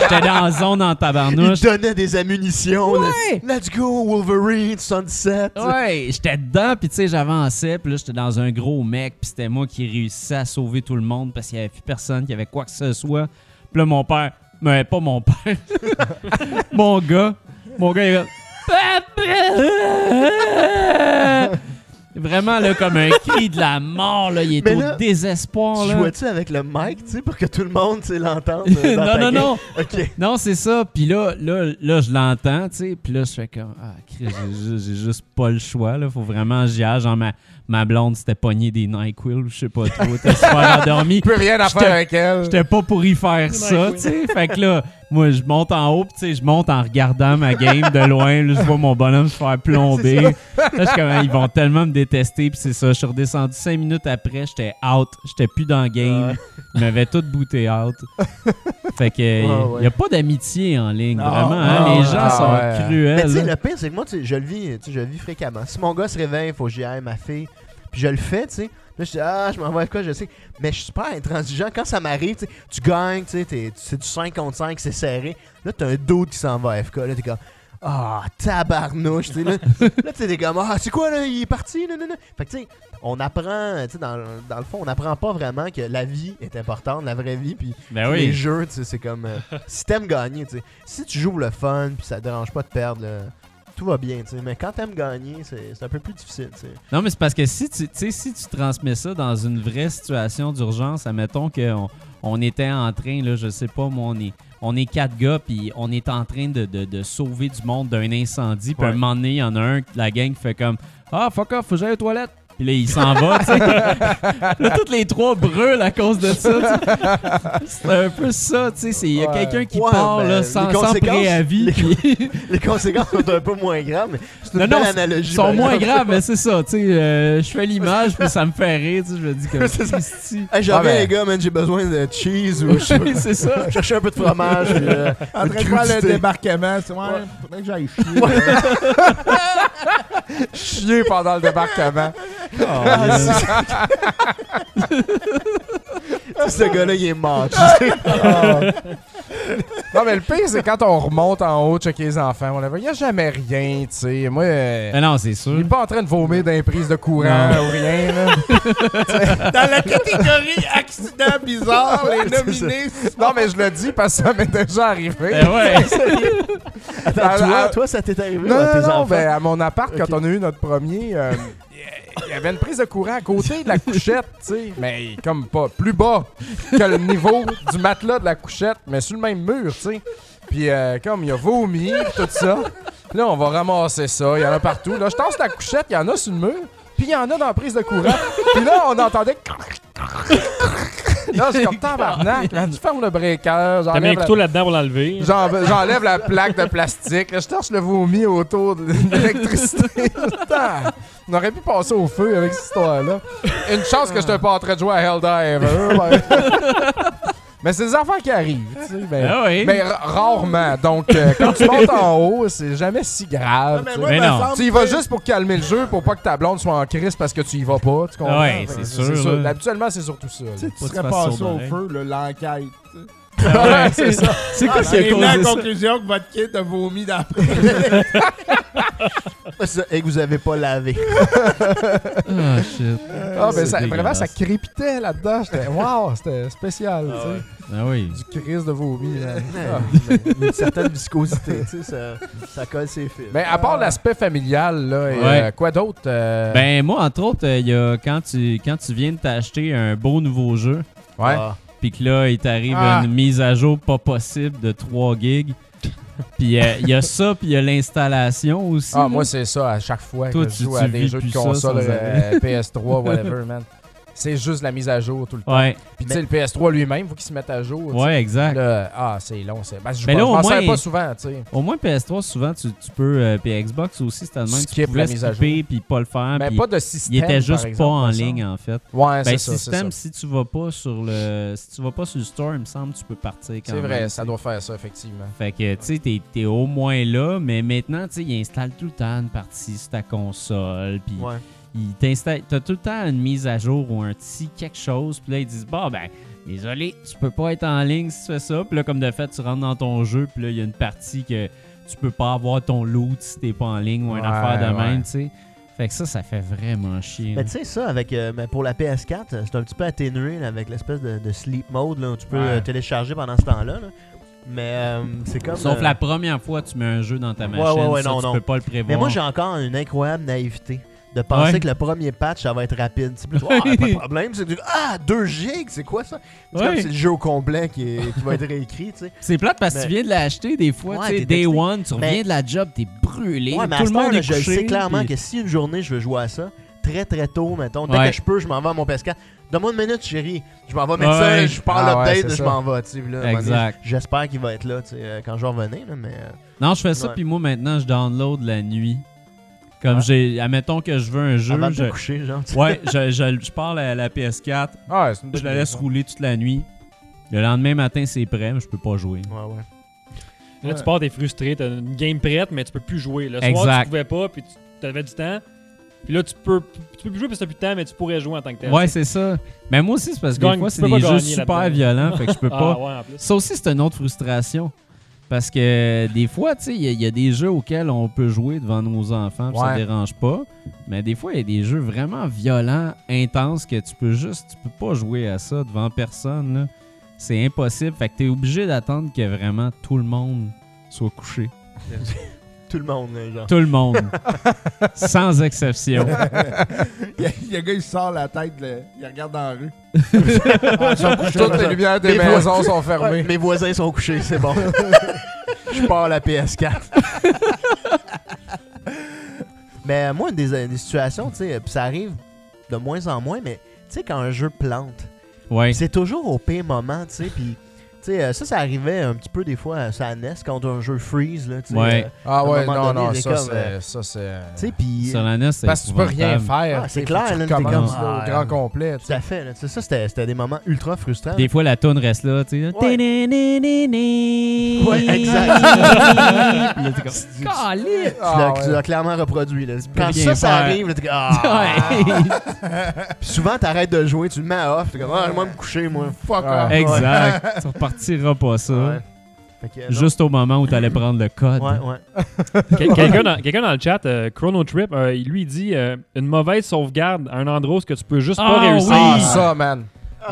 j'étais dans la zone en tabarnouche. te donnait des ammunitions. Ouais! Let's go, Wolverine, Sunset. Ouais, j'étais dedans, puis tu sais, j'avançais, puis là, j'étais dans un gros mec, puis c'était moi qui réussissais à sauver tout le monde parce qu'il y avait plus personne qui avait quoi que ce soit. Puis là, mon père, mais pas mon père, mon gars, mon gars, il! Vraiment, là, comme un cri de la mort, là, il est Mais au là, désespoir, Tu là. jouais-tu avec le mic, tu sais, pour que tout le monde, tu sais, l'entende? euh, non, non, non. Ok. Non, c'est ça. Puis là, là, là, je l'entends, tu sais. Puis là, je fais comme, ah, j'ai ju- j'ai juste pas le choix, là. Faut vraiment que j'y aille. Genre, ma, ma blonde s'était pognée des NyQuil, ou je sais pas trop. Était super endormie. plus rien à faire avec elle. J'étais pas pour y faire ça, tu sais. Fait que là, moi, je monte en haut, pis tu sais, je monte en regardant ma game de loin. Là, je vois mon bonhomme se faire plomber. Là, je suis comme, ils vont tellement me détester, pis c'est ça. Je suis redescendu cinq minutes après, j'étais out. J'étais plus dans le game. Ouais. Ils m'avaient tout booté out. fait que, il ouais. y a pas d'amitié en ligne, Non, vraiment. hein. Les non, gens sont ouais. Mais cruels. tu sais, le pire, c'est que moi, je le vis, je le vis fréquemment. Si mon gars se réveille, il faut que j'y aille, ma fille. Puis je le fais, tu sais. Là, je dis, ah, je m'envoie quoi, je sais. Mais je suis super intransigeant. Quand ça m'arrive, tu gagnes, tu sais, c'est du 5 contre 5, c'est serré. Là, t'as un doute qui s'en va à FK. Là, t'es comme, ah, tabarnouche, tu sais. Là, là t'es comme, ah, c'est quoi, là, il est parti, non, non, non. Fait que, tu sais, on apprend, tu sais, dans, dans le fond, on apprend pas vraiment que la vie est importante, la vraie vie. Puis Ben les jeux, tu sais, c'est comme. euh, si t'aimes gagner, tu sais. Si tu joues le fun, puis ça te dérange pas de perdre, là, tout va bien, tu sais. Mais quand t'aimes gagner, c'est un peu plus difficile, tu sais. Non, mais c'est parce que si tu, si tu transmets ça dans une vraie situation d'urgence, admettons qu'on on était en train, là, je sais pas, moi, on est, on est quatre gars, puis on est en train de, de- de sauver du monde d'un incendie, puis à un Ouais. moment donné, il y en a un, la gang fait comme Ah, fuck off, faut que j'aille aux toilettes. Puis là, il s'en va, tu sais. Là, toutes les trois brûlent à cause de ça. C'est un peu ça, tu sais. c'est- Il y a Ouais. quelqu'un qui Ouais, part, ben, là, sans, sans conséquences- préavis, les- puis... Les conséquences sont un peu moins graves, mais c'est une Non, belle non, analogie. Ils sont par moins exemple. graves, mais c'est ça, tu sais. euh, je fais l'image, puis ça me fait rire, tu sais. Je me dis comme C'est ça. Hey, j'en Ah, ben. les gars, man, j'ai besoin de cheese ou je sais pas. Oui, c'est ça. Chercher un peu de fromage. puis, euh, En train de faire le débarquement, c'est Ouais. faudrait que j'aille chier. Chier pendant le débarquement. Ce gars-là, il est mort. tu sais. Non, mais le pire, c'est quand on remonte en haut, checker les enfants. Il n'y a jamais rien, tu sais. Moi, euh, Mais non, c'est sûr. il est pas en train de vomir dans les prises de courant Non. ou rien, là. Dans la catégorie accident bizarre, les nominés. Non, mais je le dis parce que ça m'est déjà arrivé. Ben ouais. Attends, Ah, toi, ah, toi, ça t'est arrivé Non, à tes non, non, enfants? ben, à mon appart, quand on a eu notre premier, euh, il y avait une prise de courant à côté de la couchette, tu sais, mais comme pas plus bas que le niveau du matelas de la couchette, mais sur le même mur, tu sais. Puis euh, comme il a vomi, tout ça, là, on va ramasser ça, il y en a partout. Là, je tasse la couchette, il y en a sur le mur, puis il y en a dans la prise de courant. Puis là, on entendait... Là, c'est comme tabarnak, là, tu fermes le breaker, T'as mis un couteau là-dedans pour l'enlever. J'en- J'enlève la plaque de plastique. là, je torche le vomi autour de l'électricité. On aurait pu passer au feu avec cette histoire-là. Une chance que je n'étais pas en train de jouer à Helldiver. Mais c'est des affaires qui arrivent, tu sais. Mais, Ah oui. mais ra- rarement. Donc, euh, quand tu montes en haut, c'est jamais si grave. tu sais. moi, Mais non. Tu y vas que- juste pour calmer le jeu, pour pas que ta blonde soit en crise parce que tu y vas pas. Tu comprends? Ouais, Fait que c'est sûr, là. Habituellement, c'est surtout ça. Tu sais, tu serais passé au feu, l'enquête. Ouais, c'est ça. C'est quoi Ah, qui a causé la ça? conclusion que votre kid a vomi dans Et que vous avez pas lavé. Ah, shit. Ah, ben C'est ça, vraiment, ça crépitait là-dedans. J'étais, wow, c'était spécial. Ah oui. Du crise de vomi. là. Ah. Une certaine viscosité, tu sais, ça, ça colle ses fils. Ben, à part l'aspect familial, là, et, Ouais. euh, quoi d'autre? euh, Ben, moi, entre autres, il y a quand tu, quand tu viens de t'acheter un beau nouveau jeu, ouais. Ah. Puis que là, il t'arrive Ah. une mise à jour pas possible de 3 gigs. Puis euh, il y a ça, puis il y a l'installation aussi. Ah, là. moi, c'est ça à chaque fois Toi, que je tu- joue à des jeux de console, sans euh, PS3, whatever, man. C'est juste la mise à jour tout le temps. Ouais, Puis, tu sais, le PS3 lui-même, faut qu'il se mette à jour. ouais, exact. Ah, c'est long. c'est- Ben, je Mais m'en- là, je au m'en moins, sers pas souvent, tu sais. Au moins PS3, souvent, tu, tu peux. euh, puis Xbox aussi, c'était le même. Skip tu la pouvais mise à skipper puis pas le faire. Mais pas de système. il était juste exemple, pas en ligne, en fait. Ouais, c'est Ben, ça. c'est système, ça. si tu vas pas sur le. Si tu vas pas sur le store, il me semble, tu peux partir quand C'est vrai, même, ça doit faire ça, effectivement. Fait que, tu sais, t'es, t'es au moins là, mais maintenant, tu sais, il installe tout le temps une partie sur ta console, puis Ouais. il t'installe, t'as tout le temps une mise à jour ou un petit quelque chose, puis là, ils disent, bah, ben, désolé, tu peux pas être en ligne si tu fais ça, puis là, comme de fait, tu rentres dans ton jeu, puis là, il y a une partie que tu peux pas avoir ton loot si t'es pas en ligne ou une Ouais, affaire de ouais. même, tu sais. Fait que ça, ça fait vraiment chier. Mais là. tu sais, ça, avec, euh, ben, pour la PS4, euh, c'est un petit peu atténué là, avec l'espèce de, de sleep mode là, où tu peux Ouais. euh, télécharger pendant ce temps-là. là. Mais euh, c'est comme. Sauf euh, la première fois que tu mets un jeu dans ta Ouais, machine, ouais, ouais, ça, non, tu non. peux pas le prévoir. Mais moi, j'ai encore une incroyable naïveté de penser Ouais. que le premier patch, ça va être rapide. C'est plus, Ah, pas de problème. C'est du, ah, 2 gigs, c'est quoi ça? C'est comme Ouais. c'est le jeu au complet qui, est- qui va être réécrit, tu sais. C'est plate parce que tu viens de l'acheter des fois, Ouais, tu sais, t'es day texté. one, tu reviens Mais- de la job, t'es brûlé, Ouais, mais à tout ce le monde est je couché. sais clairement puis- que si une journée je veux jouer à ça, très très tôt, mettons, dès Ouais. que je peux, je m'en vais à mon PS4. Donne-moi une minute, chérie. Je m'en vais mettre Ouais. ça, je pars Ah ouais, l'update, je m'en vais. Exact. J'espère qu'il va être là tu sais, euh, quand je vais revenir, là, mais. euh, Non, je fais ça, puis moi maintenant, je download la nuit. Comme Ouais. j'ai. Admettons que je veux un jeu. avant de je- te coucher, genre. Ouais, je, je, je pars la, la PS4, Ah, c'est une je la laisse rouler toute la nuit. Le lendemain matin, c'est prêt, mais je peux pas jouer. Ouais, ouais. Là, Ouais. tu pars, t'es frustré, t'as une game prête, mais tu peux plus jouer. Le soir, Exact. tu pouvais pas, puis tu avais du temps. Puis là, tu peux, tu peux plus jouer parce que t'as plus de temps, mais tu pourrais jouer en tant que tel. Ouais, c'est ça. Mais moi aussi, c'est parce que des fois, c'est des jeux super violents, fait que je peux Ah, pas. ouais, en plus. Ça aussi, c'est une autre frustration. Parce que des fois, tu sais, il y, a- il y a des jeux auxquels on peut jouer devant nos enfants, puis ça dérange pas. Mais des fois, il y a des jeux vraiment violents, intenses, que tu peux juste, tu peux pas jouer à ça devant personne. C'est impossible. Fait que t'es obligé d'attendre que vraiment tout le monde soit couché. Tout le monde, là, genre. Tout le monde. Sans exception. Il y a- gars, il sort la tête, là, il regarde dans la rue. Ah, Toutes les lumières des Mes maisons sont fermées. mes voisins sont couchés, c'est bon. Je pars à la PS4. mais moi, des, des situations, tu sais, puis ça arrive de moins en moins, mais tu sais, quand un jeu plante, Ouais. c'est toujours au pire moment, tu sais, puis. Sais, euh, ça, ça arrivait un petit peu des fois à sa NES quand un jeu freeze, là, tu sais. Ouais. euh, Ah ouais, non, donné, non, c'est ça, c'est... euh, Ça, c'est... tu sais, puis. Sur la NES, c'est Parce que tu peux rien faire. Ah, c'est clair, là, t'es comme, au ah, grand complet. Tout à fait, là, ça, c'était des moments ultra frustrants. Des fois, la toune reste là, tu sais. Ouais. Ouais, Ouais, exact. Tu Ah, l'as- l'as clairement reproduit. Là. Quand ça, arrive, là, t'es comme, ah. Puis souvent, t'arrêtes de jouer, tu le mets off, t'es comme, ah, moi me coucher, moi. Fuck Ah. off. exact. Tu repartiras pas ça. Ouais. Fait que, euh. Juste au moment où tu allais prendre le code. Ouais, ouais. Quel- Quelqu'un dans, quelqu'un dans le chat, euh, Chrono Trip, euh, il lui dit euh, une mauvaise sauvegarde à un endroit où ce que tu peux juste pas Ah, réussir. Ah, oui. ça, man.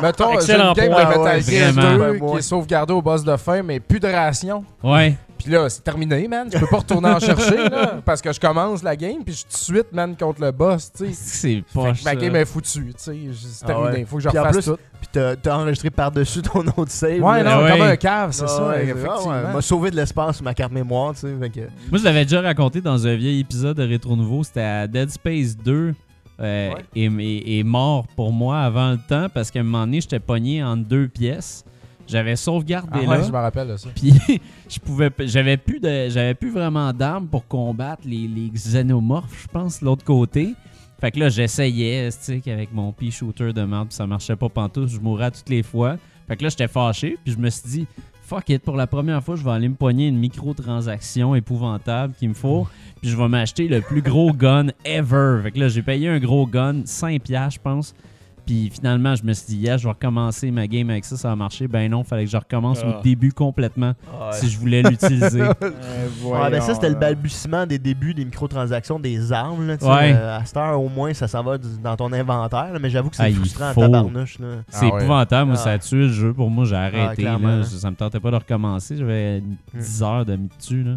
Mettons, Excellent une game point. de Metal Ouais, Gear vraiment. 2 qui est sauvegardé au boss de fin, mais plus de ration. Ouais. Puis là, c'est terminé, man. Je peux pas retourner en chercher, là, parce que je commence la game, puis je suis tout de suite, man, contre le boss, tu sais. C'est pas ma game est foutue, tu sais. C'est Ah terminé. ouais. Faut que je refasse plus, tout. Puis t'as enregistré par-dessus ton autre save. Ouais, là. non, ouais. comme un cave, c'est Ah ça, ouais, effectivement. ah ouais, m'a sauvé de l'espace sur ma carte mémoire, tu sais. que- Moi, je l'avais déjà raconté dans un vieil épisode de Rétro Nouveau. C'était à Dead Space 2. Euh, Ouais. est, est- est mort pour moi avant le temps parce qu'à un moment donné, j'étais pogné en deux pièces. J'avais sauvegardé Ah là. ouais, je me rappelle de ça. Puis je pouvais j'avais plus de j'avais plus vraiment d'armes pour combattre les, les xénomorphes, je pense, de l'autre côté. Fait que là, j'essayais, tu sais, avec mon pea shooter de merde, puis ça marchait pas pantoute, je mourais à toutes les fois. Fait que là, j'étais fâché, puis je me suis dit fuck it, pour la première fois, je vais aller me poigner une microtransaction épouvantable qu'il me faut, puis je vais m'acheter le plus gros gun ever. Fait que là, j'ai payé un gros gun, 5 piastres, je pense. Puis finalement, je me suis dit, yeah, je vais recommencer ma game avec ça, ça va marcher. Ben non, fallait que je recommence Ah. au début complètement si je voulais l'utiliser. Ouais, ben ça, c'était le bal balbutiement des débuts des microtransactions, des armes. Là. Ouais. Euh, à cette heure, au moins, ça s'en va dans ton inventaire. là, mais j'avoue que c'est Ah, frustrant faut. à tabarnouche. Là. C'est Ah ouais. épouvantable, moi, Ah. ça a tué le jeu. Pour moi, j'ai arrêté. là. hein. Ça me tentait pas de recommencer. J'avais 10 heures de mis dessus. Là.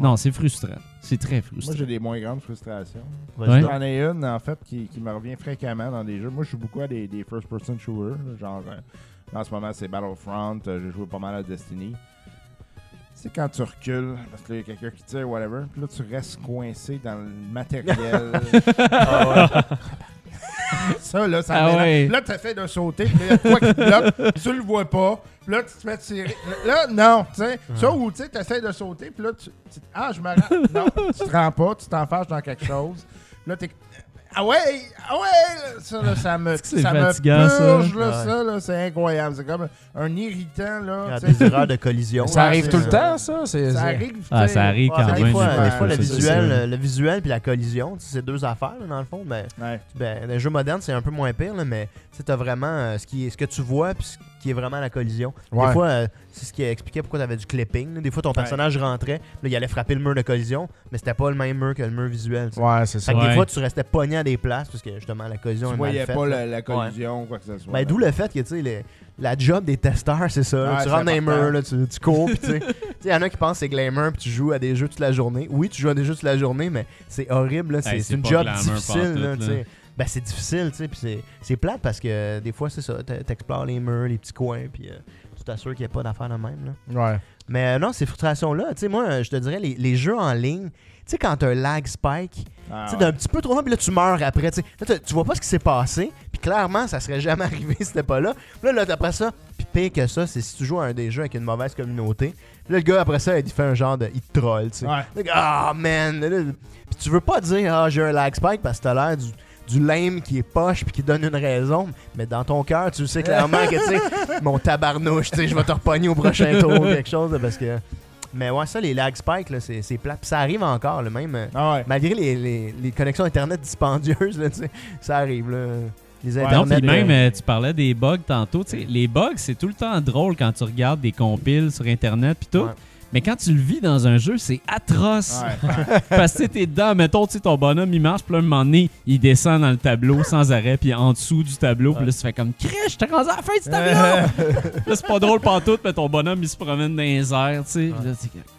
Non, c'est frustrant. C'est très Moi, frustrant. j'ai des moins grandes frustrations. Ouais. J'en ai une, en fait, qui, qui me revient fréquemment dans des jeux. Moi, je joue beaucoup à des, des first-person shooters. Genre, euh, en ce moment, c'est Battlefront. euh, J'ai joué pas mal à Destiny. C'est quand tu recules, parce que là, il y a quelqu'un qui tire, whatever. Puis là, tu restes coincé dans le matériel. Ah ouais. ça, là, ça Ah ouais. Là, tu essaies de sauter, puis là, il y a de quoi qui te bloque, tu le vois pas. Puis là, tu te fais tirer. Là, non, tu sais. Ça, où tu essaies de sauter, puis là, tu, tu- Ah, je me rends. Non, tu te rends pas, tu t'enfarges dans quelque chose. Là, t'es. Ah ouais, ah ouais, ça, là, ça me, ça me fatigant, ça? purge, là, Ouais. ça, là, c'est incroyable. C'est comme un irritant, là. Il y a des erreurs de collision. Ça Ouais, arrive tout le temps, ça? C'est, Ça arrive. Ah, ça arrive quand même. des fois, des fois, le, visuel, le visuel puis la collision, c'est deux affaires là, dans le fond. Ben, Ouais. ben, les jeux modernes, c'est un peu moins pire, là, mais tu as vraiment euh, ce, qui est, ce que tu vois puis ce qui est vraiment la collision. Ouais. Des fois, euh, c'est ce qui expliquait pourquoi tu avais du clipping. là. Des fois, ton personnage rentrait, là, il allait frapper le mur de collision, mais c'était pas le même mur que le mur visuel. Ouais, c'est ça. Fait que Ouais. des fois, tu restais pogné à des places parce que justement, la collision Tu est mal voyais faite. pas la, la collision ou quoi que ce soit. Ben, d'où le fait que, tu sais, les- la job des testeurs, c'est ça. là. Tu rentres dans les murs, là, tu, tu cours, puis tu sais. Tu sais, il y en a qui pensent que c'est glamour, puis tu joues à des jeux toute la journée. Oui, tu joues à des jeux toute la journée, mais c'est horrible, là. C'est une job difficile, Ben, c'est difficile, tu sais, puis c'est- c'est plate parce que euh, des fois, c'est ça. T'explores les murs, les petits coins, puis euh, tu t'assures qu'il n'y a pas d'affaires de même, là. Ouais. Mais euh, non, ces frustrations-là, tu sais, moi, je te dirais, les, les jeux en ligne, tu sais, quand t'as un lag spike, Ah, tu sais, ouais. d'un petit peu trop long, puis là, tu meurs après. Tu sais. Tu- vois pas ce qui s'est passé, puis clairement, ça serait jamais arrivé si c'était pas là. Là, là, après ça, puis pire que ça, c'est si tu joues à un des jeux avec une mauvaise communauté. Là, le gars, après ça, il fait un genre de. Il te troll, tu sais. Ouais. Ah, man! Là, là, Puis tu veux pas dire, ah, j'ai un lag spike parce que t'as l'air du. Du lame qui est poche puis qui donne une raison, mais dans ton cœur, tu sais clairement que, tu sais, mon tabarnouche, tu sais, je vais te repogner au prochain tour, quelque chose, parce que. Mais ouais, ça, les lag spikes, là, c'est plat. Puis ça arrive encore, le même. euh, Ah ouais. malgré les, les- les connexions internet dispendieuses, là, ça arrive là. Les Ouais. Non, puis même, euh, euh, tu parlais des bugs tantôt. Les bugs, c'est tout le temps drôle quand tu regardes des compiles sur Internet puis tout. Ouais. Mais quand tu le vis dans un jeu, c'est atroce. Ouais. Parce que tu sais, t'es dedans, mettons, tu ton bonhomme, il marche, puis là, un moment donné, il descend dans le tableau sans arrêt, puis en dessous du tableau, puis là, tu fais comme, crèche, t'es rendu à la fin du tableau! là, c'est pas drôle pantoute, mais ton bonhomme, il se promène dans les airs, tu sais.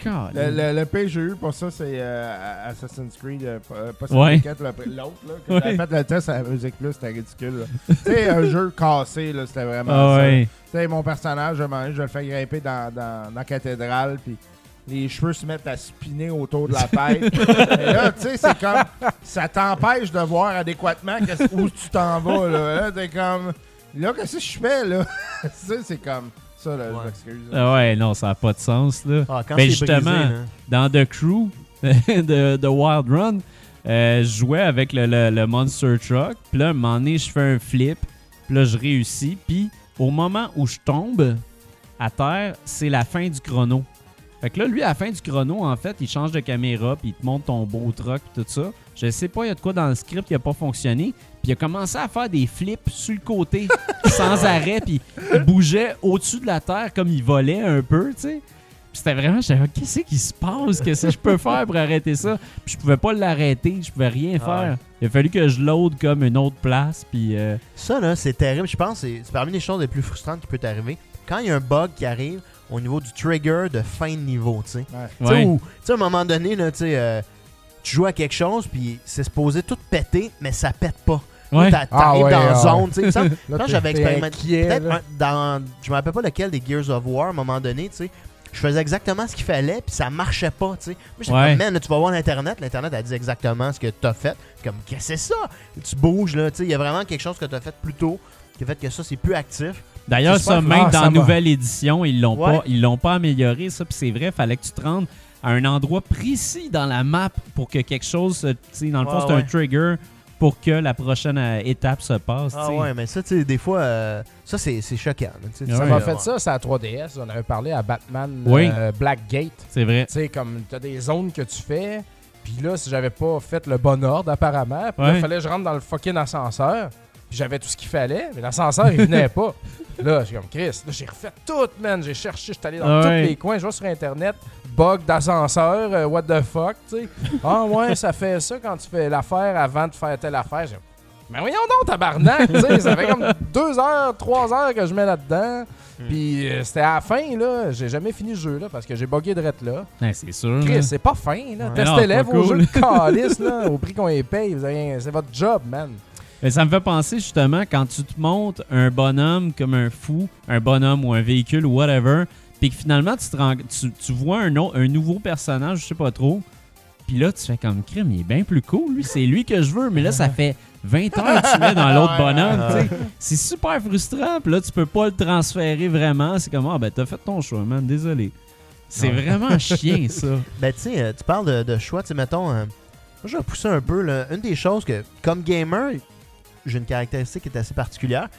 Là, Le, le, le pire que j'ai eu pour ça, c'est euh, Assassin's Creed, euh, pas- pas Ouais. L'autre, là. Quand Ouais. fait le test à la musique plus, c'était ridicule. tu sais, un jeu cassé, là, c'était vraiment Ah ça. Sais, mon personnage, donné, je le fais grimper dans, dans, dans la cathédrale, puis les cheveux se mettent à spinner autour de la tête. Et là, tu sais, c'est comme. Ça t'empêche de voir adéquatement où tu t'en vas, là. Là, t'es comme. Là, qu'est-ce que je fais, là? tu sais, c'est comme. Ça, là, Ouais. je m'excuse. Ah ouais, non, ça n'a pas de sens, là. Ah, quand Ben, brisé, justement, là. dans The Crew de, de Wild Run, euh, je jouais avec le, le- le Monster Truck. Puis là, à un moment donné, je fais un flip. Puis là, je réussis. Puis au moment où je tombe à terre, c'est la fin du chrono. Fait que là, lui, à la fin du chrono, en fait, il change de caméra, puis il te montre ton beau truck, tout ça. Je sais pas, il y a de quoi dans le script qui a pas fonctionné. Puis il a commencé à faire des flips sur le côté, sans arrêt, puis il bougeait au-dessus de la terre comme il volait un peu, tu sais. Puis c'était vraiment, j'étais là, qu'est-ce qui se passe? Qu'est-ce que je peux faire pour arrêter ça? Puis je pouvais pas l'arrêter, je pouvais rien Ah faire. ouais. Il a fallu que je load comme une autre place, puis... euh, Ça, là, c'est terrible. Je pense que c'est c'est parmi les choses les plus frustrantes qui peut t'arriver. Quand il y a un bug qui arrive au niveau du trigger de fin de niveau, tu sais. Tu sais, ouais. où- tu sais, à un moment donné, là, tu sais, euh, tu joues à quelque chose, puis c'est supposé tout péter, mais ça pète pas. Ouais. Ah T'arrives ouais, dans la ah zone, tu sais. Quand j'avais expérimenté, peut-être dans, je me rappelle pas lequel des Gears of War, à un moment donné, tu sais, je faisais exactement ce qu'il fallait, puis ça marchait pas, tu sais. Moi, j'étais Ouais. comme, man, là, tu vas voir l'internet, l'internet a dit exactement ce que t'as fait, comme, qu'est-ce que c'est ça? Tu bouges, là, tu sais, il y a vraiment quelque chose que t'as fait plus tôt, qui a fait que ça, c'est plus actif. D'ailleurs, ça, même Ah, dans ça la nouvelle édition, ils l'ont Ouais. pas, ils l'ont pas amélioré, ça. Puis c'est vrai, fallait que tu te rendes à un endroit précis dans la map pour que quelque chose, se- tu sais, dans le fond, Ouais, c'est un trigger pour que la prochaine euh, étape se passe. Ah ouais, mais ça, tu sais, des fois, euh, ça, c'est c'est choquant. là, tu sais, Ah Ça ouais. m'a fait ça, c'est à 3DS. On avait parlé à Batman Oui. euh, Blackgate. C'est vrai. Tu sais, comme t'as des zones que tu fais, puis là, si j'avais pas fait le bon ordre apparemment, puis là, Ouais. il fallait que je rentre dans le fucking ascenseur, j'avais tout ce qu'il fallait, mais l'ascenseur, il venait pas. Là, je suis comme Chris, là, j'ai refait tout, man, j'ai cherché, j'étais allé dans Ah tous les coins, je vois sur Internet, bug d'ascenseur, euh, what the fuck, tu sais. ah ouais, ça fait ça quand tu fais l'affaire avant de faire telle affaire. J'ai- Mais voyons donc, tabarnak, tu sais, ça fait comme deux heures, trois heures que je mets là-dedans. Hmm. Puis euh, c'était à la fin, là, j'ai jamais fini le jeu, là, parce que j'ai bugué de là. Ouais, c'est sûr. Chris, là. c'est pas fin, là. Ouais. Testez-les vos jeux de calice, là, au prix qu'on les paye. vous avez rien- C'est votre job, man. Mais ça me fait penser justement quand tu te montes un bonhomme comme un fou, un bonhomme ou un véhicule ou whatever, puis que finalement tu, te tu, tu vois un, autre- un nouveau personnage, je sais pas trop, puis là tu fais comme crime, il est bien plus cool, lui, c'est lui que je veux, mais là ça fait 20 heures que tu mets dans l'autre bonhomme. C'est super frustrant, puis là tu peux pas le transférer vraiment, c'est comme ah ben t'as fait ton choix, man, désolé. C'est vraiment chien ça. Ben, tu sais, euh, tu parles de, de choix, tu sais, mettons, euh, moi, je vais pousser un peu, là, une des choses que, comme gamer, j'ai une caractéristique qui est assez particulière,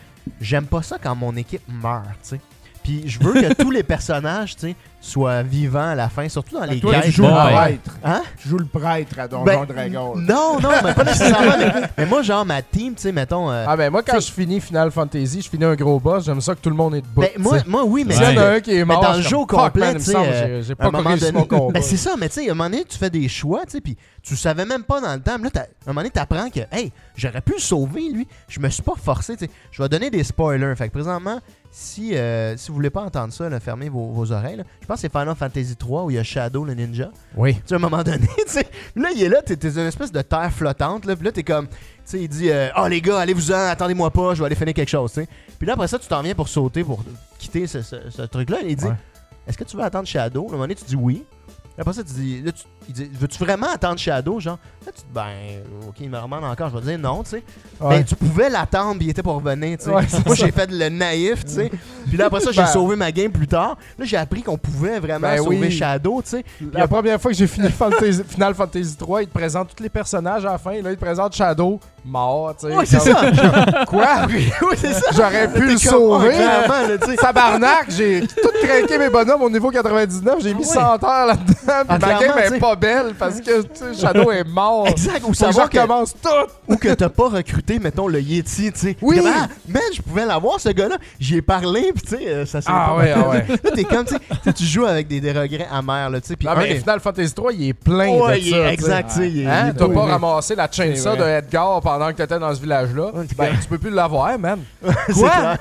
j'aime pas ça quand mon équipe meurt, tu sais. Puis je veux que tous les personnages, tu sais, soient vivants à la fin, surtout dans les Toi, tu quêtes. joues bon, le prêtre. Hein? Tu joues le prêtre à Donjon Ben, Dragon. Non, non, mais pas nécessairement. mais, mais moi, genre, ma team, tu sais, mettons... euh, Ah ben moi, quand je finis Final Fantasy, je finis un gros boss, j'aime ça que tout le monde est debout. ben, moi, moi, oui, mais... S'il y en Ouais. a un qui est mort, dans le jeu au complet, tu sais, euh, j'ai- pas réussi mon combat. ben c'est ça, mais tu sais, à un moment donné, tu fais des choix, tu sais, puis tu savais même pas dans le temps. mais Là, à un moment donné, t'apprends que, hey, j'aurais pu le sauver, lui. Je me suis pas forcé, tu sais. Je vais donner des spoilers. Fait que présentement, si, euh, si vous voulez pas entendre ça, là, fermez vos, vos oreilles. là. Je pense que c'est Final Fantasy 3 où il y a Shadow, le ninja. Oui. Tu sais, à un moment donné, tu sais, là, il est là, t'es t'es une espèce de terre flottante, là, puis là, t'es comme, tu sais, il dit, euh, oh les gars, allez-vous-en, attendez-moi pas, je vais aller finir quelque chose, tu sais. Puis là, après ça, tu t'en viens pour sauter, pour quitter ce, ce- ce truc-là, et il dit, Ouais. est-ce que tu veux attendre Shadow? À un moment donné, tu dis oui. Après ça, tu dis, là, tu, il dit, veux-tu vraiment attendre Shadow, genre? Là, tu dis, ben, ok, il me demande encore, je vais dire non, tu sais. Ouais. Ben, tu pouvais l'attendre, il était pour revenir, tu sais. Ouais, c'est Moi, ça. j'ai fait le naïf, tu sais. Puis là, après ça, j'ai Ben- sauvé ma game plus tard. Là, j'ai appris qu'on pouvait vraiment Ben sauver oui. Shadow, tu sais. La première fois que j'ai fini Fantasy- Final Fantasy 3, il te présente tous les personnages à la fin. Là, il te présente Shadow. Mort, tu sais. Ouais, c'est ça. Quoi? oui, c'est ça. J'aurais pu le sauver. clairement, là, tu sais. Tabarnak, j'ai tout craqué mes bonhommes au niveau 99, j'ai mis Ah ouais. 100 heures là-dedans. Ah, ma game est pas belle parce que tu sais, Shadow est mort. Exact. Ou savoir que, recommence tout. ou que t'as pas recruté, mettons, le Yeti, tu sais. Oui. Ah, man, je pouvais l'avoir, ce gars-là. J'y ai parlé, puis tu sais, euh, ça s'est Ah pas ouais, ah ouais. Là, t'es comme, tu sais, tu joues avec des, des regrets amers, là, tu sais. Puis mais Final Fantasy 3, il est plein de ça. exact, tu sais. il est- Hein? pas ramassé la chainsaw de. Edgar pendant que t'étais dans ce village-là. Ouais, Ben, tu peux plus l'avoir, man. C'est Quoi?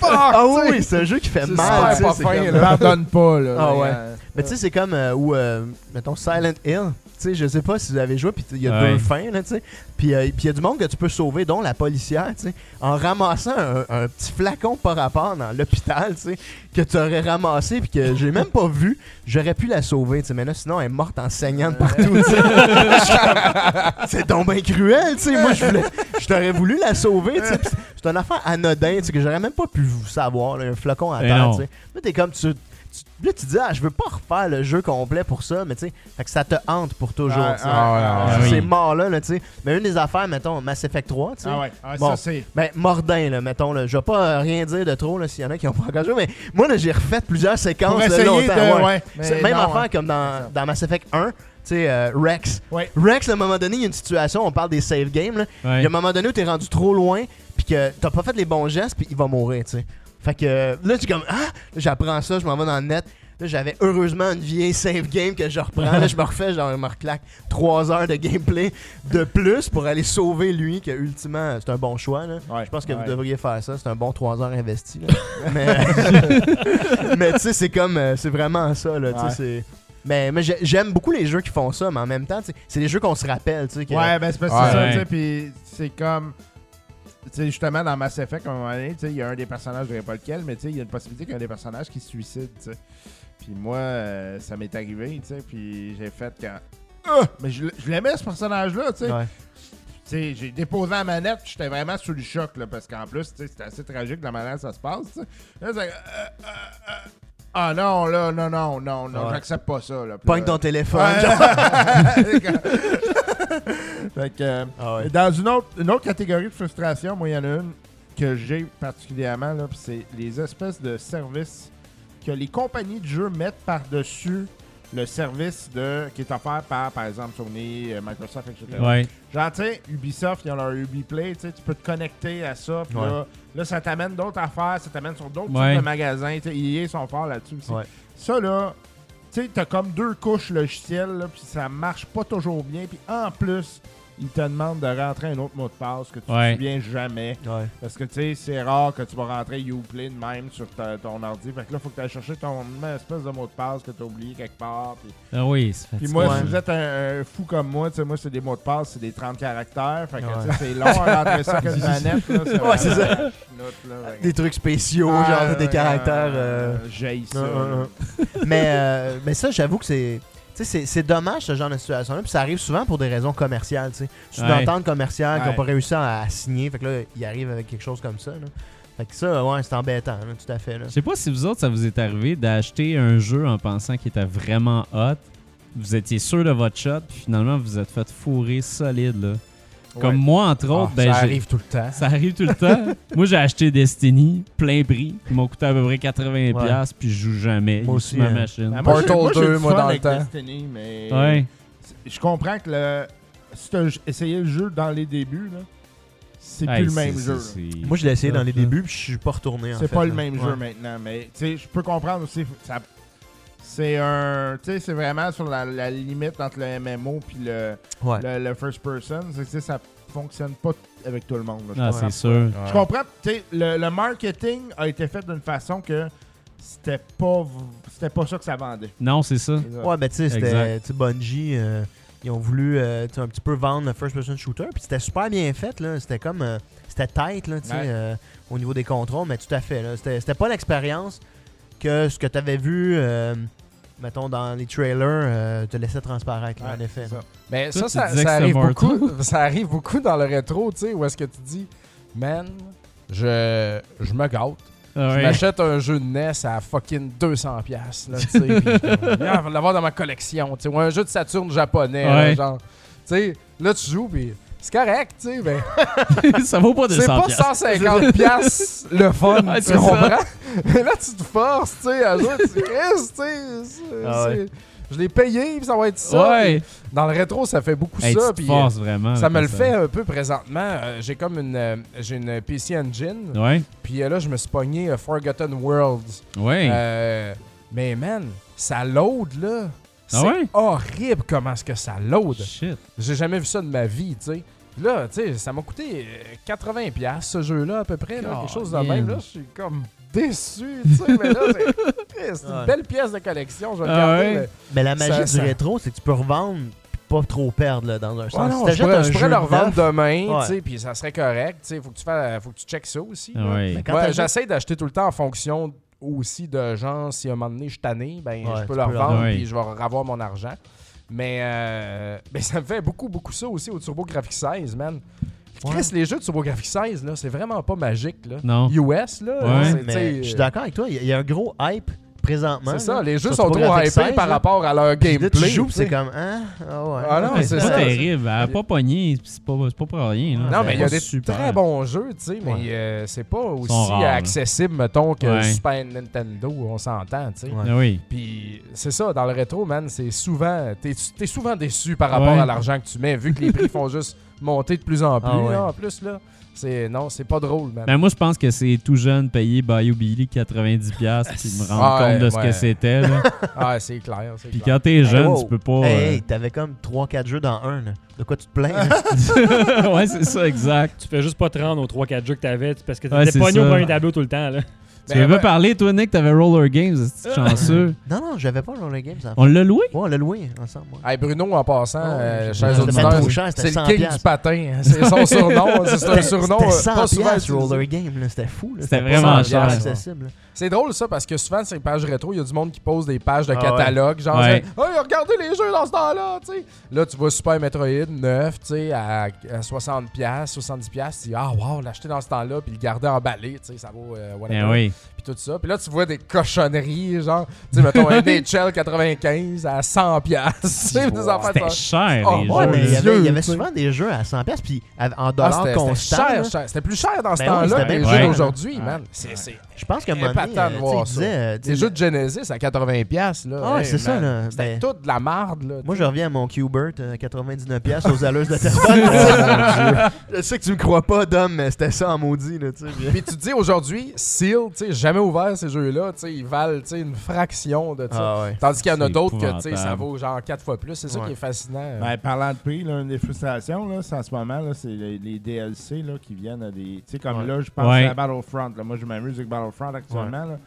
Ah oui, c'est un jeu qui fait mal, pas c'est fin, comme- là. Pardonne pas, là. Ah mais, ouais. euh, Mais tu sais, c'est comme euh, où, euh, mettons, Silent Hill. Sais, je sais pas si vous avez joué, puis il y a Ouais. deux fins, là, tu sais. Puis euh, puis il y a du monde que tu peux sauver, dont la policière, tu sais, en ramassant un, un petit flacon par rapport dans l'hôpital, tu sais, que tu aurais ramassé, puis que j'ai même pas vu. J'aurais pu la sauver, tu sais, mais là, sinon, elle est morte en saignant de partout, c'est donc bien cruel, tu sais. Moi, je voulais, je t'aurais voulu la sauver, tu sais. puis C'est une affaire anodin, tu sais, que j'aurais même pas pu savoir, là, un flacon à terre, tu sais. Là, t'es comme, tu, tu- là, tu dis, ah, je veux pas refaire le jeu complet pour ça, mais tu sais, ça te hante pour toujours, Ah, ah, ah, ah, oui. C'est mort là, là, tu sais. Mais une des affaires, mettons, Mass Effect 3, tu sais. Ah ouais, ah, Bon. ça c'est. Ben, Mordin, là, mettons, là. Je vais pas euh, rien dire de trop, là, s'il y en a qui ont pas encore joué, mais moi, là, j'ai refait plusieurs séquences Pour longtemps. de. ouais. Ouais, mais même non, affaire hein. comme dans, Mass Effect 1, tu sais, euh, Rex. Ouais. Rex, à un moment donné, il y a une situation, on parle des save games, là. Il y a Ouais. un moment donné où t'es rendu trop loin, puis que t'as pas fait les bons gestes, puis il va mourir, tu sais. Fait que là, j'ai comme, ah, Là, j'apprends ça, je m'en vais dans le net. Là, j'avais heureusement une vieille save game que je reprends. Là, je me refais, genre, je me reclaque 3 heures de gameplay de plus pour aller sauver lui, que ultimement, c'est un bon choix, là. Ouais, Je pense que ouais. vous devriez faire ça. C'est un bon 3 heures investi. là. mais mais tu sais, c'est comme. euh, c'est vraiment ça. Là, Ouais. c'est- Mais, mais j'ai- j'aime beaucoup les jeux qui font ça, mais en même temps, c'est des jeux qu'on se rappelle. tu sais, que- Ouais, ben c'est parce que Ouais. c'est ça, Ouais. tu sais, puis c'est comme. Sais, justement, dans Mass Effect, à un moment donné, il y a un des personnages, je dirais pas lequel, mais tu sais, il y a une possibilité qu'il y ait un des personnages qui se suicide. Puis moi, euh, ça m'est arrivé, tu sais, puis j'ai fait quand. Ah! mais je, je l'aimais, ce personnage-là, tu sais. Ouais. J'ai déposé la manette, j'étais vraiment sous le choc, là, parce qu'en plus, c'était assez tragique la manière dont ça se passe. Là, c'est. euh, euh, euh, ah non, là, non, non, non, non, Ouais. j'accepte pas ça, là. Pogne ton téléphone. Fait que, euh, Ah ouais. dans une autre, une autre catégorie de frustration, moi, il y en a une que j'ai particulièrement, c'est les espèces de services que les compagnies de jeux mettent par-dessus le service de, qui est offert par, par exemple, Sony, euh, Microsoft, etc. Ouais. Genre, tu sais, Ubisoft, ils ont leur Ubiplay, tu sais, tu peux te connecter à ça, Ouais. là, là, ça t'amène d'autres affaires, ça t'amène sur d'autres Ouais. types de magasins, tu sais, EA sont forts là-dessus aussi. Ça, là, tu sais, t'as comme deux couches logicielles, puis ça marche pas toujours bien, puis en plus, ils te demandent de rentrer un autre mot de passe que tu Ouais. te souviens jamais. Ouais. Parce que, tu sais, c'est rare que tu vas rentrer Uplay de même sur ta- ton ordi. Fait que là, faut que tu ailles chercher ton même espèce de mot de passe que tu as oublié quelque part. Puis, Ah oui, c'est puis moi, Ouais. si vous êtes un, un fou comme moi, tu sais, moi, c'est des mots de passe, c'est des 30 caractères. Fait que, Ouais. tu sais, c'est long à rentrer ça que une manette. Là, Ouais, c'est ça. vraiment chenoute, là. Fait que- Des trucs spéciaux, Ah, genre des ouais, caractères. euh, euh, j'haïs ça. mais, euh, mais ça, j'avoue que c'est. C'est- c'est dommage ce genre de situation-là. Puis ça arrive souvent pour des raisons commerciales. tu sais. Sous Ouais. d'entente commerciale n'ont pas réussi à, à signer. Fait que là, ils arrivent avec quelque chose comme ça. là. Fait que ça, ouais, c'est embêtant, là, tout à fait. Je sais pas si vous autres, ça vous est arrivé d'acheter un jeu en pensant qu'il était vraiment hot. Vous étiez sûr de votre shot, puis finalement, vous vous êtes fait fourrer solide. Là. Comme Ouais. moi, entre Ah, autres, ben, ça arrive tout le temps. Ça arrive tout le temps. Moi, j'ai acheté Destiny, plein prix. Il m'a coûté à peu près 80$, Ouais. piastres, puis je joue jamais. Moi aussi, sur ma hein. machine. Ben, moi, Portal moi, j'ai 2, du moi, dans le temps. Destiny, mais Ouais. je comprends que le, si tu as essayé le jeu dans les débuts, là, c'est Hey, plus le même jeu. Moi, je l'ai essayé dans les débuts, puis je suis pas retourné. en C'est pas le même Ouais. jeu maintenant, mais tu sais, je peux comprendre aussi. ça- c'est un, tu sais, c'est vraiment sur la, la limite entre le MMO puis le, Ouais. le, le first person. C'est que, ça fonctionne pas avec tout le monde. là, Ah, comprends. c'est sûr. Je comprends. Tu sais, le, le marketing a été fait d'une façon que c'était pas, c'était pas ça que ça vendait. Non, c'est ça. Ouais, ben tu sais, c'était Exact. tu sais, Bungie. euh, ils ont voulu euh, tu sais, un petit peu vendre le first-person shooter, puis c'était super bien fait. là. C'était comme. euh, c'était tight, là, tu sais, Ouais. euh, au niveau des contrôles, mais tout à fait. là. C'était c'était pas l'expérience que ce que tu avais vu, euh, mettons, dans les trailers, euh, te laissait transparaître, là, en effet. ça. Mais Toi, ça, ça, arrive beaucoup, ça arrive beaucoup dans le rétro, tu sais, où est-ce que tu dis, man, je, je me gâte. Ah Je m'achète un jeu de NES à fucking 200$, piastres, là, tu sais, l'avoir dans ma collection, tu sais, ou un jeu de Saturne japonais, là, genre. Tu sais, là, tu joues, puis C'est correct, tu sais, mais ça vaut pas 200 c'est pas piastres. 150 piastres le fun, Ouais, tu comprends? Mais là, tu te forces, tu sais, à jouer, tu tu sais. Ah Je l'ai payé, puis ça va être ça. Ouais. Dans le rétro, ça fait beaucoup Hey, ça. tu te forces vraiment. ça me le fait un peu présentement. Euh, j'ai comme une, euh, j'ai une PC Engine. Ouais. Puis euh, là, je me suis pogné euh, Forgotten Worlds. Ouais. Euh, mais man, ça load là. C'est Ah ouais? horrible comment est-ce que ça load. Shit. J'ai jamais vu ça de ma vie, tu sais. Là, tu sais, ça m'a coûté euh, 80$ piastres, ce jeu-là, à peu près. là, quelque chose de même. Là, je suis comme déçu, tu sais. mais là, c'est une belle pièce de collection. Je vais le Ah ouais? mais- Mais la magie Ça- du ça- rétro, c'est que tu peux revendre pis pas trop perdre là, dans un sens. Ouais, Si non, je t'achètes pourrais, un je pourrais le revendre neuf, demain, Ouais. tu sais, puis ça serait correct. Tu sais, faut que tu fasses, faut que tu checkes ça aussi. J'essaie d'acheter tout le temps en fonction aussi de gens. Si à un moment donné je suis tanné, ben, Ouais, je peux le le revendre revendre. puis je vais avoir mon argent. Mais, euh, ben, ça me fait beaucoup, beaucoup ça aussi au TurboGrafx 16, man. Chris, Ouais. les jeux de TurboGrafx 16, là, c'est vraiment pas magique. Là. Non. US, là. Ouais. Mais je suis d'accord avec toi, il y a- il y, a un gros hype présentement. C'est ça, les jeux sont trop hypés 16, par là. rapport à leur gameplay. tu joues, c'est comme, hein? Ah ouais. Ah non, Ouais, c'est ça. pas terrible. Elle pas pogné. C'est pas, pour rien. là. Non, C'est mais il y a des super. très bons jeux, tu sais, mais Ouais. euh, c'est pas aussi accessible, mettons, que Ouais. Super Nintendo, on s'entend, tu sais. Ouais. Ah oui. Puis c'est ça, dans le rétro, man, c'est souvent. T'es es souvent déçu par rapport Ouais. à l'argent que tu mets, vu que les prix font juste monter de plus en plus. Ah ouais. là, en plus, là. C'est, non, c'est pas drôle, man. Ben, moi, je pense que c'est tout jeune payer Bayou Billy 90$ piastres, puis me rendre Ouais, compte de ce ouais. que c'était. là. ah, c'est clair. c'est Puis quand t'es jeune, wow. tu peux pas. Hey, euh, hey, t'avais comme 3-4 jeux dans un. là. De quoi tu te plains? ouais, c'est ça, exact. Tu fais juste pas te rendre aux 3-4 jeux que t'avais parce que Ouais, t'étais c'est pogné au premier tableau tout le temps. Là. Tu Ben, veux ouais. parler, toi, Nick, t'avais Roller Games, c'est chanceux? non, non, j'avais pas Roller Games. en fait. On l'a loué? Ouais, on l'a loué ensemble. ouais. Hey, Bruno, en passant, Oh, euh, chers c'était auditeurs, pas c'est c'était le 100 king du patin. hein. C'est son surnom. C'est un C'était- surnom C'était euh, 100 pas souvent piastres, utilisé. Roller Game, là, c'était fou. là. C'était pas vraiment 100 cher. C'est drôle ça parce que souvent sur les pages rétro, il y a du monde qui pose des pages de Ah catalogue, genre Ouais. hey, regardez les jeux dans ce temps-là, tu sais. Là, tu vois Super Metroid 9, tu sais, à, à 60 pièces, 70 pièces, tu dis ah wow, l'acheter dans ce temps-là puis le garder emballé, tu sais, ça vaut euh, whatever. Ben oui. Puis tout ça. Puis là, tu vois des cochonneries, genre, tu sais, mettons un NHL 95 à 100 pièces, tu sais, des affaires de C'était ça. cher, Oh, les Ouais, jeux. mais il y avait, il y avait souvent des jeux à 100$, piastres, puis à- en Ah, dollars c'était- c'était constants. C'était plus cher dans ce Ben temps-là que les jeux d'aujourd'hui, Ouais. man. C'est Je pense donné, épatant de voir ça. jeux de Genesis à 80 pièces là. Ah Hey, c'est ça, là. C'était Ben, toute de la marde, là. Moi, je reviens à mon Qbert, euh, 99$ piastres aux alleuses de téléphone. je sais que tu me crois pas, Dom, mais c'était ça en maudit. Là, tu sais. Puis tu te dis aujourd'hui, Seal, tu sais, jamais ouvert ces jeux-là, tu sais, ils valent tu sais, une fraction de ça. Ah ouais. Tandis qu'il y en a d'autres que tu sais, ça vaut genre 4 fois plus. C'est ça Ouais. qui est fascinant. Ben, parlant de prix, là, une des frustrations, là, c'est en ce moment, là, c'est les, les DLC là, qui viennent à des. Tu sais, comme Ouais. là, je pense Ouais. à Battlefront. Là. Moi, je m'amuse avec Battlefront actuellement. là.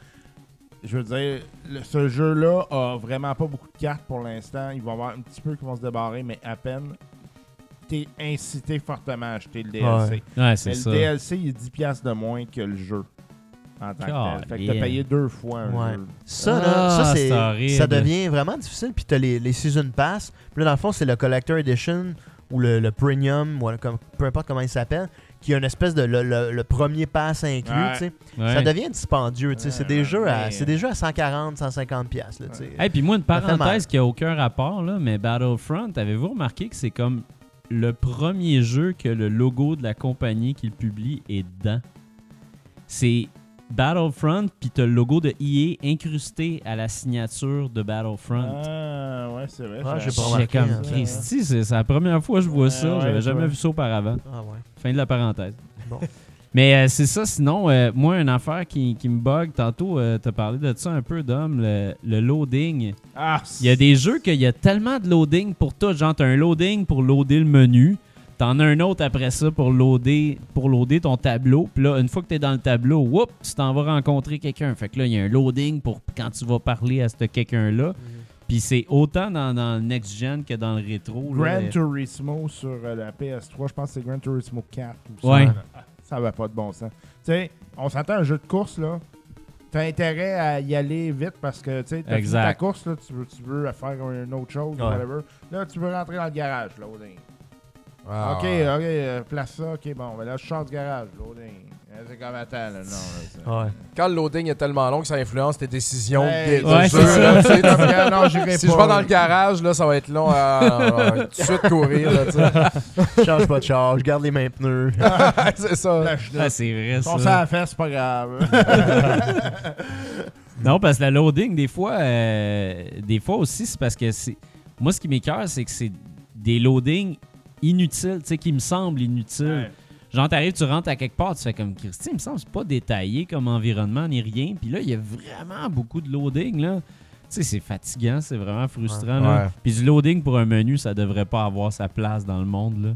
Je veux dire, le- ce jeu-là a vraiment pas beaucoup de cartes pour l'instant. Il va y avoir un petit peu qui vont se débarrer, mais à peine. T'es incité fortement à acheter le DLC. Ouais, c'est Mais ça. le DLC, il est 10$ piastres de moins que le jeu. En tant que tel. Fait que Colin. t'as payé deux fois un Ouais. jeu. Ça, là, Ah, ça, c'est, devient vraiment difficile. Puis t'as les, les Season Pass. Puis là, dans le fond, c'est le Collector Edition ou le, le Premium, ou comme, peu importe comment il s'appelle, qui a une espèce de le, le- le premier pass inclus. Ouais. Ouais. Ça devient dispendieux. sais. c'est, des Ouais, jeux à, c'est des jeux à 140, 150$. piastres, Là, tu sais. Hey, puis moi, une parenthèse qui a aucun rapport, là, mais Battlefront, avez-vous remarqué que c'est comme le premier jeu que le logo de la compagnie qui le publie est dedans? C'est Battlefront, puis t'as le logo de EA incrusté à la signature de Battlefront. Ah, ouais, c'est vrai. Ah, j'ai j'ai pas remarqué, comme. Christy, c'est c'est la première fois que je vois Ouais, ça. ouais, J'avais jamais vois. vu ça auparavant. Ah ouais. Fin de la parenthèse. Bon. Mais euh, c'est ça, sinon, euh, moi, une affaire qui, qui me bug, tantôt, euh, t'as parlé de ça un peu, Dom, le, le loading. Ah, Il y a des jeux qu'il y a tellement de loading pour tout. Genre, t'as un loading pour loader le menu. T'en as un autre après ça pour loader, pour loader ton tableau. Puis là, une fois que t'es dans le tableau, whoop, tu t'en vas rencontrer quelqu'un. Fait que là, il y a un loading pour quand tu vas parler à ce quelqu'un-là. Puis c'est autant dans, dans le next-gen que dans le rétro. là. Gran Turismo sur euh, la PS3, je pense que c'est Gran Turismo 4 ou ça. Ouais. Ça va pas de bon sens. Tu sais, on s'entend un jeu de course, là. T'as intérêt à y aller vite parce que, tu sais, t'as fini Exact. ta course, là, tu veux, tu veux faire une autre chose, Ouais. whatever. Là, tu veux rentrer dans le garage, loading. Ah, ok, ouais. ok, euh, place ça, ok, bon, ben là, je sors du garage, loading. C'est comme, attends, là, non. là, c'est- Ouais. Quand le loading est tellement long que ça influence tes décisions. Ouais, de- de ouais, jeu, c'est là, tu sais, Non, mais non, j'irai Si pas. je vais dans le garage, là, ça va être long à, à- à- tout de suite courir. Là, tu sais. Change pas de charge, garde les mêmes pneus. c'est ça. Lâche Ah, c'est vrai, Ton ça. ça à la fesse, c'est pas grave. Non, parce que la loading, des fois, euh, des fois aussi, c'est parce que c'est. Moi, ce qui m'écœure, c'est que c'est des loadings inutiles, tu sais, qui me semblent inutiles. Genre, t'arrives, tu rentres à quelque part, tu fais comme Christy, il me semble que c'est pas détaillé comme environnement ni rien. Puis là, il y a vraiment beaucoup de loading, là. Tu sais, c'est fatigant, c'est vraiment frustrant, là. Ouais. Puis du loading pour un menu, ça devrait pas avoir sa place dans le monde, là.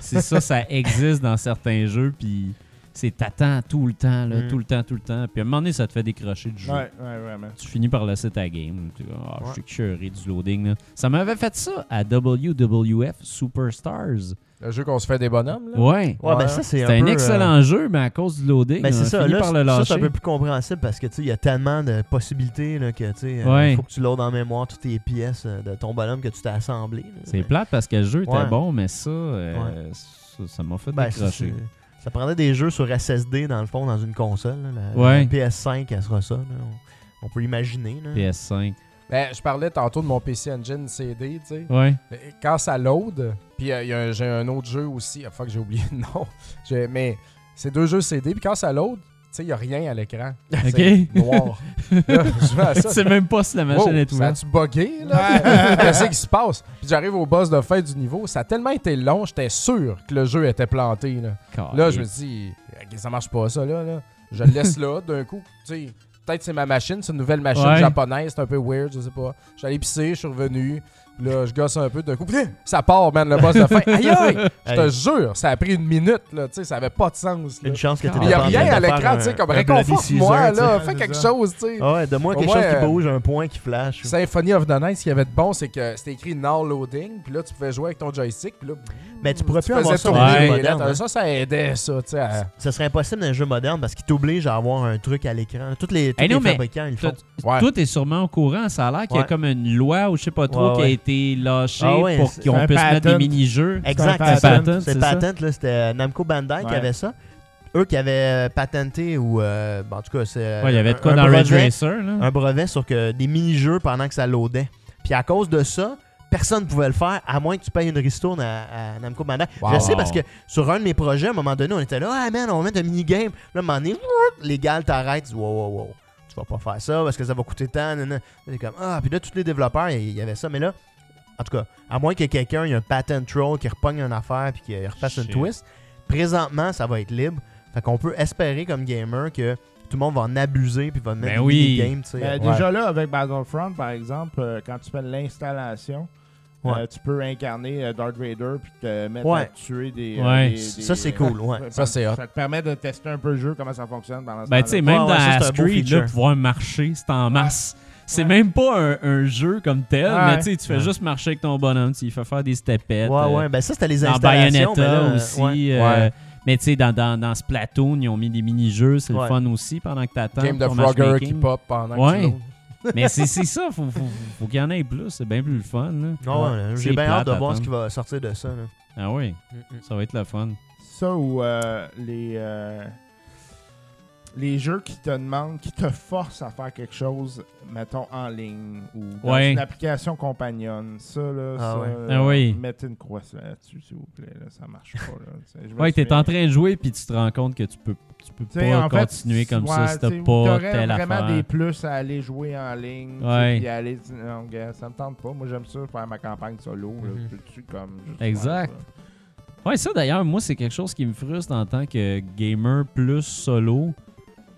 C'est ça, ça existe dans certains jeux, puis c'est t'attends tout le temps, là, Mm. tout le temps, tout le temps. Puis à un moment donné, ça te fait décrocher du jeu. Ouais, ouais, vraiment. Tu finis par laisser ta game. Tu Ah, Ouais. Je suis curé du loading. là. Ça m'avait fait ça à WWF Superstars. Le jeu qu'on se fait des bonhommes. Là. Ouais. Ouais, ben ça, c'est C'était un, un, peu, euh, excellent jeu, mais à cause du loading, Ben on ça, fini là, par le ça c'est un peu plus compréhensible parce que tu sais, il y a tellement de possibilités là, que tu sais, euh, Ouais. faut que tu loads en mémoire toutes les pièces euh, de ton bonhomme que tu t'es assemblé. C'est Mais- plate parce que le jeu était Ouais. bon, mais ça, euh, Ouais. ça m'a fait Ben, décrocher. c'est- ça prendrait des jeux sur SSD dans le fond dans une console. là. La, Ouais. la PS5, elle sera ça. là. On, on peut imaginer. là. PS5. Ben, je parlais tantôt de mon PC Engine CD, tu sais. Ouais. Quand ça load, puis euh, il y a un- j'ai un autre jeu aussi. Ah, fuck, j'ai oublié le nom. Mais c'est deux jeux CD, puis quand ça load, tu sais, il n'y a rien à l'écran. Ok. C'est noir. Là, je vais à Tu ça. sais même pas si la machine Wow, est ça ouverte. a-tu bugué, là? Qu'est-ce qui se passe? Puis j'arrive au boss de fin du niveau. Ça a tellement été long, j'étais sûr que le jeu était planté, là. Là, je me dis, Ok, ça marche pas ça, là. là. Je le laisse là, d'un coup. Tu sais, peut-être c'est ma machine, c'est une nouvelle machine Ouais. japonaise, c'est un peu weird, je sais pas. J'allais pisser, je suis revenu. Là, je gosse un peu, d'un coup, ça part, man, le boss de fin. Aïe, aïe! Je te jure, ça a pris une minute, là. Tu sais, ça avait pas de sens, là. Une chance que Il y a rien à l'écran, tu sais, comme réconforte-moi, là. Fais quelque ça. chose, tu sais. Ah ouais, donne-moi Au quelque chose qui euh, bouge, un point qui flash. Symphony of the Night, ce qui avait de bon, c'est que c'était écrit Now Loading, puis là, tu pouvais jouer avec ton joystick, puis là, Mais tu pourrais tu plus avoir ça hein. Ça, ça aidait, ça, tu sais. à- Ce serait impossible dans un jeu moderne parce qu'il t'oblige à avoir un truc à l'écran. Tous les, tous Hey, non, les mais fabricants, ils le font. Tout, est sûrement au courant. Ça a l'air qu'il y a comme une loi ou je sais pas trop qui a. été lâchée Ah ouais, pour c'est qu'on un puisse mettre des patent. mini-jeux. Exact, c'est patent, C'est c'est patent, là, c'était Namco Bandai qui avait ça. Eux qui avaient euh, patenté ou euh, bon, en tout cas c'est Ouais, il y avait de quoi un dans brevet- Racer. Là. un brevet sur que des mini-jeux pendant que ça loadait. Puis à cause de ça, personne ne pouvait le faire à moins que tu payes une ristourne à, à Namco Bandai. Wow. Je sais parce que sur un de mes projets, à un moment donné, on était là, ah man, on va mettre un mini-game. Là, à un moment donné, les gars t'arrêtent, tu dis, wow, wow, wow, tu vas pas faire ça parce que ça va coûter tant. t'es comme, ah, puis là, tous les développeurs, il y avait ça. Mais là, en tout cas, à moins que quelqu'un ait un patent troll qui repogne une affaire puis qu'il refasse une Shit. twist, présentement, ça va être libre. Fait qu'on peut espérer comme gamer que tout le monde va en abuser puis va mettre Ben des oui. Mais Ouais. déjà là, avec Battlefront, par exemple, euh, quand tu fais l'installation, Ouais. euh, tu peux incarner euh, Darth Vader puis te mettre Ouais. à tuer des. Ouais. des- Ça, c'est cool, ouais. Ça, c'est hot. Ça te permet de tester un peu le jeu, comment ça fonctionne pendant ce Ben, tu sais, même Ouais, dans ouais, ça, c'est un beau Creed, là, pouvoir marcher, c'est en masse. C'est Ouais. même pas un, un jeu comme tel, Ouais. mais tu sais, tu fais Ouais. juste marcher avec ton bonhomme, tu fait faire des stepettes. Ouais, euh, ouais, ben ça, c'était les dans installations. mais Bayonetta là, aussi. ouais. euh, Ouais. Mais tu sais, dans, dans, dans Splatoon, ils ont mis des mini-jeux, c'est le fun aussi pendant que t'attends. Game de Frogger qui pop pendant Ouais. que tu. Mais c'est c'est ça, faut, faut, faut qu'il y en ait plus, c'est bien plus le fun. Là. Ah ouais, J'ai bien hâte de voir ce qui va sortir de ça. là. Ah oui, ça va être le fun. Ça ou euh, les. euh, les jeux qui te demandent, qui te forcent à faire quelque chose, mettons en ligne ou dans Ouais. une application compagnonne. Ça, là, Ah ça, ouais. là, Ah oui. mettez une croix là-dessus, s'il vous plaît. Là, ça marche pas. Là. Ouais, t'es en train de jouer puis tu te rends compte que tu peux, tu peux pas fait, continuer comme ça si t'as pas t'aurais telle vraiment affaire. des plus à aller jouer en ligne. Puis aller, non, gars, ça me tente pas. Moi, j'aime ça faire ma campagne solo. là, de suite, comme, Exact. faire Ouais, ça d'ailleurs, moi, c'est quelque chose qui me frustre en tant que gamer plus solo.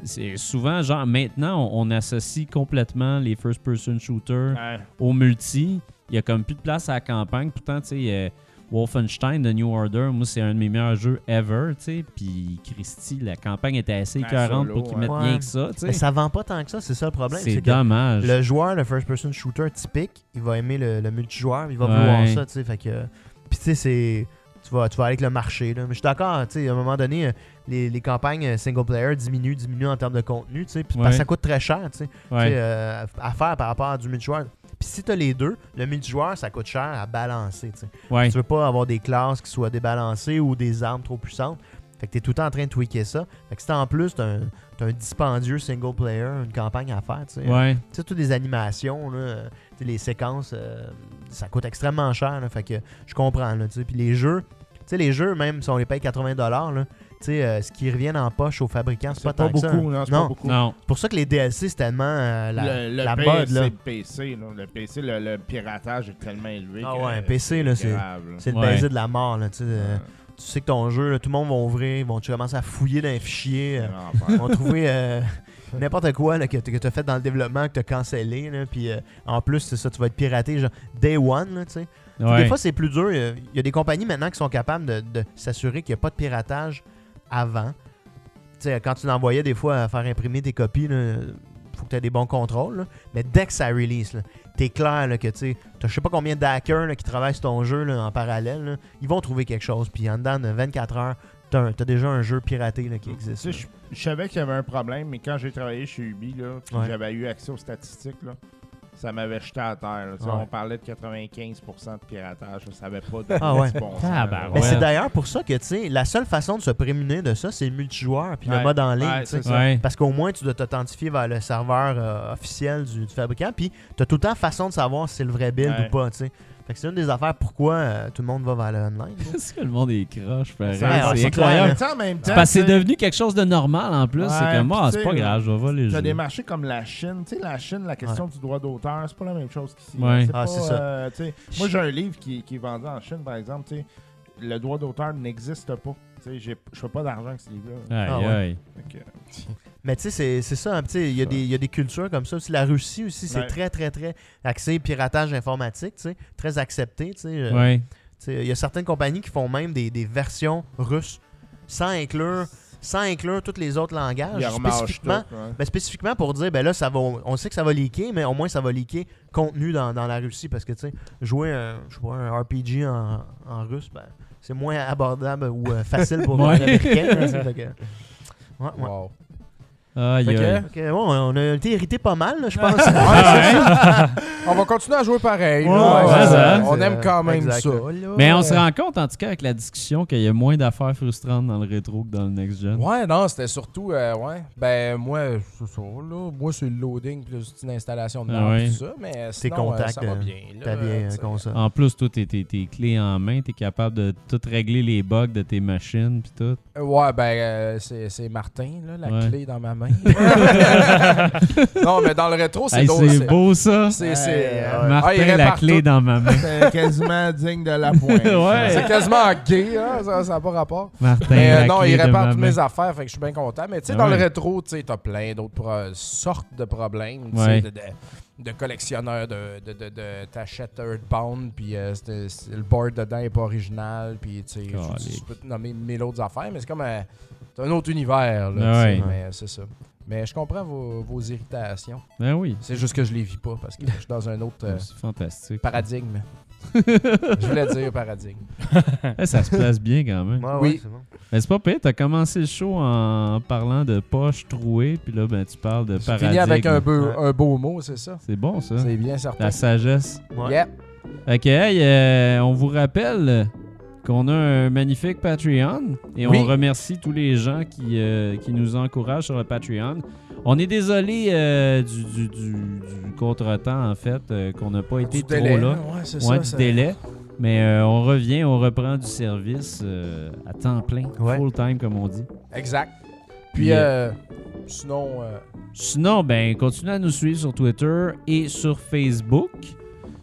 C'est souvent, genre, maintenant, on, on associe complètement les first-person shooters ça. Ouais. au multi. Il y a comme plus de place à la campagne. Pourtant, tu sais, euh, Wolfenstein The New Order, moi, c'est un de mes meilleurs jeux ever, tu sais. Puis, Christy, la campagne était assez écœurante pour qu'ils mettent Ouais. rien que ça, Mais ça vend pas tant que ça, c'est ça le problème. C'est que dommage. Le joueur, le first-person shooter typique, il va aimer le, le multijoueur, il va Ouais. vouloir ça, tu sais. Fait que. Puis tu sais, c'est. Tu vas, tu vas avec le marché, là. Mais je suis d'accord, tu sais, à un moment donné, euh, les, les campagnes euh, single player diminuent, diminuent en termes de contenu, tu sais. Puis Ouais. ça coûte très cher, tu sais. tu euh, à faire par rapport à du multijoueur. Puis si tu as les deux, le multijoueur, ça coûte cher à balancer. tu sais. ouais. Tu veux pas avoir des classes qui soient débalancées ou des armes trop puissantes. Fait que t'es tout le temps en train de tweaker ça. Fait que si en plus t'as un, un dispendieux single player, une campagne à faire, tu sais. Ouais. Tu toutes les animations, là, euh, tu les séquences, euh, ça coûte extrêmement cher. là, fait que je comprends. Là, tu. Puis les jeux, tu sais, les jeux, même si on les paye 80$, là, tu sais, euh, ce qui revient en poche aux fabricants, c'est pas, pas, tant que ça. non, c'est Non. pas beaucoup. Non. C'est pour ça que les DLC, c'est tellement euh, la, le, le la pire, mode. Là. le PC. Là. Le PC, le, le piratage est tellement élevé. Ah que ouais, un PC, c'est- grave, là. C'est le Ouais. baiser de la mort. Là, tu sais, euh, tu sais que ton jeu, là, tout le monde va ouvrir, ils vont commencer à fouiller dans les fichiers. euh, Ils vont trouver euh, n'importe quoi là, que, tu as fait dans le développement, que tu as cancellé. Puis euh, en plus, c'est ça, tu vas être piraté genre day one. Tu sais. Ouais. Des fois, c'est plus dur. Il y a- il y a des compagnies maintenant qui sont capables de, de s'assurer qu'il n'y a pas de piratage avant. Tu sais, quand tu l'envoyais des fois à faire imprimer tes copies, il faut que tu aies des bons contrôles. là. Mais dès que ça release, là, t'es clair là, que tu as je sais pas combien d'hackers là, qui travaillent sur ton jeu là, en parallèle. là. Ils vont trouver quelque chose. Puis en dedans de 24 heures, tu as, déjà un jeu piraté là, qui Tu existe. je, savais qu'il y avait un problème, mais quand j'ai travaillé chez Ubi, là, puis Ouais. j'avais eu accès aux statistiques, là, ça m'avait jeté à terre. là. Tu. On parlait de 95% de piratage. Je savais pas de Ah ouais. bon. Mais Ouais. c'est d'ailleurs pour ça que tu sais, la seule façon de se prémunir de ça, c'est le multijoueur puis le mode en ligne. Ça. Parce qu'au moins, tu dois t'authentifier vers le serveur euh, officiel du, du fabricant. Puis, tu as tout le temps façon de savoir si c'est le vrai build Ouais. ou pas. tu sais. Fait que c'est une des affaires pourquoi euh, tout le monde va vers le online. Est-ce que le monde est croche, C'est c'est incroyable. en même temps, C'est parce que c'est devenu quelque chose de normal en plus. c'est Ouais, comme, ah, puis c'est tu pas sais, grave, je vais voler le T'as jeu. des marchés comme la Chine. Tu sais, la Chine, la question du droit d'auteur, c'est pas la même chose qu'ici. Ouais. Ah, pas, c'est ça. euh, tu sais, moi, j'ai un livre qui, qui est vendu en Chine, par exemple. tu sais, Le droit d'auteur n'existe pas. Tu sais, j'ai- Je fais pas d'argent avec ce livre-là. Aïe, Ah ouais. aïe. Fait que- Mais tu sais, c'est- c'est ça. hein, Il y, a des- il y a des cultures comme ça. Aussi, la Russie aussi, c'est Ouais. très, très, très axé piratage informatique. tu sais, Très accepté. tu sais. Euh, Ouais. Il y a certaines compagnies qui font même des, des versions russes sans inclure, sans inclure tous les autres langages. Spécifiquement, tout, ouais. Ben, spécifiquement pour dire, ben là, ça va, on sait que ça va leaker, mais au moins ça va leaker contenu dans, dans la Russie parce que, tu sais, jouer un, je sais pas, un RPG en, en russe, ben, c'est moins abordable ou euh, facile pour les Américains. que- Ouais, ouais. Wow. Aïe, Fait que- aïe. Fait que, bon, on a été irrité pas mal, là, je pense. On va continuer à jouer pareil. Ouais, là. ouais, Euh, ça. on aime quand même Exact. ça. là. Mais on se rend compte, en tout cas, avec la discussion, qu'il y a moins d'affaires frustrantes dans le rétro que dans le next gen. Ouais, non, c'était surtout. euh, ouais. Ben, moi, c'est ça, là. Moi, c'est le loading plus une installation de Ah ouais. tout ça. Mais sinon, contacts, euh, ça va euh, bien. Là, sais. console. En plus, toi, t'es tes, tes clés en main, t'es capable de tout régler les bugs de tes machines pis tout. Euh, Ouais, ben, euh, c'est c'est Martin, là, la Ouais. clé dans ma main. non, mais dans le rétro, c'est Hey, drôle. c'est beau ça! C'est. c'est, Hey, euh, Martin, ah, la clé tout. dans ma main. C'est quasiment digne de la pointe. Ouais. C'est quasiment gay, hein, ça n'a pas rapport. Martin, Mais euh, la non, clé il répare toutes mes affaires, fait que je suis bien content. Mais tu sais, Ah dans ouais. le rétro, tu sais, t'as plein d'autres pro- sortes de problèmes. Ouais. De, de, de collectionneurs, de, de, de, de t'achètes Earthbound, puis euh, c'est- c'est- le board dedans est pas original, puis tu sais, peux te nommer mille autres affaires, mais c'est comme un, c'est un autre univers, là, Ah ouais. mais c'est ça. Mais je comprends vos, vos irritations. Ben oui. C'est juste que je les vis pas, parce que je suis dans un autre euh, C'est fantastique. paradigme. je voulais dire paradigme. Eh, ça se place bien quand même. Ouais, Oui. c'est bon. Mais c'est pas pire, t'as commencé le show en parlant de poche trouée, puis là, ben, tu parles de paradigme. fini avec un beau, Ouais. un beau mot, c'est ça? C'est bon, ça. C'est bien certain. La sagesse. Ouais. Yeah. Ok, hey, euh, on vous rappelle qu'on a un magnifique Patreon et Oui. on remercie tous les gens qui, euh, qui nous encouragent sur le Patreon. On est désolé euh, du, du, du- du contretemps, en fait, euh, qu'on n'a pas été trop délai, là. Ouais, c'est Ouais, ça. du ça- délai. Mais on revient, on reprend du service à temps plein, Ouais. full time comme on dit. Exact. Puis, euh, sinon, euh, Sinon, ben, continuez à nous suivre sur Twitter et sur Facebook.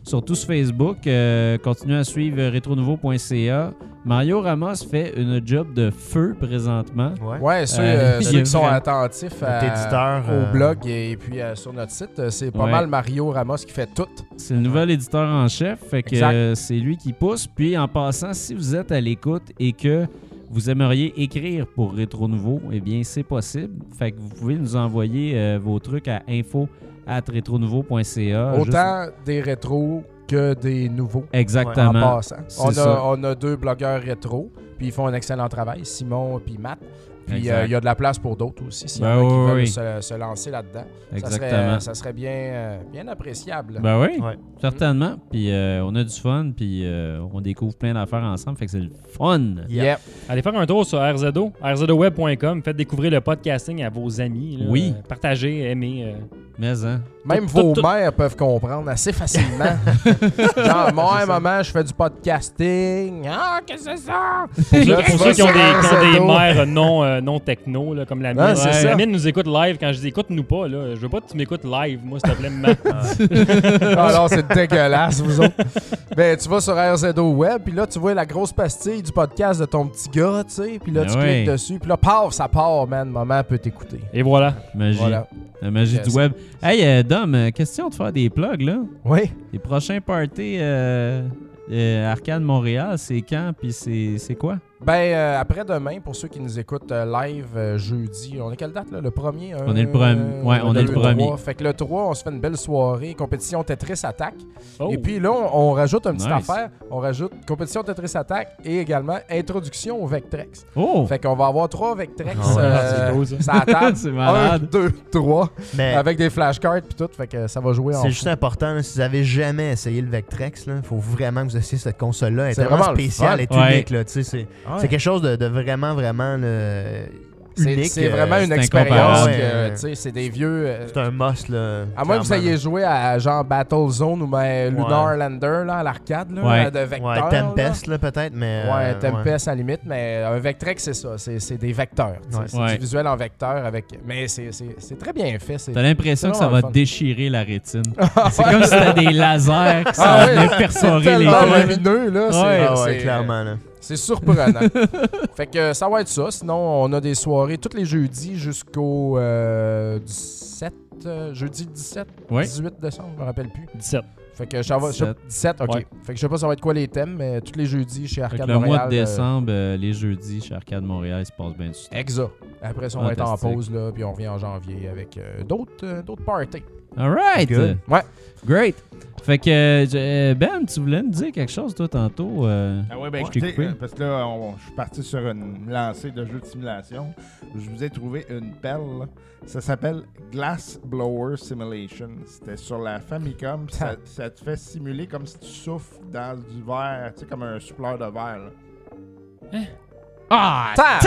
Surtout sur Facebook, euh, continuez à suivre retronouveau.ca. Mario Ramos fait une job de feu présentement. Ouais. ouais, ceux, Euh, euh, ceux qui sont attentifs à- éditeur, au euh, blog et, puis euh, sur notre site, euh, c'est pas Ouais. mal Mario Ramos qui fait tout. C'est le nouvel éditeur en chef, fait que euh, c'est lui qui pousse. Puis en passant, si vous êtes à l'écoute et que vous aimeriez écrire pour Rétro Nouveau, eh bien c'est possible. Fait que vous pouvez nous envoyer euh, vos trucs à info at retronouveau.ca. Autant des rétros que des nouveaux. En Exactement. passant. On a, ça. on a deux blogueurs rétro, puis ils font un excellent travail, Simon puis Matt. Puis euh, il y a de la place pour d'autres aussi, s'il y Ben en a qui veulent oui. se, se lancer là-dedans. Ça serait, Exactement. ça serait bien, euh, bien appréciable. Ben oui, Ouais. certainement. Puis euh, on a du fun, puis euh, on découvre plein d'affaires ensemble, fait que c'est le fun. Yeah. Yep. Allez faire un tour sur RZO, rzoweb.com. Faites découvrir le podcasting à vos amis. là. Oui. Partagez, aimez. Mais hein. Même Tout- vos tout- tout- mères peuvent comprendre assez facilement. Genre, moi, maman, je fais du podcasting. Ah, qu'est-ce que c'est ça? Pour ceux, Là, tu pour vas ceux qui ont des, qui ont des RZO. mères non, euh, non techno, là, comme la mienne. c'est Ouais, ça. La mienne nous écoute live. Quand je dis écoute-nous pas, là, je veux pas que tu m'écoutes live, moi, s'il te plaît. ma- Ah non, c'est dégueulasse, vous autres. Ben, tu vas sur RZO Web, puis là, tu vois la grosse pastille du podcast de ton petit gars, tu sais. Puis là, Ben tu ouais. cliques dessus, puis là, paf, ça part, man. Maman peut t'écouter. Et voilà. Magie. Voilà. La magie Yes. du web. Hey, euh, Dom, euh, question de faire des plugs, là. Oui. Les prochains parties euh, euh, Arcade Montréal, c'est quand, puis c'est quoi? Ben, euh, après-demain, pour ceux qui nous écoutent euh, live euh, jeudi, on est quelle date là? Le premier On est le premier. Ouais, on est le premier. 3. Fait que le 3, on se fait une belle soirée, compétition Tetris Attack. Oh. Et puis là, on, on rajoute une petite Nice. affaire. On rajoute compétition Tetris Attack et également introduction au Vectrex. Oh! Fait qu'on va avoir trois Vectrex C'est cool, ça. table. C'est Un, deux, trois. Mais Avec des flashcards puis tout. Fait que ça va jouer en c'est juste important, là, si vous avez jamais essayé le Vectrex, il faut vraiment que vous essayiez cette console-là. Elle est C'est vraiment vraiment le spéciale, elle est Ouais. unique. là, tu sais, C'est Ouais. c'est quelque chose de, de vraiment, vraiment là, C'est- unique. C'est euh, vraiment une expérience. incomparable. que, Ouais. tu sais, C'est des vieux. euh, C'est un must. Là, À moins que vous ayez joué à genre Battle Zone ou ben, Lunar Ouais. Lander là, à l'arcade là, Ouais. de là. vecteurs. Ouais. Tempest, là, peut-être, mais. Ouais, euh, Tempest à la limite, mais un Vectrex, c'est ça. C'est c'est des vecteurs. tu sais, Ouais. C'est Ouais. du visuel en vecteur. avec. Mais c'est- c'est c'est très bien fait. c'est- T'as l'impression que ça va déchirer la rétine. c'est comme si c'était des lasers qui s'en Ah ouais, venaient perforer les tellement yeux. lumineux, là. c'est- Ouais. Ah ouais, c'est- clairement. Là. C'est surprenant. fait que ça va être ça. Sinon, on a des soirées tous les jeudis jusqu'au euh, 17. euh, jeudi 17, Ouais. 18 décembre, je me rappelle plus. 17. Fait que ça va, je sais- 17. 17, ok. Ouais. Fait que je sais pas ça va être quoi les thèmes, mais tous les jeudis chez Fait que Arcade le Montréal. mois de euh, décembre, euh, les jeudis chez Arcade Montréal, il se passe bien du temps. Exa. Après ça, on va être en Fantastique. pause, là, puis on revient en janvier avec euh, d'autres euh, d'autres parties. Alright! Good. Ouais. Great! Fait que, euh, Ben, tu voulais nous dire quelque chose, toi, tantôt? euh, Ah ouais, ben je t'ai écoutez, coupé. euh, parce que là, on- je suis parti sur une lancée de jeux de simulation. Je vous ai trouvé une pelle. Ça s'appelle Glass Blower Simulation. C'était sur la Famicom. Ça, ça te fait simuler comme si tu souffles dans du verre, tu sais, comme un souffleur de verre. là. Ah! Ta-